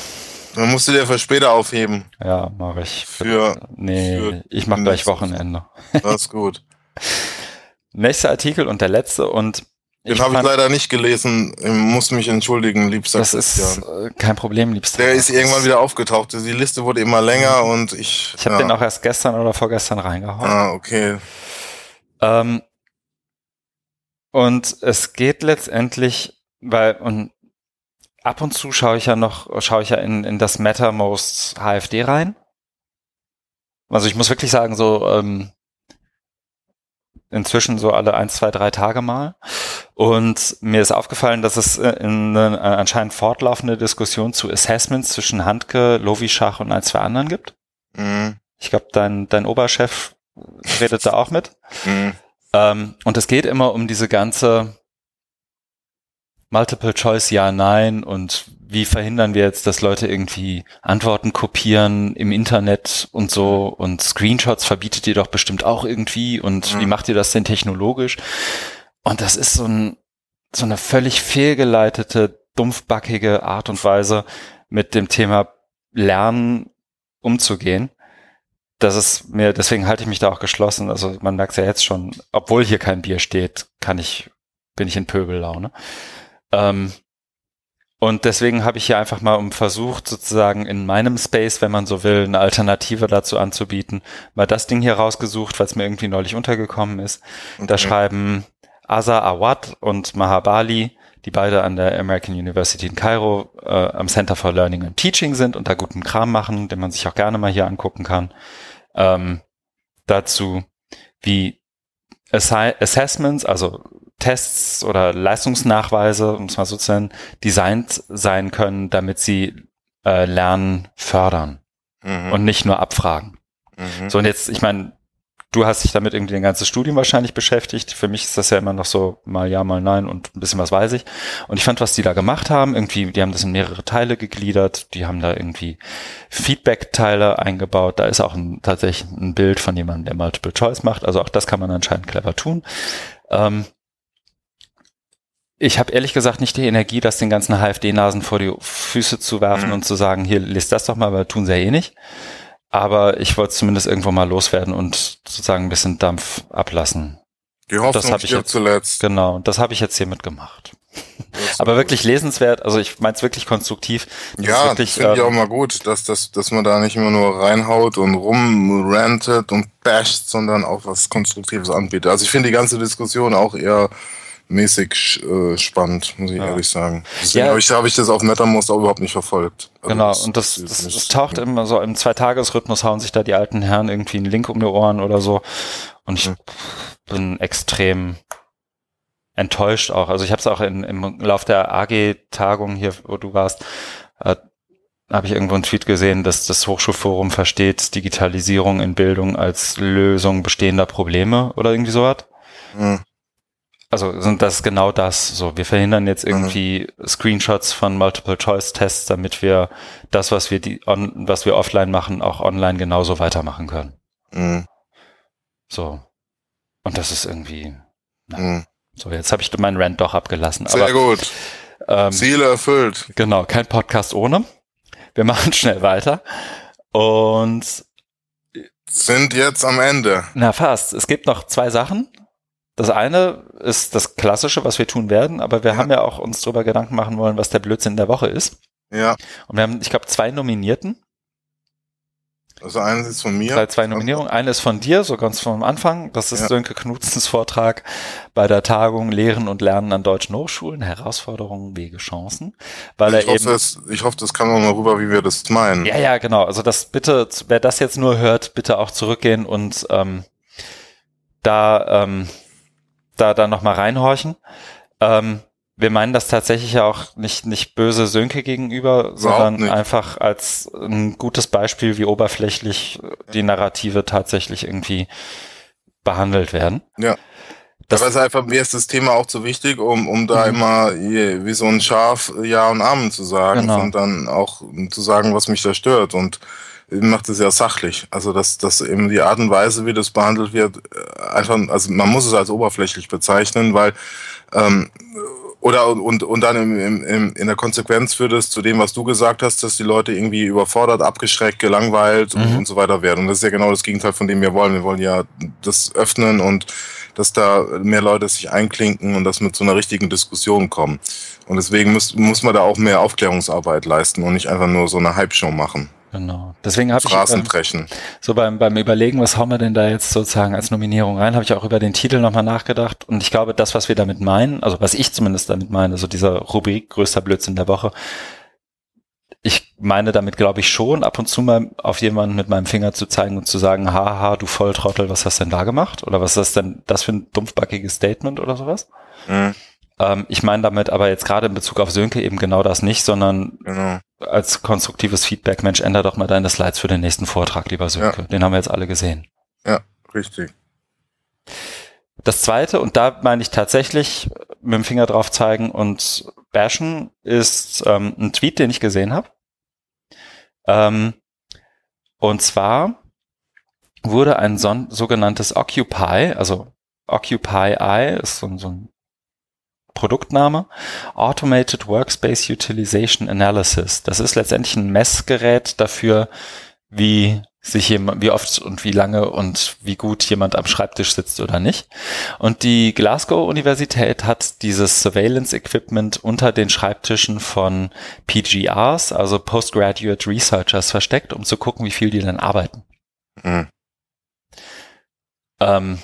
Dann musst du dir für später aufheben. Ja, mache ich. Für, nee, für ich mach gleich Wochenende. Das ist gut. Nächster Artikel und der letzte und den habe ich leider nicht gelesen. Ich muss mich entschuldigen, liebster Das ist äh, kein Problem, liebster. Der ist irgendwann wieder aufgetaucht. Die Liste wurde immer länger und ich. Ich habe ja. den auch erst gestern oder vorgestern reingehauen. Ah, okay. Ähm, und es geht letztendlich, weil und ab und zu schaue ich ja noch, schaue ich ja in, in das Mattermost HFD rein. Also ich muss wirklich sagen, so ähm, inzwischen so alle ein, zwei, drei Tage mal. Und mir ist aufgefallen, dass es äh, eine anscheinend fortlaufende Diskussion zu Assessments zwischen Handke, Lovischach und ein, zwei anderen gibt. Mhm. Ich glaube, dein, dein Oberchef redet da auch mit. Mhm. Ähm, und es geht immer um diese ganze Multiple Choice Ja, Nein und wie verhindern wir jetzt, dass Leute irgendwie Antworten kopieren im Internet und so und Screenshots verbietet ihr doch bestimmt auch irgendwie und mhm. wie macht ihr das denn technologisch? Und das ist so, ein, so eine völlig fehlgeleitete, dumpfbackige Art und Weise, mit dem Thema Lernen umzugehen. Das ist mir, deswegen halte ich mich da auch geschlossen. Also man merkt es ja jetzt schon, obwohl hier kein Bier steht, kann ich, bin ich in Pöbellaune. Ähm, und deswegen habe ich hier einfach mal um versucht, sozusagen in meinem Space, wenn man so will, eine Alternative dazu anzubieten, mal das Ding hier rausgesucht, weil es mir irgendwie neulich untergekommen ist. Okay. Da schreiben Asa Awad und Mahabali, die beide an der American University in Cairo äh, am Center for Learning and Teaching sind und da guten Kram machen, den man sich auch gerne mal hier angucken kann. Ähm, dazu, wie Assi Assessments, also Tests oder Leistungsnachweise, um es mal so zu nennen, designt sein können, damit sie äh, Lernen fördern mhm. und nicht nur abfragen. Mhm. So, und jetzt, ich meine, du hast dich damit irgendwie ein ganzes Studium wahrscheinlich beschäftigt. Für mich ist das ja immer noch so mal ja, mal nein und ein bisschen was weiß ich. Und ich fand, was die da gemacht haben, irgendwie, die haben das in mehrere Teile gegliedert, die haben da irgendwie Feedback-Teile eingebaut. Da ist auch ein, tatsächlich ein Bild von jemandem, der Multiple Choice macht. Also auch das kann man anscheinend clever tun. Ähm, ich habe ehrlich gesagt nicht die Energie, das den ganzen HFD-Nasen vor die Füße zu werfen mhm. und zu sagen, hier, lest das doch mal, weil tun sie ja eh nicht. Aber ich wollte zumindest irgendwo mal loswerden und sozusagen ein bisschen Dampf ablassen. Die Hoffnung das hab ich jetzt, zuletzt. Genau, das habe ich jetzt hiermit gemacht. Aber wirklich lesenswert, also ich meine es wirklich konstruktiv. Das ja, wirklich, finde ich ähm, auch mal gut, dass, dass, dass man da nicht immer nur reinhaut und rumrantet und basht, sondern auch was Konstruktives anbietet. Also ich finde die ganze Diskussion auch eher mäßig äh, spannend, muss ich ja. ehrlich sagen. Deswegen ja. habe ich, hab ich das auf MetaMost auch überhaupt nicht verfolgt. Also genau, das, und das, das, das, das taucht immer so im Zweitagesrhythmus, hauen sich da die alten Herren irgendwie einen Link um die Ohren oder so. Und ich mhm. bin extrem enttäuscht auch. Also ich habe es auch in, im Lauf der AG-Tagung hier, wo du warst, äh, habe ich irgendwo einen Tweet gesehen, dass das Hochschulforum versteht Digitalisierung in Bildung als Lösung bestehender Probleme oder irgendwie sowas. Mhm. Also sind das genau das. So, wir verhindern jetzt mhm. irgendwie mhm. Screenshots von Multiple-Choice-Tests, damit wir das, was wir die, on, was wir offline machen, auch online genauso weitermachen können. Mhm. So. Und das ist irgendwie. Mhm. So, jetzt habe ich meinen Rant doch abgelassen. Sehr aber, gut. Ähm, Ziele erfüllt. Genau, kein Podcast ohne. Wir machen schnell weiter. Und sind jetzt am Ende. Na fast. Es gibt noch zwei Sachen. Das eine ist das Klassische, was wir tun werden, aber wir ja. haben ja auch uns darüber Gedanken machen wollen, was der Blödsinn der Woche ist. Ja. Und wir haben, ich glaube, zwei Nominierten. Also eines ist von mir. Zwei, zwei Nominierungen. Eine ist von dir, so ganz vom Anfang. Das ist ja. Sönke Knutzens Vortrag bei der Tagung Lehren und Lernen an deutschen Hochschulen. Herausforderungen, Wege, Chancen. Weil ich, er hoffe, eben, es, ich hoffe, das kann man mal rüber, wie wir das meinen. Ja, ja, genau. Also das bitte, wer das jetzt nur hört, bitte auch zurückgehen und ähm, da ähm, da dann nochmal reinhorchen. Ähm, wir meinen das tatsächlich ja auch nicht, nicht böse Sönke gegenüber, sondern einfach als ein gutes Beispiel, wie oberflächlich die Narrative tatsächlich irgendwie behandelt werden. Ja. Das Aber es ist einfach, mir ist das Thema auch zu wichtig, um, um da mhm. immer wie so ein Schaf Ja und Amen zu sagen genau. und dann auch zu sagen, was mich da stört. Und macht es ja sachlich. Also dass, dass eben die Art und Weise, wie das behandelt wird, äh, einfach, also man muss es als oberflächlich bezeichnen, weil ähm, oder und, und dann im, im, in der Konsequenz führt es zu dem, was du gesagt hast, dass die Leute irgendwie überfordert, abgeschreckt, gelangweilt mhm. und, und so weiter werden. Und das ist ja genau das Gegenteil von dem wir wollen. Wir wollen ja das öffnen und dass da mehr Leute sich einklinken und dass wir zu einer richtigen Diskussion kommen. Und deswegen muss, muss man da auch mehr Aufklärungsarbeit leisten und nicht einfach nur so eine Hype-Show machen. Genau. Deswegen habe ich ähm, so beim, beim Überlegen, was hauen wir denn da jetzt sozusagen als Nominierung rein, habe ich auch über den Titel nochmal nachgedacht. Und ich glaube, das, was wir damit meinen, also was ich zumindest damit meine, so dieser Rubrik größter Blödsinn der Woche, ich meine damit, glaube ich, schon, ab und zu mal auf jemanden mit meinem Finger zu zeigen und zu sagen, haha, du Volltrottel, was hast denn da gemacht? Oder was ist denn das für ein dumpfbackiges Statement oder sowas? Mhm. Ähm, ich meine damit aber jetzt gerade in Bezug auf Sönke eben genau das nicht, sondern genau. Als konstruktives Feedback, Mensch, änder doch mal deine Slides für den nächsten Vortrag, lieber Sönke. Ja. Den haben wir jetzt alle gesehen. Ja, richtig. Das zweite, und da meine ich tatsächlich mit dem Finger drauf zeigen und bashen, ist ähm, ein Tweet, den ich gesehen habe. Ähm, und zwar wurde ein so sogenanntes Occupy, also Occupy I ist so, so ein Produktname, Automated Workspace Utilization Analysis. Das ist letztendlich ein Messgerät dafür, wie sich jemand, wie oft und wie lange und wie gut jemand am Schreibtisch sitzt oder nicht. Und die Glasgow Universität hat dieses Surveillance Equipment unter den Schreibtischen von PGRs, also Postgraduate Researchers, versteckt, um zu gucken, wie viel die dann arbeiten. Mhm. Ähm,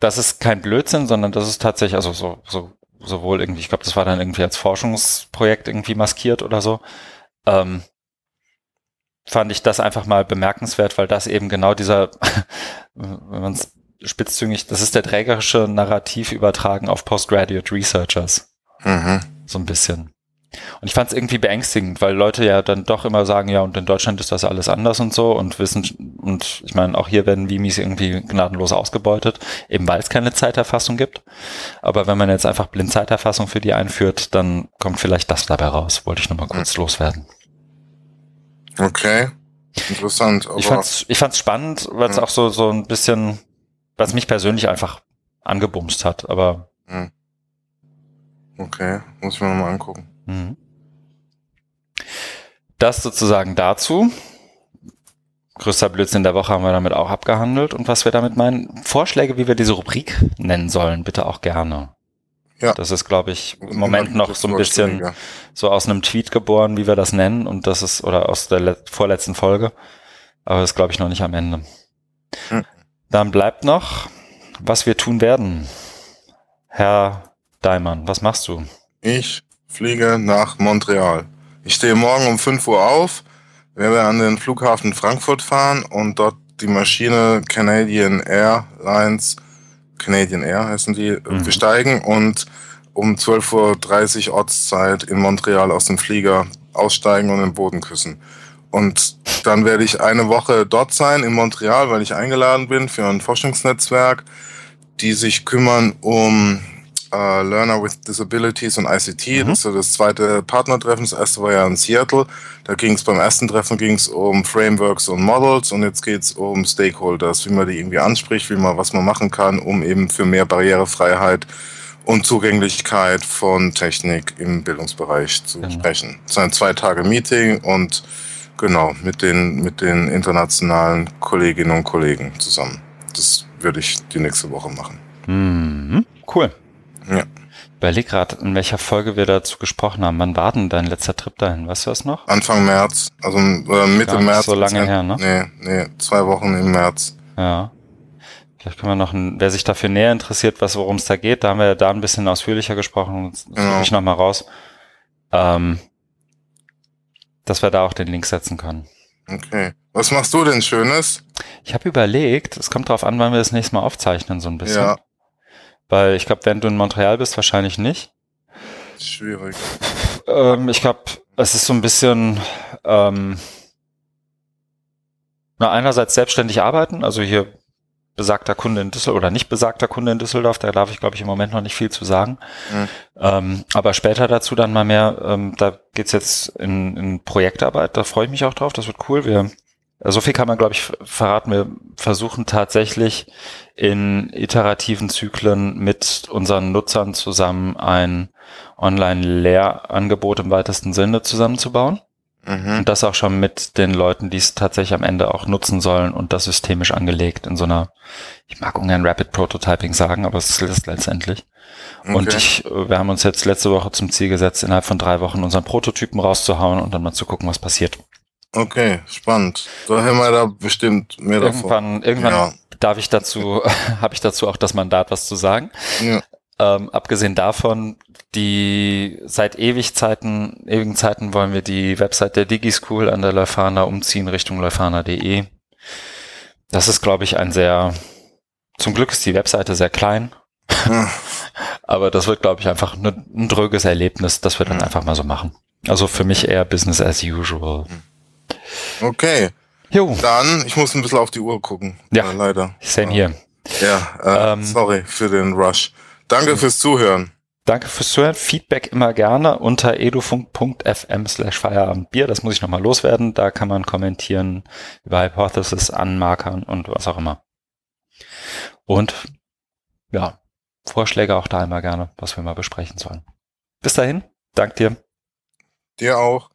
das ist kein Blödsinn, sondern das ist tatsächlich, also so, so sowohl irgendwie, ich glaube, das war dann irgendwie als Forschungsprojekt irgendwie maskiert oder so. Ähm, fand ich das einfach mal bemerkenswert, weil das eben genau dieser, wenn man es spitzzüngig, das ist der trägerische Narrativ übertragen auf Postgraduate Researchers. Mhm. So ein bisschen. Und ich fand es irgendwie beängstigend, weil Leute ja dann doch immer sagen, ja, und in Deutschland ist das alles anders und so und wissen, und ich meine, auch hier werden Vimis irgendwie gnadenlos ausgebeutet, eben weil es keine Zeiterfassung gibt. Aber wenn man jetzt einfach blind Zeiterfassung für die einführt, dann kommt vielleicht das dabei raus. Wollte ich nochmal kurz mhm. loswerden. Okay. Interessant. ich fand's, ich fand's spannend, weil es mhm. auch so, so ein bisschen, was mich persönlich einfach angebumst hat, aber. Mhm. Okay, muss ich mir nochmal angucken. Mhm. Das sozusagen dazu. Größter Blödsinn der Woche haben wir damit auch abgehandelt. Und was wir damit meinen, Vorschläge, wie wir diese Rubrik nennen sollen, bitte auch gerne. Ja. Das ist, glaube ich, im Moment noch so ein bisschen so aus einem Tweet geboren, wie wir das nennen. Und das ist, oder aus der vorletzten Folge. Aber das ist, glaube ich, noch nicht am Ende. Hm. Dann bleibt noch, was wir tun werden. Herr Daimann, was machst du? Ich fliege nach Montreal. Ich stehe morgen um 5 Uhr auf, werde an den Flughafen Frankfurt fahren und dort die Maschine Canadian Airlines, Canadian Air heißen die, mhm. besteigen und um 12.30 Uhr Ortszeit in Montreal aus dem Flieger aussteigen und den Boden küssen. Und dann werde ich eine Woche dort sein in Montreal, weil ich eingeladen bin für ein Forschungsnetzwerk, die sich kümmern um uh, Learner with Disabilities und ICT. Mhm. Das ist das zweite Partnertreffen. Das erste war ja in Seattle. Da ging es beim ersten Treffen ging's um Frameworks und Models und jetzt geht's um Stakeholders, wie man die irgendwie anspricht, wie man was man machen kann, um eben für mehr Barrierefreiheit und Zugänglichkeit von Technik im Bildungsbereich zu genau. sprechen. Es ist ein zwei Tage Meeting und genau mit den mit den internationalen Kolleginnen und Kollegen zusammen. Das würde ich die nächste Woche machen. Mhm. Cool. Überleg gerade, in welcher Folge wir dazu gesprochen haben. Wann war denn dein letzter Trip dahin? Weißt du das noch? Anfang März, also äh, Mitte Gar nicht März. so lange her, ne? Nee, nee, zwei Wochen im März. Ja. Vielleicht können wir noch, ein, wer sich dafür näher interessiert, was worum es da geht, da haben wir da ein bisschen ausführlicher gesprochen. Das genau. suche ich nochmal raus. Ähm, dass wir da auch den Link setzen können. Okay. Was machst du denn Schönes? Ich habe überlegt, es kommt darauf an, wann wir das nächste Mal aufzeichnen, so ein bisschen. Ja. Weil ich glaube, wenn du in Montreal bist, wahrscheinlich nicht. Schwierig. Ähm, ich glaube, es ist so ein bisschen ähm, na, einerseits selbstständig arbeiten, also hier besagter Kunde in Düsseldorf oder nicht besagter Kunde in Düsseldorf, da darf ich, glaube ich, im Moment noch nicht viel zu sagen. Mhm. Ähm, aber später dazu dann mal mehr, ähm, da geht's jetzt in, in Projektarbeit, da freue ich mich auch drauf, das wird cool. Wir so viel kann man, glaube ich, verraten. Wir versuchen tatsächlich in iterativen Zyklen mit unseren Nutzern zusammen ein Online-Lehrangebot im weitesten Sinne zusammenzubauen. Mhm. Und das auch schon mit den Leuten, die es tatsächlich am Ende auch nutzen sollen und das systemisch angelegt in so einer, ich mag ungern Rapid Prototyping sagen, aber es ist letztendlich. Okay. Und ich, wir haben uns jetzt letzte Woche zum Ziel gesetzt, innerhalb von drei Wochen unseren Prototypen rauszuhauen und dann mal zu gucken, was passiert. Okay, spannend. Da haben wir da bestimmt mehr irgendwann, davon. Irgendwann ja. darf ich dazu, habe ich dazu auch das Mandat, was zu sagen. Ja. Ähm, abgesehen davon, die seit ewig Zeiten, ewigen Zeiten wollen wir die Website der DigiSchool an der Leuphana umziehen Richtung leuphana.de. Das ist, glaube ich, ein sehr, zum Glück ist die Webseite sehr klein. Aber das wird, glaube ich, einfach ein, ein dröges Erlebnis, das wir dann einfach mal so machen. Also für mich eher Business as usual. Okay. Jo. Dann, ich muss ein bisschen auf die Uhr gucken. Ja, äh, leider. Same hier. Ja, äh, Ähm, sorry für den Rush. Danke fürs Zuhören. Danke fürs Zuhören. Feedback immer gerne unter edufunk.fm slash Feierabendbier. Das muss ich nochmal loswerden. Da kann man kommentieren über Hypothesis, Anmarkern und was auch immer. Und ja, Vorschläge auch da immer gerne, was wir mal besprechen sollen. Bis dahin, dank dir. Dir auch.